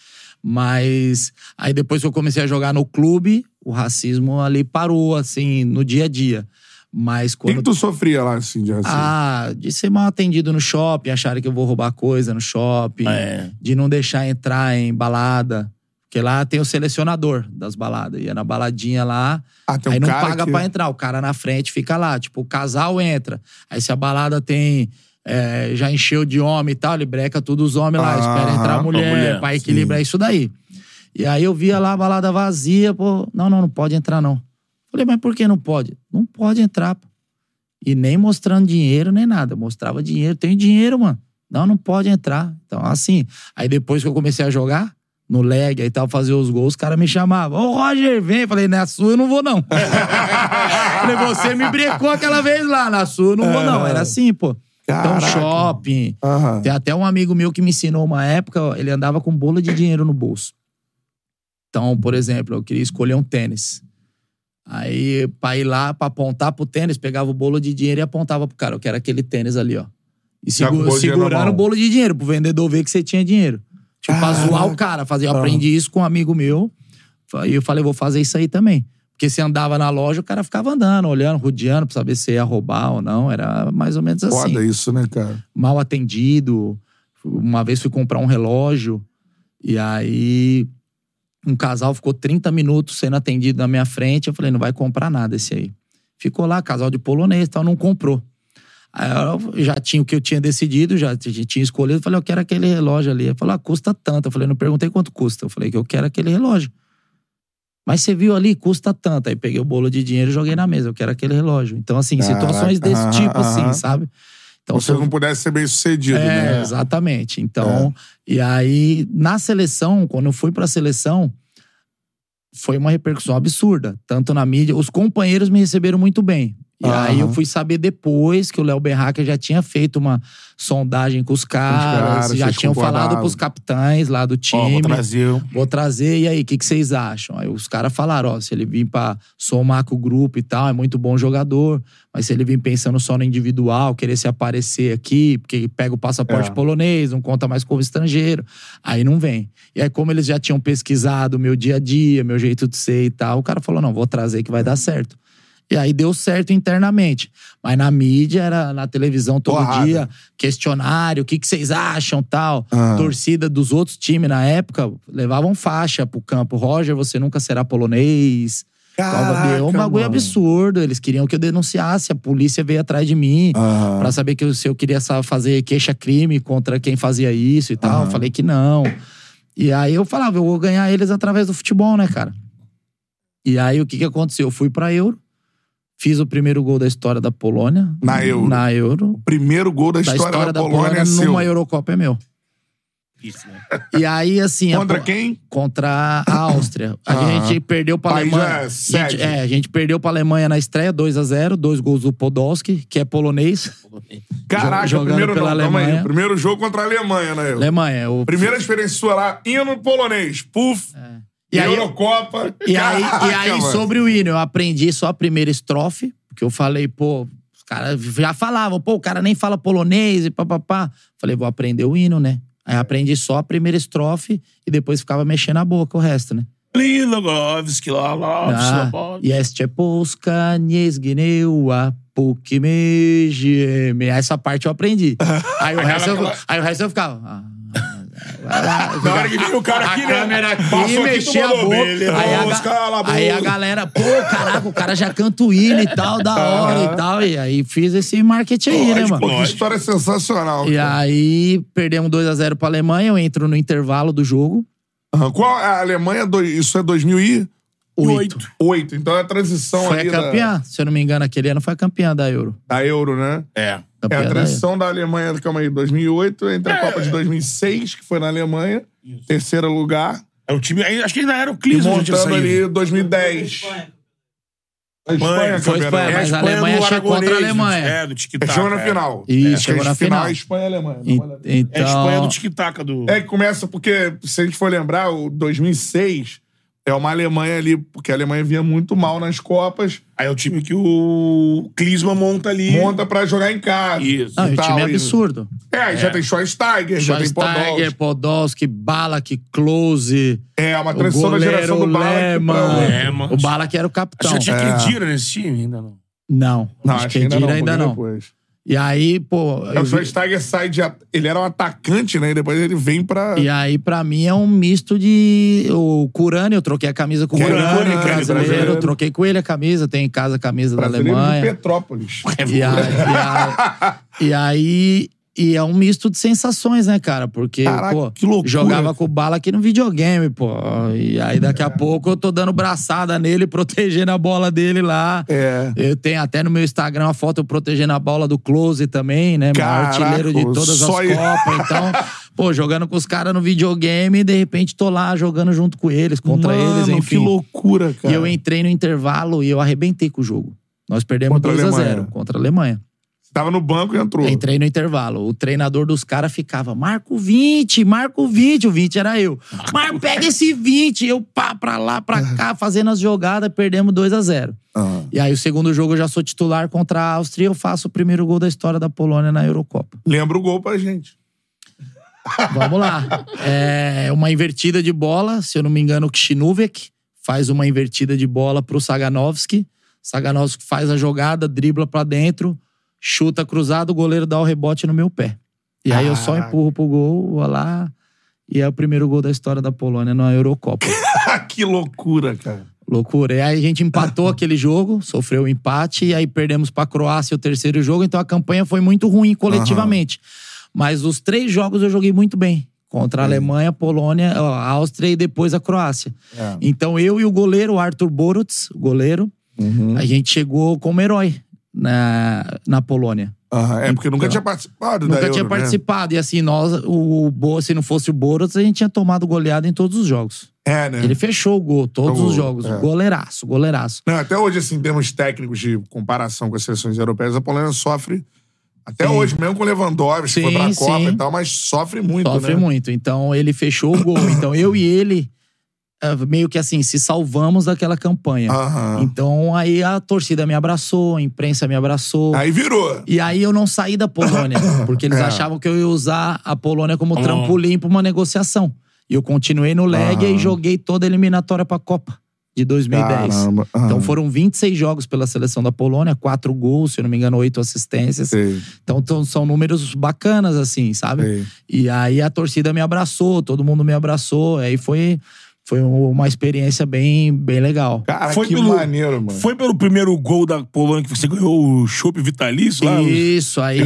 Mas aí depois que eu comecei a jogar no clube, o racismo ali parou, assim, no dia a dia. Mas O que, que quando. tu sofria lá, assim, de racismo? Ah, de ser mal atendido no shopping, acharem que eu vou roubar coisa no shopping, É. de não deixar entrar em balada. Porque lá tem o selecionador das baladas. Ia na baladinha lá, Ah, tem um aí não paga que- pra entrar. O cara na frente fica lá. Tipo, o casal entra. Aí se a balada tem. é, já encheu de homem e tal, ele breca tudo os homens lá, Ah, espera entrar a mulher, mulher, pra equilibrar isso daí. E aí eu via lá a balada vazia, pô, não, não, não pode entrar não. Falei, mas por que não pode? Não pode entrar, pô. E nem mostrando dinheiro, nem nada. Mostrava dinheiro, tem dinheiro, mano. Não, não pode entrar. Então, assim, aí depois que eu comecei a jogar, no leg e tal, fazer os gols, os caras me chamavam. Ô, Roger, vem. Falei, na sua eu não vou, não. Falei, você me brecou aquela vez lá, na sua eu não vou, não. Era assim, pô. Então, Caraca. shopping. Aham. Tem até um amigo meu que me ensinou uma época, ele andava com bola de dinheiro no bolso. Então, por exemplo, eu queria escolher um tênis. Aí, pra ir lá, pra apontar pro tênis, pegava o bolo de dinheiro e apontava pro cara. Eu quero aquele tênis ali, ó. E segu- bolo segurando o bolo de dinheiro, pro vendedor ver que você tinha dinheiro. Tipo, pra zoar o cara. Fazer, eu aprendi isso com um amigo meu. E eu falei, vou fazer isso aí também. Porque se andava na loja, o cara ficava andando, olhando, rodeando, pra saber se ia roubar ou não. Era mais ou menos assim Foda isso, né, cara? mal atendido. Uma vez fui comprar um relógio e aí um casal ficou 30 minutos sendo atendido na minha frente. Eu falei, não vai comprar nada esse aí. Ficou lá, casal de polonês e tal, não comprou. Aí eu já tinha o que eu tinha decidido, já tinha escolhido. Eu falei, eu quero aquele relógio ali. Ele falou, ah, custa tanto. Eu falei, não perguntei quanto custa. Eu falei que eu quero aquele relógio. Mas você viu ali, custa tanto. Aí peguei o bolo de dinheiro e joguei na mesa. Eu quero aquele relógio. Então, assim, Caraca, situações desse tipo, assim, aham. sabe? Então, eu- não pudesse ser bem sucedido, é, né? exatamente. Então, e aí, na seleção, quando eu fui pra seleção, foi uma repercussão absurda. Tanto na mídia, os companheiros me receberam muito bem. E Aham. aí eu fui saber depois que o Léo Berraca já tinha feito uma sondagem com os caras, já tinham falado pros capitães lá do Ó, time. vou trazer. Vou trazer, e aí, o que, que vocês acham? Aí os caras falaram: ó, se ele vir pra somar com o grupo e tal, é muito bom jogador, mas se ele vir pensando só no individual, querer se aparecer aqui, porque pega o passaporte É. polonês, não conta mais como estrangeiro, aí não vem. E aí, como eles já tinham pesquisado o meu dia a dia, meu jeito de ser e tal, o cara falou: não, vou trazer que vai dar certo. E aí deu certo internamente. Mas na mídia, era na televisão todo Porrada. dia, questionário, o que, que vocês acham, tal. Ah. Torcida dos outros times na época levavam faixa pro campo. Roger, você nunca será polonês. Caraca, Deu um bagulho absurdo. Eles queriam que eu denunciasse. A polícia veio atrás de mim Aham. pra saber que eu- se eu queria fazer queixa-crime contra quem fazia isso e tal. Eu falei que não. E aí eu falava, eu vou ganhar eles através do futebol, né, cara? E aí o que que aconteceu? Eu fui pra Euro, fiz o primeiro gol da história da Polônia. Na Euro. Na Euro. Primeiro gol da Da história, da, Polônia, é seu. numa Eurocopa é meu. Isso, né? E aí, assim. a Contra Po- quem? Contra a Áustria. A gente perdeu pra País Alemanha. é A gente, é, a gente perdeu pra Alemanha na estreia, 2 a 0 dois gols do Podolski, que é polonês. Caraca, Jogando primeiro pela não, aí. Alemanha. Primeiro jogo contra a Alemanha, né? Eu? Alemanha. O... Primeira experiência sua lá, hino polonês. Puf. E aí- Eurocopa. E aí, Caraca, e aí mano. sobre o hino, eu aprendi só a primeira estrofe, porque eu falei, pô, os caras já falavam, pô, o cara nem fala polonês e papapá. Falei, vou aprender o hino, né? Aí aprendi só a primeira estrofe e depois ficava mexendo a boca o resto, né? Lilogovski, lá, lá, lá. Jeszcze Polska, nie zgnieła, póki me. Essa parte eu aprendi. Aí o resto, eu, aí o resto eu ficava... ah, Na hora que veio o cara aqui, a né? câmera aqui, Passou aqui, mexia a boca. bem, Aí a, ga- aí a galera, pô, caraca, o cara já canta o hino e tal, da hora e tal. E aí fiz esse marketing aí, né, Lógico, mano? Pô, que história sensacional. E cara. aí perdemos 2x0 pra Alemanha, eu entro no intervalo do jogo. Aham. Qual a Alemanha? do- Isso é 2008. Oito. Então é a transição Foi ali a campeã, se eu não me engano, aquele ano foi a campeã da Euro. Da, da Euro, né? É. É a transição da Alemanha, calma aí, 2008, entre a Copa de 2006, que foi na Alemanha, terceiro lugar, É o time. Acho que ainda era o tinha montando ali 2010. A Espanha, Foi Espanha, campeã. É, mas a Espanha Alemanha chegou contra a Alemanha. É, do tic-tac. Chegou na é. final. Isso, que chegou a na final. é Espanha e Alemanha. E- a pena. É a Espanha então, do tic-tac do. É que começa porque, se a gente for lembrar, o 2006 é uma Alemanha ali, porque a Alemanha vinha muito mal nas Copas, Aí é o time que o Klinsmann monta ali. monta pra jogar em casa. Isso. não, e o tal, time é e- absurdo. É, aí já tem Schweinsteiger, já tem Podolski. Podolski, Balak, Close. É, uma transição da geração do Balak pra. O Bala que era o Acho capitão. que tinha É. Kedira nesse time, ainda não. Não, Não, acho acho que ainda não, ainda não. depois. E aí, pô. É, o vi- Schweinsteiger sai de. Ele era um atacante, né? E depois ele vem pra. E aí, pra mim, é um misto de. O Curani, eu troquei a camisa com o Curani, Curani, Curani, brasileiro. brasileiro. Eu troquei com ele a camisa, tem em casa a camisa da brasileiro de Alemanha. Petrópolis. E aí, e aí, e é um misto de sensações, né, cara? Porque, Caraca, pô, que loucura. jogava com bala aqui no videogame, pô. E aí daqui a pouco eu tô dando braçada nele, protegendo a bola dele lá. É. Eu tenho até no meu Instagram uma foto eu protegendo a bola do Close também, né? Caraca, artilheiro de todas as. Copas. Então, pô, jogando com os caras no videogame e de repente tô lá jogando junto com eles, contra Mano, eles, enfim. que loucura, cara. E eu entrei no intervalo e eu arrebentei com o jogo. Nós perdemos Contra a 2 a 0 Alemanha. contra a Alemanha. Tava no banco e entrou. Entrei no intervalo. O treinador dos caras ficava, Marco 20, Marco 20. O 20 era eu. Marco, pega esse 20. Eu pá, pra lá, pra cá, fazendo as jogadas, perdemos 2 a 0 Ah. E aí, o segundo jogo, eu já sou titular contra a Áustria e eu faço o primeiro gol da história da Polônia na Eurocopa. Lembra o gol pra gente. Vamos lá. É uma invertida de bola, se eu não me engano, o Kshinovic faz uma invertida de bola pro Saganovski. Saganovski faz a jogada, dribla pra dentro, chuta cruzado, o goleiro dá o rebote no meu pé. E aí eu só empurro pro gol, vou lá. E é o primeiro gol da história da Polônia na Eurocopa. que loucura, cara. Loucura. E aí a gente empatou aquele jogo, sofreu o empate, e aí perdemos pra Croácia o terceiro jogo, então a campanha foi muito ruim coletivamente. Mas os três jogos eu joguei muito bem. Contra a Alemanha, Polônia, ó, a Áustria e depois a Croácia. É. Então eu e o goleiro, o Arthur Boruts, o goleiro, Uhum. a gente chegou como herói na, na Polônia. Aham, É porque nunca Então, tinha participado Nunca Euro, tinha né? participado. E assim, nós, o, Bo- se não fosse o Boruts, a gente tinha tomado goleada em todos os jogos. É, né? Ele fechou o gol, todos O os jogos. é. Goleiraço, goleiraço. Não, até hoje, assim, em termos técnicos de comparação com as seleções europeias, a Polônia sofre. Até Sim. hoje, mesmo com o Lewandowski, Sim, foi pra Copa sim. e tal, mas sofre muito, Sofre né? muito. Então ele fechou o gol. Então eu e ele, ah, meio que assim, se salvamos daquela campanha. Aham. Então aí a torcida me abraçou, a imprensa me abraçou. Aí virou. E aí eu não saí da Polônia, porque eles É. achavam que eu ia usar a Polônia como trampolim pra uma negociação. E eu continuei no leg Aham. e joguei toda a eliminatória pra Copa de 2010. Caramba. Aham. Então foram 26 jogos pela seleção da Polônia, quatro gols, se eu não me engano, oito assistências. Sei, Então tão- são números bacanas, assim, sabe? sei. E aí a torcida me abraçou, todo mundo me abraçou. Aí foi, foi uma experiência bem, bem legal. Cara, Foi que pelo- maneiro, mano. Foi pelo primeiro gol da Polônia que você ganhou o chopp vitalício lá? Isso, aí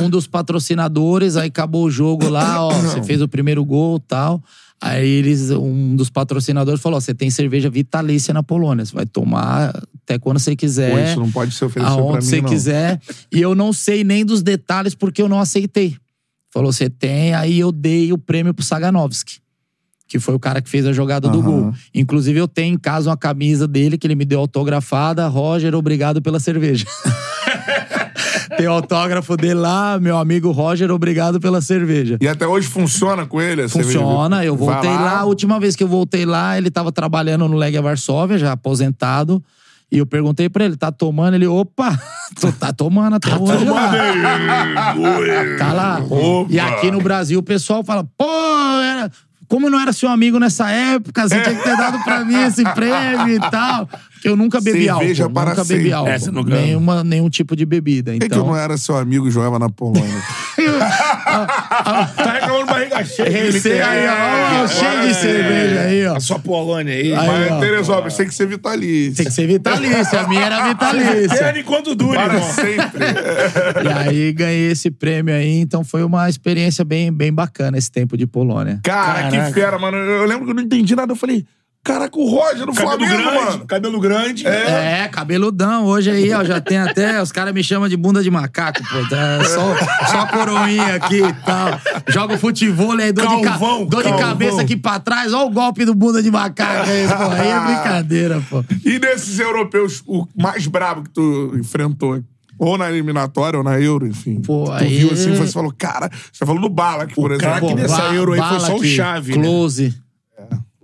um dos patrocinadores, aí acabou o jogo lá, ó, você fez o primeiro gol tal. Aí eles, um dos patrocinadores falou: ó, você tem cerveja vitalícia na Polônia, você vai tomar até quando você Pô, quiser. isso não pode ser oferecido pra aonde mim, você não. quiser. E eu não sei nem dos detalhes porque eu não aceitei. Falou, você tem, aí eu dei o prêmio pro Saganovski. Que foi o cara que fez a jogada do Aham. gol. Inclusive, eu tenho em casa uma camisa dele que ele me deu autografada. Roger, obrigado pela cerveja. Tem o autógrafo dele lá, meu amigo Roger, obrigado pela cerveja. E até hoje funciona com ele? a cerveja? Funciona, eu Vai voltei lá. a última vez que eu voltei lá, ele tava trabalhando no Legia Varsóvia, já aposentado. E eu perguntei pra ele, tá tomando? Ele, opa, tu tá tomando até hoje lá. Tá lá. Opa. E aqui no Brasil o pessoal fala, pô, era- como eu não era seu amigo nessa época, você tinha que ter dado pra mim esse prêmio e tal. Porque eu nunca bebi Cerveja álcool. para nunca bebi álcool. É, nunca- Nenhuma, nenhum tipo de bebida. Por que, que eu Então, não era seu amigo e jogava na Polônia? Tá reclamando barriga cheia. Aí, ó, ó, cheio de cerveja aí, ó. A sua Polônia aí. Aí, Mas, ó. Teresópolis, tem que ser vitalício. Tem que ser vitalícia. A minha era vitalícia. Quero enquanto dure, Para irmão. sempre. E aí ganhei esse prêmio aí, então foi uma experiência bem, bem bacana esse tempo de Polônia. Cara, Caraca. que fera, mano. Eu lembro que eu não entendi nada. Eu falei, caraca, o Roger no Cabelo Flamengo, grande, mano. cabelo grande. É, cabeludão. Hoje aí, ó, já tem até. Os caras me chamam de bunda de macaco, pô. Tá só, só a coroinha aqui e tal. Jogo futebol aí, dor, de, Calvão, ca... dor de cabeça aqui pra trás. Ó o golpe do bunda de macaco aí, pô. Aí é brincadeira, pô. E desses europeus, o mais brabo que tu enfrentou? Ou na eliminatória, ou na Euro, enfim. Pô, tu aí- viu assim, você falou, cara... Você falou do Balak, por exemplo. craque dessa Ba- Euro aí foi só o Chave, né? Close.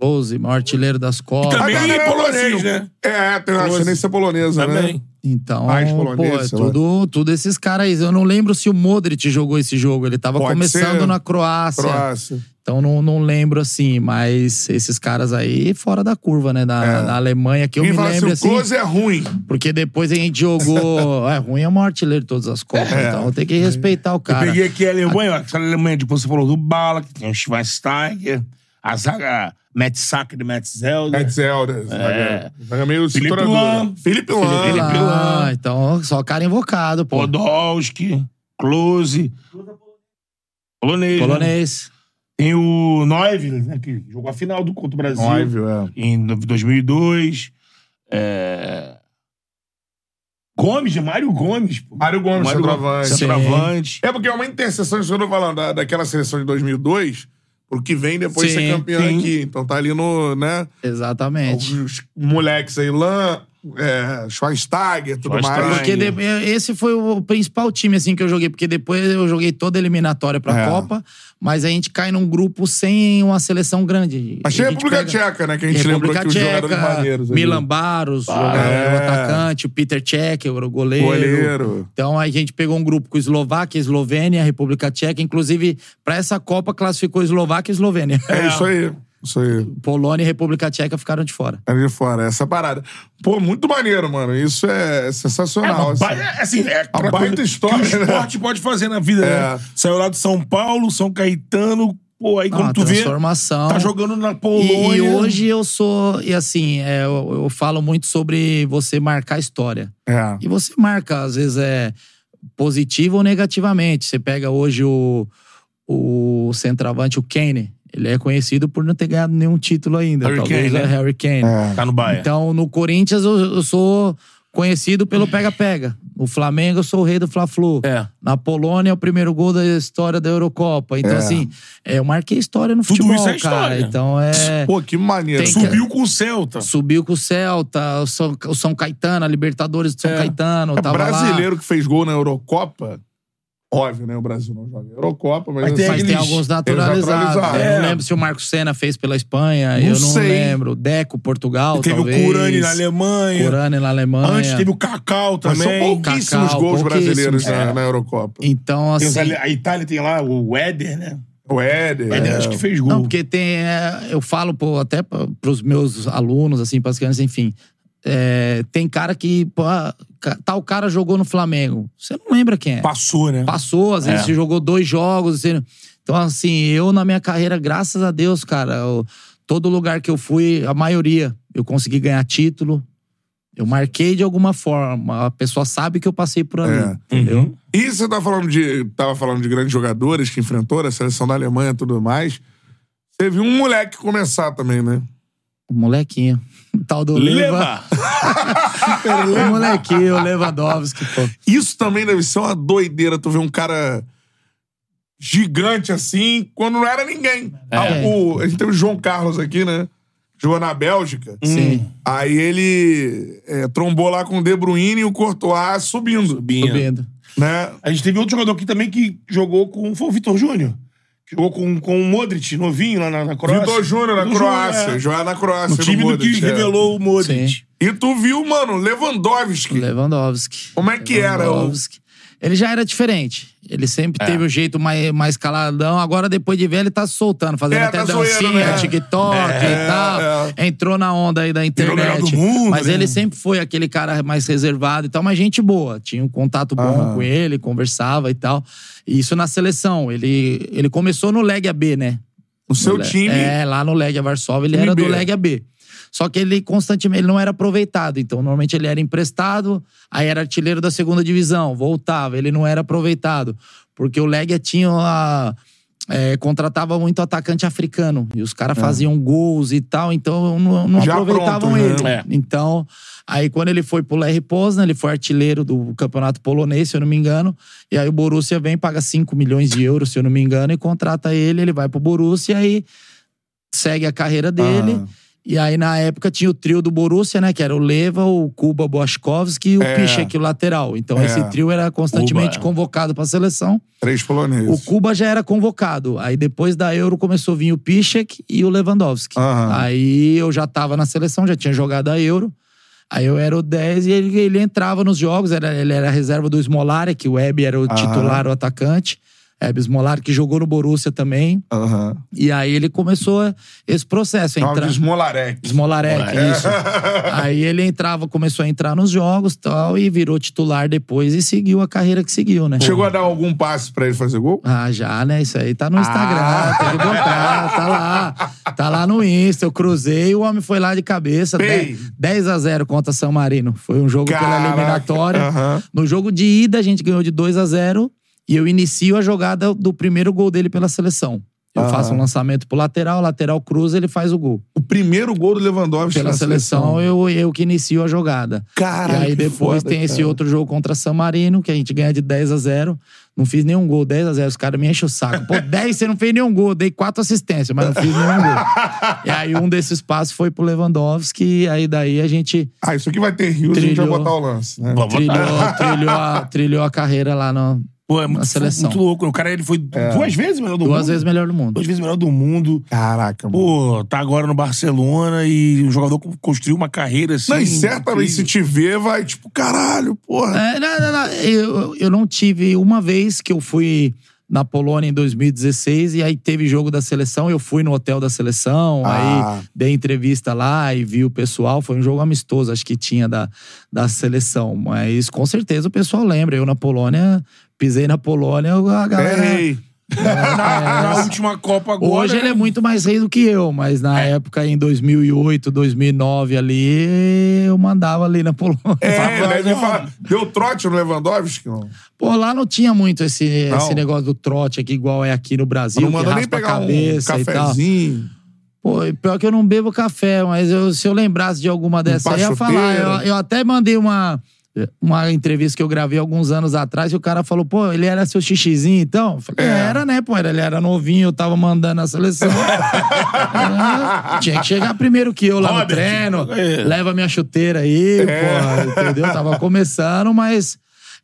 Close, maior artilheiro das Copas. também- A galera falou polonês, assim, né? É, tem uma ascendência polonesa, né? Também. Então, Mais pô, polonês, é sei lá. tudo, tudo esses caras aí. Eu não lembro se o Modric jogou esse jogo. Ele tava Pode começando ser. na Croácia. Croácia. Então não, não lembro assim, mas esses caras aí fora da curva, né? Da, É. da Alemanha, que eu Quem me fala lembro assim, assim. o Close é ruim. Porque depois a gente jogou. é ruim é o maior artilheiro de todas as Copas. É. Então tem que respeitar o Eu cara. peguei aqui a Alemanha, ó, aquela Alemanha, depois você falou do Bala, que tem o Schweinsteiger, a zaga Matt Sacker e Matt Zelda. Matt Zelda. É. Zaga meio Felipe. Lahm. Felipe Lahm. Felipe Ah, Lahm. então só cara invocado, pô. Podolski, Klose. Polonês. né? Polonês. Tem o Neuville, né, que jogou a final do contra o Brasil. Óbvio, é. Em 2002. É... Gomes, Mário Gomes. Pô. Mário Gomes, Mário centroavante. Centroavante. É porque é uma interseção, isso que eu tô falando, da, daquela seleção de 2002, pro que vem depois Sim, ser campeão sim. aqui. Então tá ali no, né, Exatamente. os moleques aí, Lan, é, Schweinsteiger, tudo Schweinsteiger. mais. Porque de- esse foi o principal time assim que eu joguei, porque depois eu joguei toda a eliminatória pra É. Copa, mas a gente cai num grupo sem uma seleção grande. Mas tem a República pega- Tcheca, né, que a gente lembrou que os jogadores maneiros ali. Milan Baros, é. o atacante, o Peter Cech, o goleiro. Goleiro. Então a gente pegou um grupo com Eslováquia, Eslovênia, República Tcheca. Inclusive, pra essa Copa classificou Eslováquia e Eslovênia. É isso aí. Isso aí. Polônia e República Tcheca ficaram de fora. Ali de fora, essa parada. Pô, muito maneiro, mano. Isso é É, sensacional. uma assim. baita, assim, é aquela baita coisa história, que o né? esporte pode fazer na vida, É. né? Saiu lá de São Paulo, São Caetano, pô, aí quando a tu vê, transformação. tá jogando na E, Polônia. e hoje eu sou. E assim, é, eu, eu falo muito sobre você marcar história. É. E você marca, às vezes, é positivo ou negativamente. Você pega hoje o, o centroavante, o Kane. Ele é conhecido por não ter ganhado nenhum título ainda. Harry talvez Kane, é né? Harry Kane. Tá no Bahia. Então, no Corinthians, eu, eu sou conhecido pelo pega-pega. No Flamengo, eu sou o rei do Fla-Flu. É. Na Polônia, é o primeiro gol da história da Eurocopa. Então, É. assim, é, eu marquei história no Tudo futebol, isso é cara. história. Então, é... Pô, que maneiro. Tem Subiu com o Celta. Subiu com o Celta, o São, o São Caetano, a Libertadores do São Caetano. É tava lá. brasileiro que fez gol na Eurocopa. Óbvio, né? O Brasil não joga Eurocopa, mas, Mas tem Mas tem alguns naturalizados. naturalizados. Eu É. não lembro se o Marcos Senna fez pela Espanha. Não eu não sei. lembro. Deco, Portugal, Teve talvez. o Curani na Alemanha. Curani na Alemanha. Antes teve o Cacau Mas são também. pouquíssimos Cacau, gols pouquíssimos. brasileiros na, É. na Eurocopa. Então, assim... A Itália tem lá o Éder, né? O Éder. O Éder é. acho que fez gol. Não, porque tem. é, eu falo pô, até pros meus alunos, assim, pras crianças, enfim. é, tem cara que. Pô, tal cara jogou no Flamengo. Você não lembra quem é. Passou, né? Passou, às vezes É. você jogou dois jogos. Você... Então, assim, eu na minha carreira, graças a Deus, cara, eu- todo lugar que eu fui, a maioria, eu consegui ganhar título. Eu marquei de alguma forma. A pessoa sabe que eu passei por ali. É. Entendeu? E você tá falando de. Tava falando de grandes jogadores que enfrentou a seleção da Alemanha e tudo mais. Viu um moleque começar também, né? O molequinho. Tal do Leva. Leva! o molequinho, o Lewandowski, pô. Isso também deve ser uma doideira, tu ver um cara gigante assim, quando não era ninguém. Ah, o- a gente teve o João Carlos aqui, né? Jogou na Bélgica. Sim. Aí ele é, trombou lá com o De Bruyne e o Courtois subindo, Subindo. Subindo. né? A gente teve outro jogador aqui também que jogou com. Foi o Vitor Júnior. Jogou com, com o Modric, novinho lá na, na Croácia. Vitor Júnior na Vitor Croácia, Júnior, é. jogar na Croácia. O time do que é. revelou o Modric. Sim. E tu viu, mano, Lewandowski. Lewandowski. Como é que era o- Lewandowski. Ele já era diferente. Ele sempre É. teve o jeito mais, mais caladão. Agora, depois de ver, ele tá se soltando, fazendo É, até tá zoeiro, dancinha, né? TikTok É, e tal. é. Entrou na onda aí da internet. do mundo, mas né? ele sempre foi aquele cara mais reservado e tal, mas gente boa. Tinha um contato bom Aham. com ele, conversava e tal. E isso na seleção. Ele, ele começou no Leg AB, né? O seu No time. É, lá no Legia Varsóvia, ele era do B. Legia B. Só que ele constantemente ele não era aproveitado. Então, normalmente ele era emprestado, aí era artilheiro da segunda divisão, voltava, ele não era aproveitado. Porque o Legia tinha a- é, contratava muito atacante africano. E os caras faziam gols e tal, então não, não É. Aproveitavam pronto, né? ele. É. Então, aí quando ele foi pro Lerry Poznan, ele foi artilheiro do campeonato polonês, se eu não me engano. E aí o Borussia vem, paga 5 milhões de euros, se eu não me engano, e contrata ele, ele vai pro Borussia e segue a carreira dele. Ah. E aí, na época, tinha o trio do Borussia, né? Que era o Leva, o Kuba Boaszkowski e o É. Piszczek, o lateral. Então, É. esse trio era constantemente Kuba. convocado pra seleção. Três poloneses. O Kuba já era convocado. Aí, depois da Euro, começou a vir o Piszczek e o Lewandowski. Aham. Aí, eu já tava na seleção, já tinha jogado a Euro. Aí, eu era o 10 e ele, ele entrava nos jogos. Era, ele era a reserva do Smolarek, o Web era o titular, o atacante. Hebe Smolarek, que jogou no Borussia também. Aham. E aí, ele começou esse processo. a Chamava entrar- de Smolarek. Smolarek, isso. Aí ele entrava, começou a entrar nos jogos tal, e virou titular depois e seguiu a carreira que seguiu, né? Chegou a dar algum passe pra ele fazer gol? Ah, já, né? Isso aí tá no Instagram, Ah. tem que botar, tá lá. Tá lá no Insta, eu cruzei e o homem foi lá de cabeça. Pei. 10, 10 a 0 contra San Marino. Foi um jogo Caraca, pela eliminatória. aham. No jogo de ida, a gente ganhou de 2 a 0 e eu inicio a jogada do primeiro gol dele pela seleção. Eu faço um lançamento pro lateral, lateral cruza, ele faz o gol. O primeiro gol do Lewandowski Pela na seleção, eu, eu que inicio a jogada. Caralho, e aí depois foda, tem esse cara. outro jogo contra San Marino, que a gente ganha de 10 a 0 Não fiz nenhum gol, 10 a 0 Os caras me enchem o saco. Pô, 10 você não fez nenhum gol. Dei quatro assistências, mas não fiz nenhum gol. E aí um desses passos foi pro Lewandowski. E aí daí a gente Ah, isso aqui vai ter rios, a gente vai Trilhou. botar o lance, né? Trilhou, trilhou, a, trilhou a carreira lá no, Pô, é muito, seleção. muito louco. O cara ele foi duas vezes melhor do duas mundo. vezes melhor do mundo. Duas vezes melhor do mundo. Caraca, mano. Pô, tá agora no Barcelona e o jogador construiu uma carreira assim. Não, e certamente se te ver, vai tipo, caralho, porra. É, não, não, não. Eu, eu não tive uma vez que eu fui na Polônia em 2016 e aí teve jogo da seleção. Eu fui no hotel da seleção, Ah. aí dei entrevista lá e vi o pessoal. Foi um jogo amistoso, acho que tinha da, da seleção. Mas com certeza o pessoal lembra. Eu na Polônia, pisei na Polônia, a galera. Ei, Na, na última Copa agora. Hoje ele é muito mais rei do que eu, mas na época, em 2008, 2009 ali, eu mandava ali na Polônia. é, Fala, não. Deu trote no Lewandowski? Não. Pô, lá não tinha muito esse, Não. esse negócio do trote aqui, igual é aqui no Brasil, Não mandou nem pegar um cafezinho. Pô, pior que eu não bebo café, mas eu- se eu lembrasse de alguma dessas aí, eu ia falar. Eu, eu até mandei uma, uma entrevista que eu gravei alguns anos atrás e o cara falou, pô, ele era seu xixizinho então? Eu falei, É. era, né, pô, ele era novinho, eu tava mandando a seleção. É, tinha que chegar primeiro que eu lá no Robert. treino, É. leva minha chuteira aí, É. pô, entendeu? Tava começando, mas...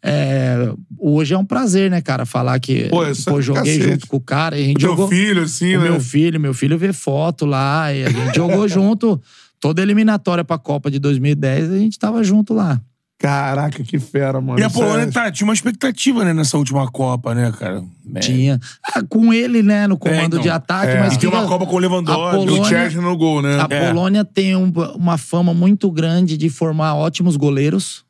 é, hoje é um prazer, né, cara, falar que Pô, isso é pô, joguei cacete. junto com o cara a gente O jogou filho, assim, o né? meu filho, meu filho vê foto lá e a gente jogou junto. Toda eliminatória pra Copa de 2010, a gente tava junto lá. Caraca, que fera, mano. E a Polônia é- tá, tinha uma expectativa, né, nessa última Copa, né, cara? É. Tinha. Ah, com ele, né, no comando É, então. de ataque, É. mas E tem uma Copa com o Lewandowski. Polônia- O Chesney no gol, né? A É. Polônia tem um- uma fama muito grande de formar ótimos goleiros.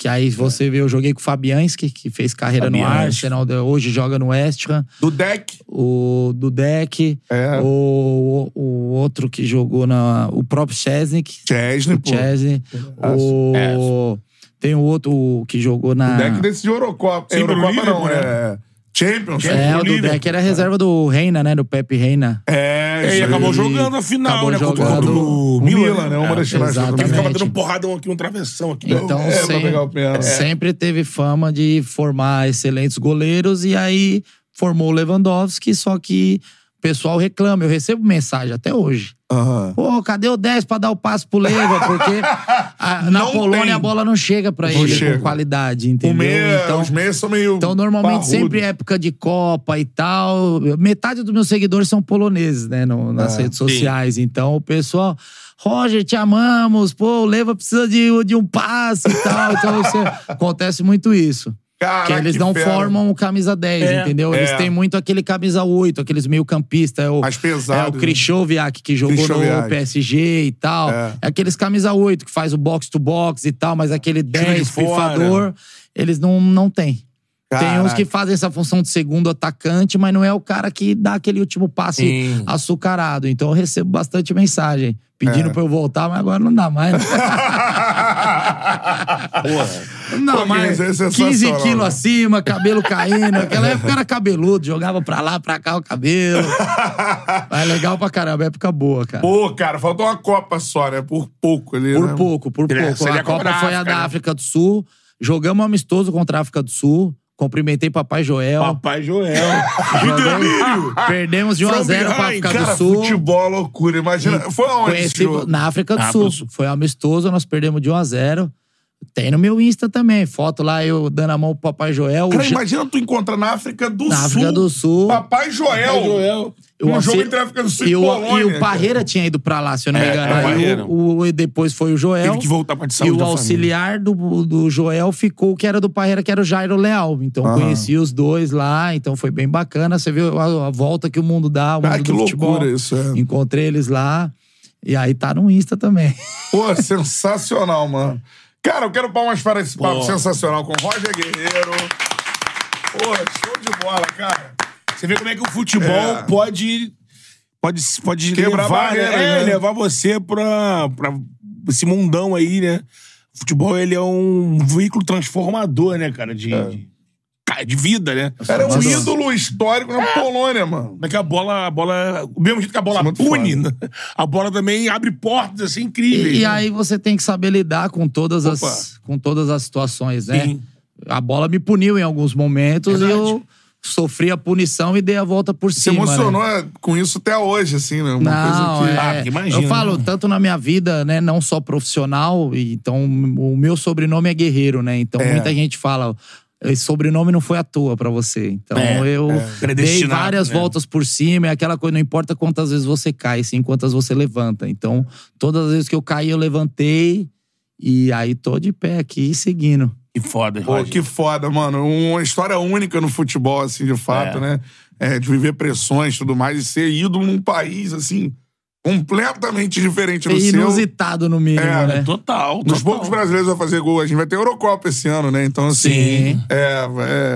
Que aí você vê, eu joguei com o Fabianski, que fez carreira no Fabianski. Arsenal, de- hoje joga no West Ham. Do deck. O Dudek, É. o, o outro que jogou na. O próprio Chesnik. Chesney, O pô. Chesney. O... Tem o outro o que jogou na. O deck decidiu Eurocopa. Sim, Eurocopa não, Liverpool, é. Champions. É, o do. Dudek era reserva do Reina, né? Do Pepe Reina. É, É, e acabou jogando a final, Acabou né? Jogando contra o Milan, Milan, né? Uma das finais. Ele ficava dando porradão aqui no travessão. Aqui. Então, É, pra sem- pegar o pênalti. sempre teve fama de formar excelentes goleiros e aí formou o Lewandowski, só que o pessoal reclama. Eu recebo mensagem até hoje. Aham. Pô, cadê o 10 pra dar o passo pro Leva? Porque a- na Não Polônia tem. a bola não chega pra Não ele chega. com qualidade, entendeu? meia, então, os meias são meio. Então, normalmente, parrudo. sempre é época de Copa e tal. Metade dos meus seguidores são poloneses, né? no- nas É, redes sociais. Então, o pessoal. Roger, te amamos. Pô, o Leva precisa de, de um passe e tal. Então, você- acontece muito isso. Caraca, que eles que não fera. formam o camisa 10, É, entendeu? Eles é. têm muito aquele camisa 8, aqueles meio campista. É o, Mais pesado, É o né? Krychowiak, que jogou no PSG e tal. É. É. aqueles camisa 8, que faz o box to box e tal, mas aquele de 10, fora. pifador, eles não, não têm. Tem uns Caraca. que fazem essa função de segundo atacante, mas não é o cara que dá aquele último passe Sim. açucarado. Então eu recebo bastante mensagem pedindo É. pra eu voltar, mas agora não dá mais. né? Não, mas é 15 sensacional, quilos né? acima, cabelo caindo. Naquela época era cabeludo, jogava pra lá, pra cá o cabelo. Mas legal pra caramba, época boa, cara. Pô, cara, faltou uma Copa só, né? Por pouco ali, Por né? pouco, por É, pouco. A Copa foi a África, da né? África do Sul. Jogamos amistoso contra a África do Sul. Cumprimentei Papai Joel. Papai Joel. Perdemos de 1 a From 0 pra África Cara, do Sul. futebol é loucura. Imagina. Foi aonde esse Conheci jogo? na África do Sul. África do Sul. Foi amistoso, nós perdemos de 1 a 0 Tem no meu Insta também. Foto lá, eu dando a mão pro Papai Joel. Cara, O imagina tu encontrar na África do Na Sul. África do Sul. Papai Joel. Papai Joel. Um O jogo entre a África do Sul e, e o, Polônia. e o Parreira tinha ido pra lá, se eu não me É, engano. é, o o, o- e depois foi o Joel. Teve que voltar pra de E o auxiliar do, do Joel ficou, que era do Parreira, que era o Jairo Leal. Então Aham. conheci os dois lá, então foi bem bacana. Você viu a, a volta que o mundo dá, o mundo Ah, que do futebol. loucura isso, é. Encontrei eles lá. E aí tá no Insta também. Pô, sensacional, mano. Cara, eu quero palmas para esse papo Pô. sensacional com Roger Guerreiro. Pô, show de bola, cara. Você vê como é que o futebol É. pode. Pode, pode Quebrar levar, né? É, né? levar você pra, pra esse mundão aí, né? O futebol, ele é um veículo transformador, né, cara? De, de, ca- de vida, né? Era um ídolo histórico na Polônia, mano. Que a bola, a bola. O mesmo jeito que a bola é pune, né? a bola também abre portas assim incríveis. E, e né? aí você tem que saber lidar com todas, Opa. as, com todas as situações, né? Sim. A bola me puniu em alguns momentos Verdade. e eu sofri a punição e dei a volta por Se cima. né? emocionou com isso até hoje, assim, né? Uma Não, coisa que. é, Ah, porque imagina, eu falo né? tanto na minha vida, né, não só profissional, então o meu sobrenome é Guerreiro, né? Então É. muita gente fala, esse sobrenome não foi à toa pra você. Então É, eu é. dei Predestinado, várias né? voltas por cima, é aquela coisa, não importa quantas vezes você cai, sim quantas você levanta. Então, todas as vezes que eu caí, eu levantei e aí tô de pé aqui seguindo. Que foda, Pô, Roger. que foda, mano. Uma história única no futebol, assim, de fato, É. né? É, de viver pressões e tudo mais, e ser ídolo num país, assim, completamente diferente do É seu. inusitado no mínimo, É, né? Total, Nos total. poucos brasileiros a fazer gol. A gente vai ter Eurocopa esse ano, né? Então, assim. Sim. É,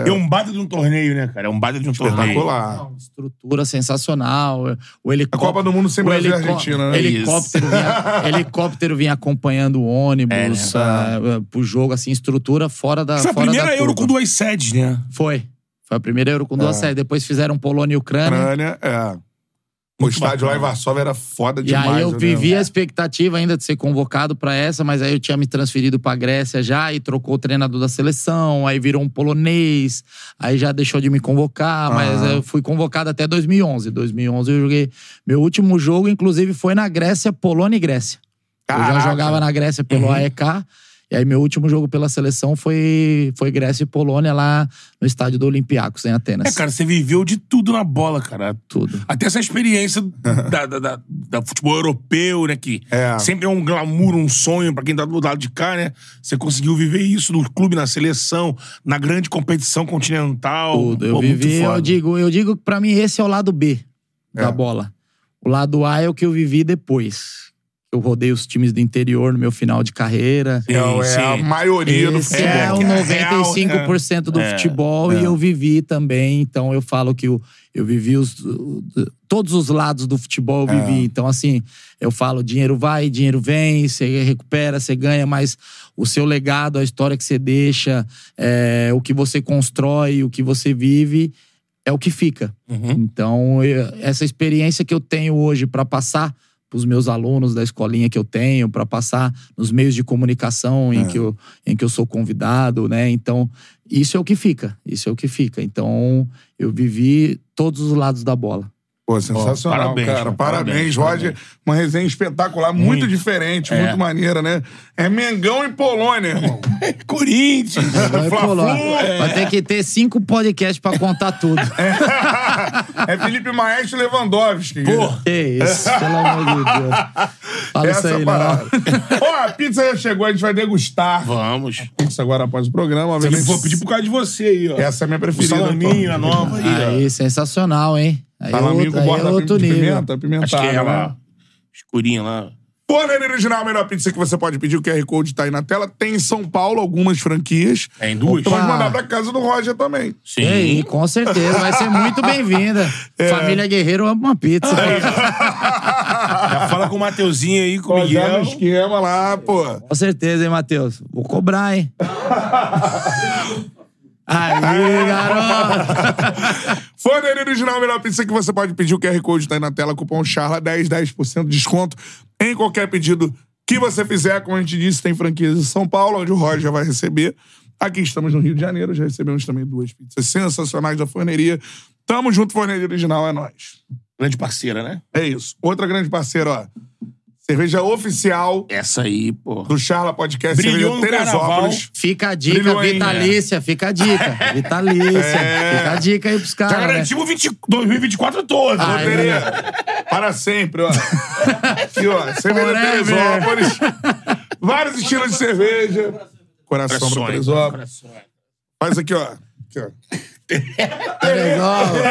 é. É um baita de um torneio, né, cara? É um baita de um torneio. Espetacular. Não, estrutura sensacional. O helicóptero, A Copa do Mundo sem o Brasil e Argentina, né? Helicóptero vinha, helicóptero vinha acompanhando o ônibus É, eh, pro jogo, assim, estrutura fora da Foi a primeira da Euro com duas sedes, né? Foi. Foi a primeira Euro com duas séries. Depois fizeram Polônia e Ucrânia. Ucrânia, é. O estádio lá em. Varsóvia era foda E demais. aí eu né? vivi a expectativa ainda de ser convocado pra essa, mas aí eu tinha me transferido pra Grécia já e trocou o treinador da seleção, aí virou um polonês, aí já deixou de me convocar, mas Ah. eu fui convocado até 2011. 2011 eu joguei meu último jogo, inclusive foi na Grécia, Polônia e Grécia. Eu Caraca. já jogava na Grécia pelo AEK. E aí, meu último jogo pela seleção foi, foi Grécia e Polônia lá no estádio do Olympiacos, em Atenas. É, cara, você viveu de tudo na bola, cara. Tudo. Até essa experiência da, da, da- da futebol europeu, né? Que É. sempre é um glamour, um sonho pra quem tá do lado de cá, né? Você conseguiu viver isso no clube, na seleção, na grande competição continental. Tudo. Eu Pô, muito vivi, eu digo, eu digo que pra mim esse é o lado B da É. bola. O lado A é o que eu vivi depois. Eu rodei os times do interior no meu final de carreira. Sim, É, é sim. a maioria do Esse futebol. é o que é real, 95% do é. futebol É. e eu vivi também. Então eu falo que eu, eu vivi os, todos os lados do futebol eu É. vivi. Então, assim, eu falo: dinheiro vai, dinheiro vem, você recupera, você ganha, mas o seu legado, a história que você deixa, é, o que você constrói, o que você vive, é o que fica. Uhum. Então, eu- essa experiência que eu tenho hoje para passar para os meus alunos da escolinha que eu tenho, para passar nos meios de comunicação É. em, que eu, em que eu sou convidado, né? Então, isso é o que fica. Isso é o que fica. Então, eu vivi todos os lados da bola. Pô, sensacional, parabéns, cara. Parabéns, Parabéns, Roger. Uma resenha espetacular, muito, Muito. diferente, É. muito maneira, né? É Mengão e Polônia, irmão. Corinthians. Vai Fla-Flu, é. Vai ter que ter cinco podcasts pra contar tudo. é Felipe Maestro e Lewandowski. Pô, Que isso, pelo amor de Deus. Fala isso Essa é aí, a não. parada. Ó, a pizza já chegou, a gente vai degustar. vamos. Pizza agora após o programa, Eu obviamente. vou pedir por causa de você aí, ó. Essa é a minha O preferida. salaminho, pô. a nova aí. Aí, sensacional, hein? Aí, é Salaminho outro, com aí é borda outro de nível. pimenta, Acho pimentada, que é né? lá. Escurinha lá. Original, a melhor pizza que você pode pedir. O QR Code tá aí na tela. Tem em São Paulo algumas franquias. Tem duas? Então pode mandar pra casa do Roger também. Sim. E aí, com certeza. Vai ser muito bem-vinda. É. Família Guerreiro ama uma pizza. Já fala com o Mateuzinho aí, com o dar no Miguel. esquema lá, pô. Com certeza, hein, Matheus? Vou cobrar, hein? Aí, garoto! Forneria Original, a melhor pizza que você pode pedir. O QR Code tá aí na tela. Cupom CHARLA, 10, 10% de desconto em qualquer pedido que você fizer. Como a gente disse, tem franquias em São Paulo, onde o Roger vai receber. Aqui estamos no Rio de Janeiro, já recebemos também duas pizzas sensacionais da forneria. Tamo junto, Forneria Original, é nóis. Grande parceira, né? É isso. Outra grande parceira, ó. Cerveja oficial Essa aí, pô. do Charla Podcast. Brilhou cerveja no Teresópolis. Fica a dica, Brilhou, hein? vitalícia, fica a dica. Vitalícia. É. Fica a dica aí pros Já caras. né? garantimos 20 2024 todo. Ah, é. Para sempre, ó. Aqui, ó. Cerveja Forever. Teresópolis. Vários estilos de cerveja. Coração pra Corações, Teresópolis. Faz aqui, ó. Aqui, ó. Teresópolis.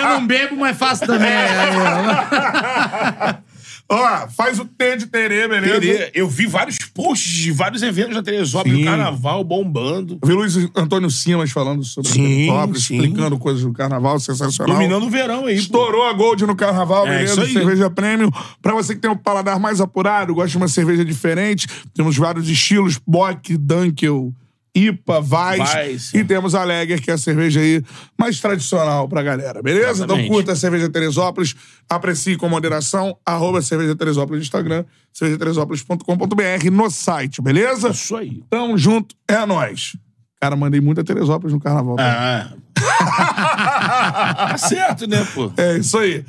Eu não bebo, mas faço também. Ó. Ó, faz o T de Terê, beleza? Terê, Eu vi vários posts de vários eventos da Teresópolis, do carnaval bombando. Eu vi Luiz Antônio Simas falando sobre Sim, Teresópolis, sim. explicando coisas do carnaval, sensacional. Dominando o verão aí. pô. Estourou a Gold no carnaval, É, beleza? Cerveja premium. Pra você que tem um paladar mais apurado, gosta de uma cerveja diferente, temos vários estilos: Bock, Dunkel, IPA. Weiss. E temos a Lager, que é a cerveja aí mais tradicional pra galera, beleza? Exatamente. Então curta a Cerveja Teresópolis, aprecie com moderação, arroba Cerveja Teresópolis no Instagram, cervejateresópolis.com.br no site, beleza? Isso aí. Tamo junto, é nóis. Cara, mandei muita Teresópolis no carnaval. tá? Ah. tá certo, né, pô? É isso aí.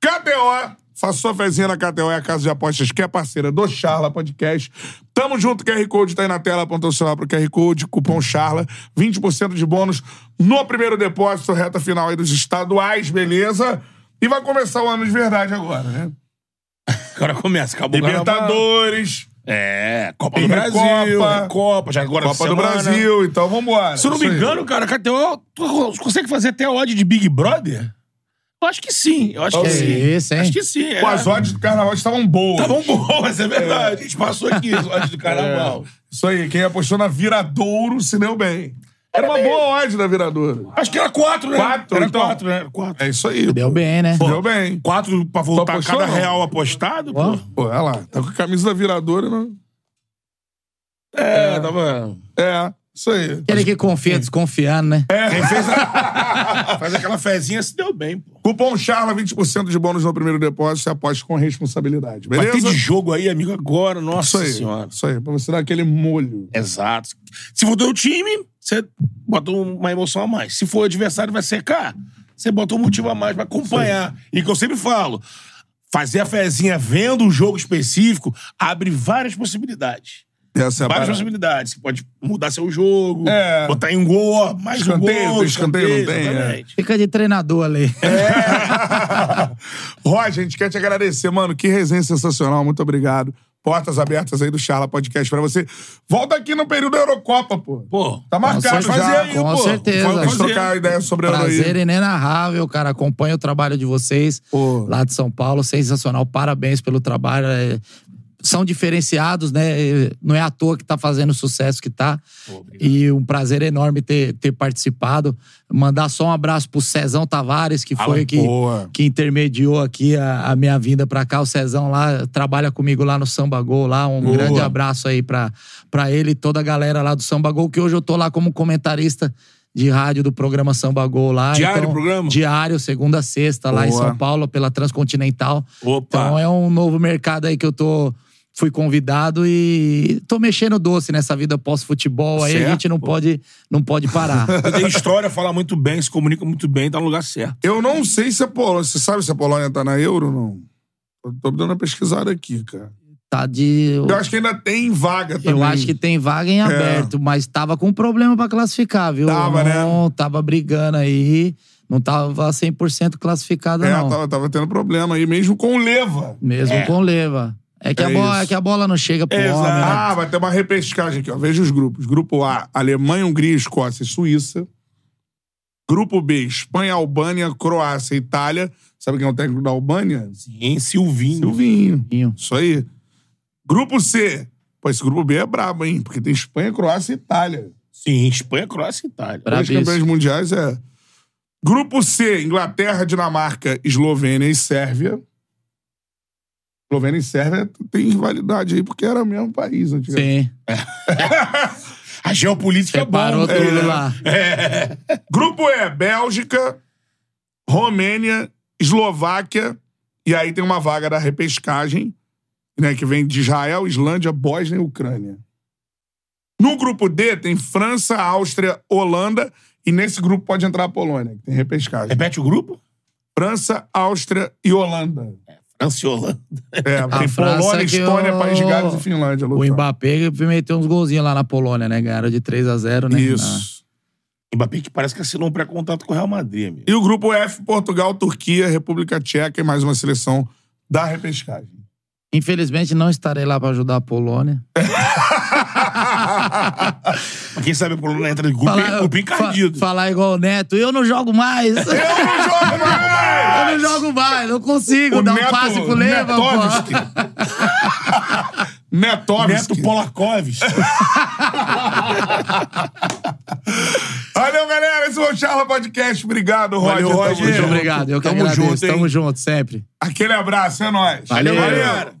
KTO, faça sua fezinha na KTO, é a casa de apostas que é parceira do Charla Podcast. Tamo junto, QR Code tá aí na tela, apontou o celular pro QR Code, cupom Charla, 20% de bônus no primeiro depósito, reta final aí dos estaduais, beleza? E vai começar o ano de verdade agora, né? Agora começa, acabou o. Libertadores, É, Copa do Brasil, Recopa. Copa, já agora Copa do. Brasil, então vambora. Se eu não me engano, cara, a KTO tu consegue fazer até odd de Big Brother? Eu acho que sim. Eu acho que Que sim. isso, hein? Acho que sim. É. Pô, as odds do carnaval estavam boas. Tá bom, boas, é verdade. A gente passou aqui as odds do carnaval. Isso aí, quem apostou na Viradouro se deu bem. Era uma boa odd da Viradouro. Acho que era quatro, né? Quatro, era então. quatro, né? Era quatro. É isso aí. Deu bem, né? Deu bem. Quatro pra voltar apostou, cada não? real apostado, pô. Pô, olha lá, tá com a camisa da Viradouro, né? É, tava... É, isso aí. Aquele que confia desconfiando, né? Quem fez a... Faz aquela fezinha se deu bem, pô. Cupom CHARLA, 20% de bônus no primeiro depósito, você aposta com responsabilidade, Vai ter beleza? de jogo aí, amigo, agora. Isso Nossa aí, senhora. isso aí, pra você dar aquele molho. Exato. Se for teu time, você bota uma emoção a mais. Se for o adversário, vai secar. Você bota um motivo a mais pra acompanhar. E que eu sempre falo, fazer a fezinha vendo um jogo específico abre várias possibilidades. Essa é várias possibilidades. Você pode mudar seu jogo, É. botar em gol, mais Escanteio, um gol. tem escanteio, não tem, é. exatamente. Fica de treinador ali. Roger, a gente quer te agradecer, mano. Que resenha sensacional. Muito obrigado. Portas abertas aí do Charla Podcast pra você. Volta aqui no período da Eurocopa, pô. Pô, Tá marcado Com já. fazer aí, Com pô. certeza. Vamos fazer. trocar ideia sobre a Euro Prazer aí. inenarrável, cara. Acompanho o trabalho de vocês Pô. lá de São Paulo. Sensacional. Parabéns pelo trabalho. São diferenciados, né? Não é à toa que tá fazendo o sucesso que tá. e um prazer enorme ter, ter participado. Mandar só um abraço pro Cezão Tavares, que foi que, boa. que intermediou aqui a, a minha vinda pra cá. O Cezão lá trabalha comigo lá no Samba Gol lá. Um Boa. grande abraço aí pra, pra ele e toda a galera lá do Samba Gol, que hoje eu tô lá como comentarista de rádio do programa Samba Gol lá. Diário Então, o programa? Diário, segunda a sexta, lá em Boa. São Paulo, pela Transcontinental. Opa. Então é um novo mercado aí que eu tô fui convidado e tô mexendo doce nessa vida pós-futebol. Aí a gente não pode, não pode parar. Tem história, fala muito bem, se comunica muito bem, tá no lugar certo. Eu não sei se a Polônia. Você sabe se a Polônia tá na euro ou não? Eu tô dando uma pesquisada aqui, cara. Tá de. Eu acho que ainda tem vaga também. Eu acho que tem vaga em aberto, mas tava com problema pra classificar, viu? É. Tava, né? não, Tava brigando aí. Não tava 100% classificada, É, não. tava, tava tendo problema aí, mesmo com o Leva. Mesmo com leva. É que, É a bola, é que a bola não chega pro Exato. homem, né? Ah, vai ter uma repescagem aqui, ó. Veja os grupos. Grupo A, Alemanha, Hungria, Escócia e Suíça. Grupo B, Espanha, Albânia, Croácia e Itália. Sabe quem é o técnico da Albânia? Sim, Silvinho. Silvinho. Silvinho. Isso aí. Grupo C. Pô, esse grupo B é brabo, hein? Porque tem Espanha, Croácia e Itália. Sim, Espanha, Croácia e Itália. Os campeões mundiais é. Grupo C, Inglaterra, Dinamarca, Eslovênia e Sérvia. Eslovênia e Sérvia tem rivalidade aí, porque era o mesmo país antigamente. Sim. A geopolítica é Separou bom. tudo É. lá. Grupo E, Bélgica, Romênia, Eslováquia, e aí tem uma vaga da repescagem, né, que vem de Israel, Islândia, Bósnia e Ucrânia. No grupo D tem França, Áustria, Holanda, e nesse grupo pode entrar a Polônia, que tem repescagem. Repete o grupo? França, Áustria e Holanda. França e Holanda. É, tem França Polônia, que Estônia, o- País de Gales e Finlândia. O lutando. Mbappé meteu uns golzinhos lá na Polônia, né? Ganharam de 3 a 0 né? Isso. Mbappé que parece que assinou um pré-contato com o Real Madrid, amigo. E o grupo F, Portugal, Turquia, República Tcheca e mais uma seleção da repescagem. Infelizmente, não estarei lá pra ajudar a Polônia. Quem sabe a Polônia entra de grupo, Falar, grupo encardido. fa- falar igual o Neto, eu não jogo mais. Eu não jogo mais! não jogo mais, não consigo O dar um Neto- passe pro Leva, pô. Netovski. Neto Polakovs. Valeu, galera. Esse foi o Charla Podcast. Obrigado, Roger. Valeu, Roger. Muito obrigado, eu que Tamo agradeço. junto, hein? Tamo junto, sempre. Aquele abraço, é nóis. Valeu, Valeu, galera.